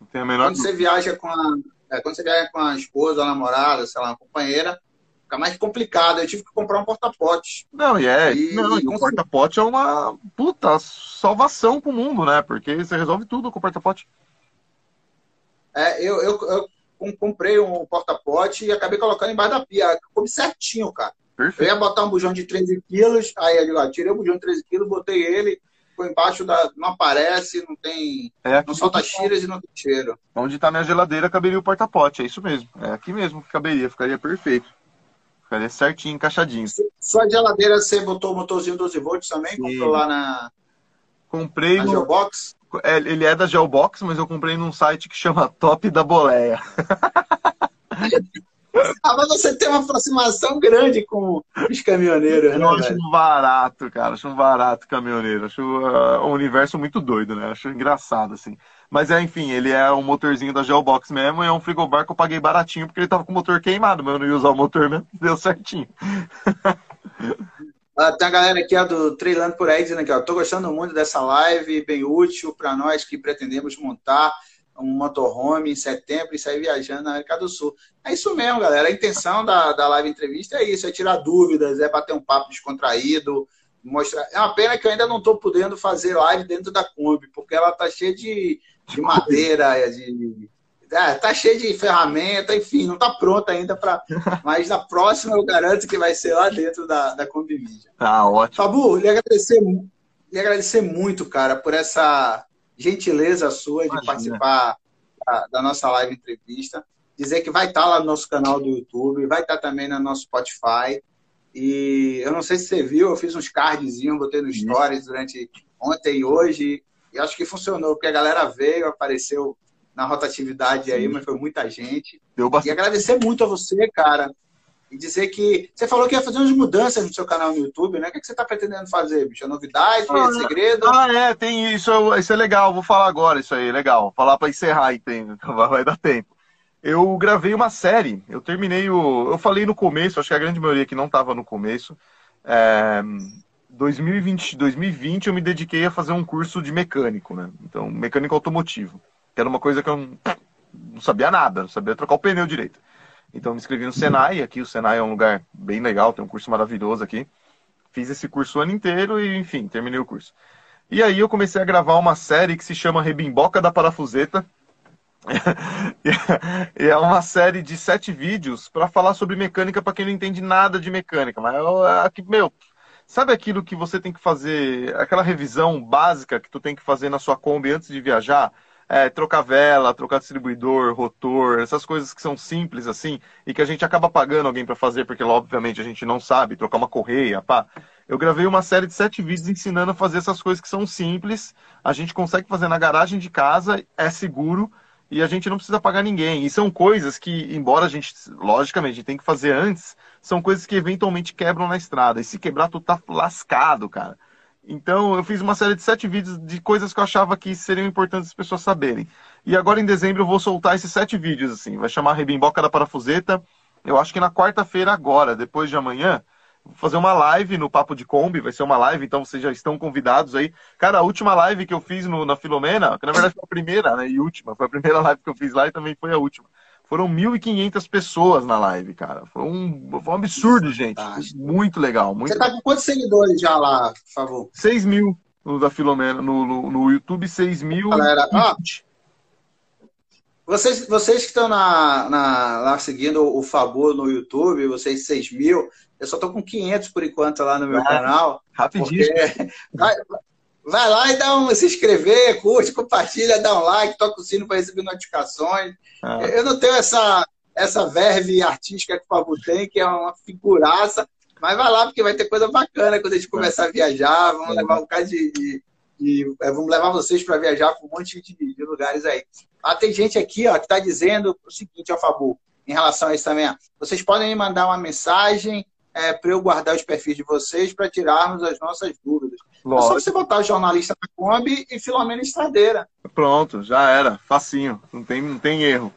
Não tem a menor Quando dúvida. você viaja com a é, quando você viaja com a esposa, a namorada, sei lá, uma companheira, fica mais complicado. Eu tive que comprar um porta-pote. Não, e é. E, não, e um porta-pote é uma puta salvação pro mundo, né? Porque você resolve tudo com o porta-pote. É, eu, eu, eu comprei um porta-pote e acabei colocando embaixo da pia. Coube certinho, cara. Perfeito. Eu ia botar um bujão de 13 quilos, aí eu digo, ó, tirei o bujão de 13 quilos, botei ele, ficou embaixo da. Não aparece, não tem. É não solta tiras e não tem cheiro. Onde está minha geladeira caberia o porta-pote, é isso mesmo. É aqui mesmo que caberia, ficaria perfeito. Ficaria certinho, encaixadinho. Sua geladeira você botou o motorzinho 12 volts também? Sim. Comprou lá na. Comprei na no... Geobox? É, ele é da Geobox, mas eu comprei num site que chama [laughs] Top da Boleia. [laughs] [laughs] ah, mas você tem uma aproximação grande com os caminhoneiros, né? Eu acho um barato, cara. Acho um barato caminhoneiro. Acho uh, um universo muito doido, né? Acho engraçado, assim. Mas é, enfim, ele é um motorzinho da Geobox mesmo e é um frigobar que eu paguei baratinho porque ele tava com o motor queimado, mas eu não ia usar o motor mesmo. [laughs] Deu certinho. Ah, tem a galera aqui ó, do Trilando por aí dizendo aqui, ó, tô gostando muito dessa live, bem útil para nós que pretendemos montar um motorhome em setembro e sair viajando na América do Sul. É isso mesmo, galera. A intenção da, da live entrevista é isso, é tirar dúvidas, é bater um papo descontraído, mostrar. É uma pena que eu ainda não estou podendo fazer live dentro da Kombi, porque ela tá cheia de, de madeira, de é, tá cheio de ferramenta, enfim, não tá pronta ainda para. [laughs] Mas na próxima eu garanto que vai ser lá dentro da, da Kombi Media. Ah, ótimo. Fabu, lhe agradecer, lhe agradecer muito, cara, por essa gentileza sua de participar da, da, nossa live entrevista. Dizer que vai estar tá lá no nosso canal do YouTube, vai estar tá também no nosso Spotify. E eu não sei se você viu, eu fiz uns cardzinhos, botei no Stories durante ontem e hoje. E acho que funcionou, porque a galera veio, apareceu na rotatividade aí, mas foi muita gente. E agradecer muito a você, cara. E dizer que. Você falou que ia fazer umas mudanças no seu canal no YouTube, né? O que, que você está pretendendo fazer, bicho? É novidade? Ah, é segredo? Ah, é, tem isso. Isso é legal. Vou falar agora isso aí, legal. Vou falar para encerrar, tem, [laughs] vai dar tempo. Eu gravei uma série. Eu terminei o. Eu falei no começo, acho que a grande maioria que não estava no começo. É... 2020, 2020 eu me dediquei a fazer um curso de mecânico, né? Então, mecânico automotivo que era uma coisa que eu não, não sabia nada, não sabia trocar o pneu direito. Então me inscrevi no Senai, aqui o Senai é um lugar bem legal, tem um curso maravilhoso aqui. Fiz esse curso o ano inteiro e, enfim, terminei o curso. E aí eu comecei a gravar uma série que se chama Rebimboca da Parafuseta. [laughs] e é uma série de sete vídeos para falar sobre mecânica para quem não entende nada de mecânica. Mas, aqui, meu, sabe aquilo que você tem que fazer, aquela revisão básica que tu tem que fazer na sua Kombi antes de viajar? É, trocar vela, trocar distribuidor, rotor, essas coisas que são simples assim e que a gente acaba pagando alguém para fazer porque obviamente a gente não sabe, trocar uma correia, pá. Eu gravei uma série de sete vídeos ensinando a fazer essas coisas que são simples, a gente consegue fazer na garagem de casa, é seguro e a gente não precisa pagar ninguém. E são coisas que, embora a gente, logicamente, a gente tem que fazer antes, são coisas que eventualmente quebram na estrada. E se quebrar, tu tá lascado, cara. Então, eu fiz uma série de sete vídeos de coisas que eu achava que seriam importantes as pessoas saberem. E agora, em dezembro, eu vou soltar esses sete vídeos, assim. Vai chamar Rebimboca da Parafuseta. Eu acho que na quarta-feira agora, depois de amanhã, vou fazer uma live no Papo de Kombi. Vai ser uma live, então vocês já estão convidados aí. Cara, a última live que eu fiz no, na Filomena, que na verdade foi a primeira, né, e última. Foi a primeira [laughs] live que eu fiz lá e também foi a última. Foram 1.500 pessoas na live, cara. Foi um, foi um absurdo, gente. Muito legal. Muito Você tá com quantos seguidores já lá, por favor? 6 mil no da Filomena. No, no, no YouTube, 6 mil. Galera, ó, vocês, vocês que estão na, na, lá seguindo o Fabô no YouTube, vocês 6 mil, eu só tô com 500 por enquanto lá no meu canal. Rapidinho. Vai, [laughs] vai, lá e dá um se inscrever, curte, compartilha, dá um like, toca o sino para receber notificações. Ah. Eu não tenho essa, essa verve artística que o Fábio tem, que é uma figuraça, mas vai lá, porque vai ter coisa bacana quando a gente começar a viajar. Vamos levar um bocado de. de, de é, vamos levar vocês para viajar para um monte de, de, lugares aí. Ah, tem gente aqui ó, que está dizendo o seguinte, ó, Fabu, em relação a isso também. Ó, vocês podem me mandar uma mensagem é, para eu guardar os perfis de vocês para tirarmos as nossas dúvidas. Lógico. É só você botar jornalista na Kombi e Filomena Estradeira. Pronto, já era. Facinho. Não tem, não tem erro.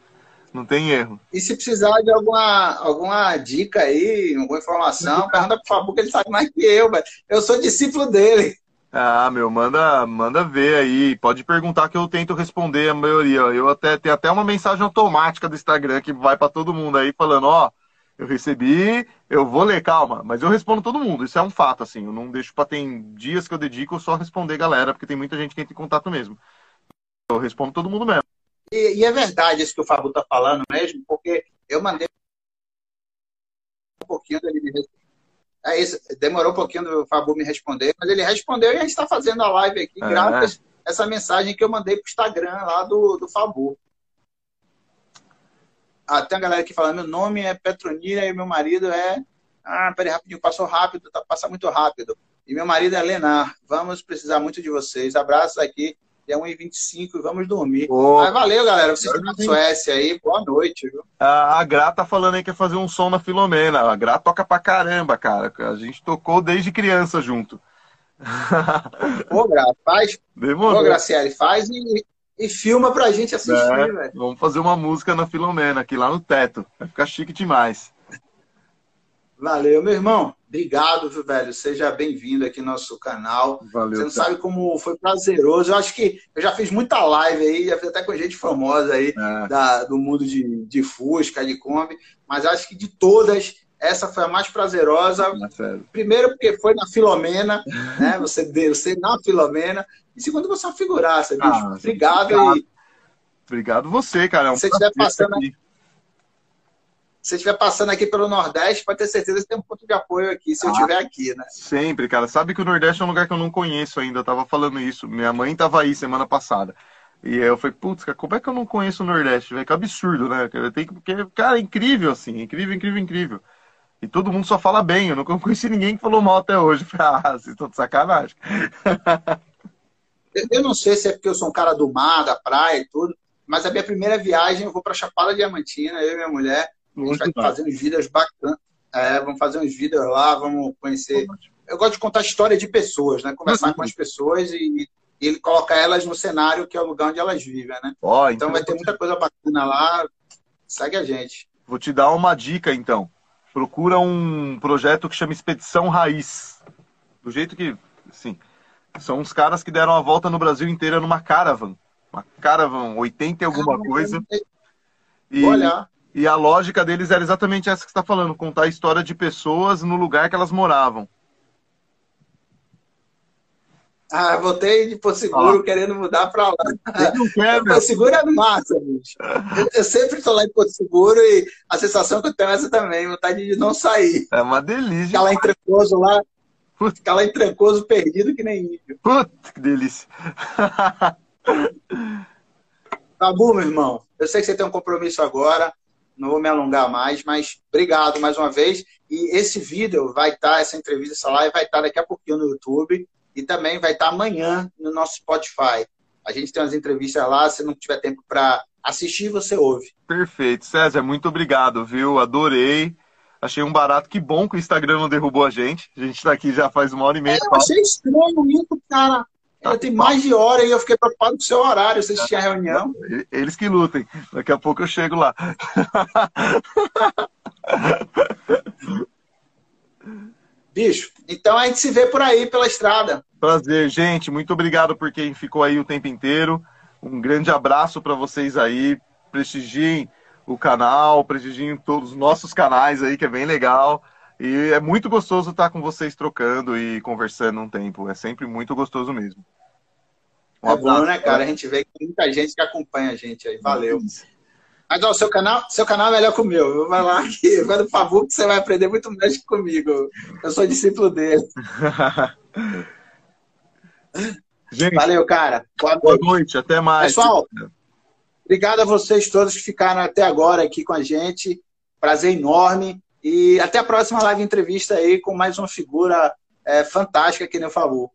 Não tem erro. E se precisar de alguma, alguma dica aí, alguma informação, pergunta pro Fabu que ele sabe mais que eu, velho. Eu sou discípulo dele. Ah, meu, manda, manda ver aí. Pode perguntar que eu tento responder a maioria. Eu até tenho até uma mensagem automática do Instagram que vai para todo mundo aí falando, ó, oh, eu recebi, eu vou ler, calma, mas eu respondo todo mundo, isso é um fato, assim, eu não deixo para tem dias que eu dedico só responder galera, porque tem muita gente que entra em contato mesmo. Eu respondo todo mundo mesmo. E, e é verdade isso que o Fábio tá falando mesmo, porque eu mandei um pouquinho dele me responder. É isso, demorou um pouquinho do Fábio me responder, mas ele respondeu e a gente está fazendo a live aqui, é. graças a essa mensagem que eu mandei pro Instagram lá do, do Fábio. Ah, tem a galera aqui falando, meu nome é Petronira e meu marido é. Ah, peraí, rapidinho, passou rápido, tá, passa muito rápido. E meu marido é Lenar. Vamos precisar muito de vocês. Abraços aqui e é 1h25 e vamos dormir. Oh. Mas valeu, galera. Vocês estão na Suécia aí. Boa noite. Viu? A, a Gra tá falando aí que quer fazer um som na Filomena. A Gra toca pra caramba, cara. A gente tocou desde criança junto. [laughs] Ô, Gra, faz. Demorou. Ô, Graciele, faz e, e filma pra gente assistir, é, velho. Vamos fazer uma música na Filomena, aqui lá no teto. Vai ficar chique demais. Valeu, meu irmão. Obrigado, viu, velho. Seja bem-vindo aqui no nosso canal. Valeu. Você não cara. sabe como foi prazeroso. Eu acho que eu já fiz muita live aí, já fiz até com gente famosa aí é. da, do mundo de, de Fusca, de Kombi, mas acho que de todas, essa foi a mais prazerosa. É Primeiro, porque foi na Filomena, né? [laughs] Você, você na Filomena. E segundo, você é uma figuraça, bicho. Ah, obrigado. Obrigado. E... obrigado você, cara. É um Se você estiver passando. Aqui se estiver passando aqui pelo Nordeste, pode ter certeza que tem um ponto de apoio aqui, se ah, eu estiver aqui, né? Sempre, cara. Sabe que o Nordeste é um lugar que eu não conheço ainda. Eu tava falando isso. Minha mãe tava aí semana passada. E eu falei, putz, como é que eu não conheço o Nordeste? Que absurdo, né? Tem, porque, cara, é incrível, assim. Incrível, incrível, incrível. E todo mundo só fala bem. Eu não [laughs] conheci ninguém que falou mal até hoje. [laughs] ah, vocês estão de sacanagem. eu não sei se é porque eu sou um cara do mar, da praia e tudo, mas a minha primeira viagem eu vou para Chapada Diamantina, eu e minha mulher. A gente vai fazer uns vídeos bacanas. É, vamos fazer uns vídeos lá, vamos conhecer. Eu gosto de contar história de pessoas, né? Conversar uhum. com as pessoas e, e colocar elas no cenário que é o lugar onde elas vivem, né? Oh, então, então vai ter muita coisa bacana lá. Segue a gente. Vou te dar uma dica, então. Procura um projeto que chama Expedição Raiz. Do jeito que, assim, são uns caras que deram a volta no Brasil inteiro numa caravan. Uma caravan 80 e alguma coisa. E, Olha. E a lógica deles era exatamente essa que você está falando, contar a história de pessoas no lugar que elas moravam. Ah, voltei de Porto Seguro ah. querendo mudar para lá. Não quer, Porto Seguro é massa, bicho. Eu, eu sempre estou lá em Porto Seguro e a sensação que eu tenho é essa também, vontade de não sair. É uma delícia. Ficar lá em Trancoso lá, ficar lá em Trancoso perdido que nem índio. Puta, que delícia. [laughs] Tabu, meu irmão. Eu sei que você tem um compromisso agora não vou me alongar mais, mas obrigado mais uma vez. E esse vídeo vai estar, essa entrevista, essa live vai estar daqui a pouquinho no YouTube e também vai estar amanhã no nosso Spotify. A gente tem umas entrevistas lá, se não tiver tempo para assistir, você ouve. Perfeito. César, muito obrigado, viu? Adorei. Achei um barato. Que bom que o Instagram não derrubou a gente. A gente está aqui já faz uma hora e meia. É, eu achei estranho isso, cara. Tá. Tem mais de hora e eu fiquei preocupado com o seu horário. Vocês tinham reunião? Eles que lutem. Daqui a pouco eu chego lá. [laughs] Bicho, então a gente se vê por aí pela estrada. Prazer, gente. Muito obrigado por quem ficou aí o tempo inteiro. Um grande abraço para vocês aí. Prestigiem o canal, prestigiem todos os nossos canais aí, que é bem legal. E é muito gostoso estar com vocês trocando e conversando um tempo. É sempre muito gostoso mesmo. Um é bom, né, cara? A gente vê que tem muita gente que acompanha a gente aí. Valeu. Mas ó, seu canal, seu canal é melhor que o meu. Vai lá que vai no favor que você vai aprender muito mais que comigo. Eu sou discípulo dele. [laughs] gente, Valeu, cara. Boa noite. Boa noite, até mais. Pessoal, obrigado a vocês todos que ficaram até agora aqui com a gente. Prazer enorme. E até a próxima live entrevista aí com mais uma figura é, fantástica que nem eu falou.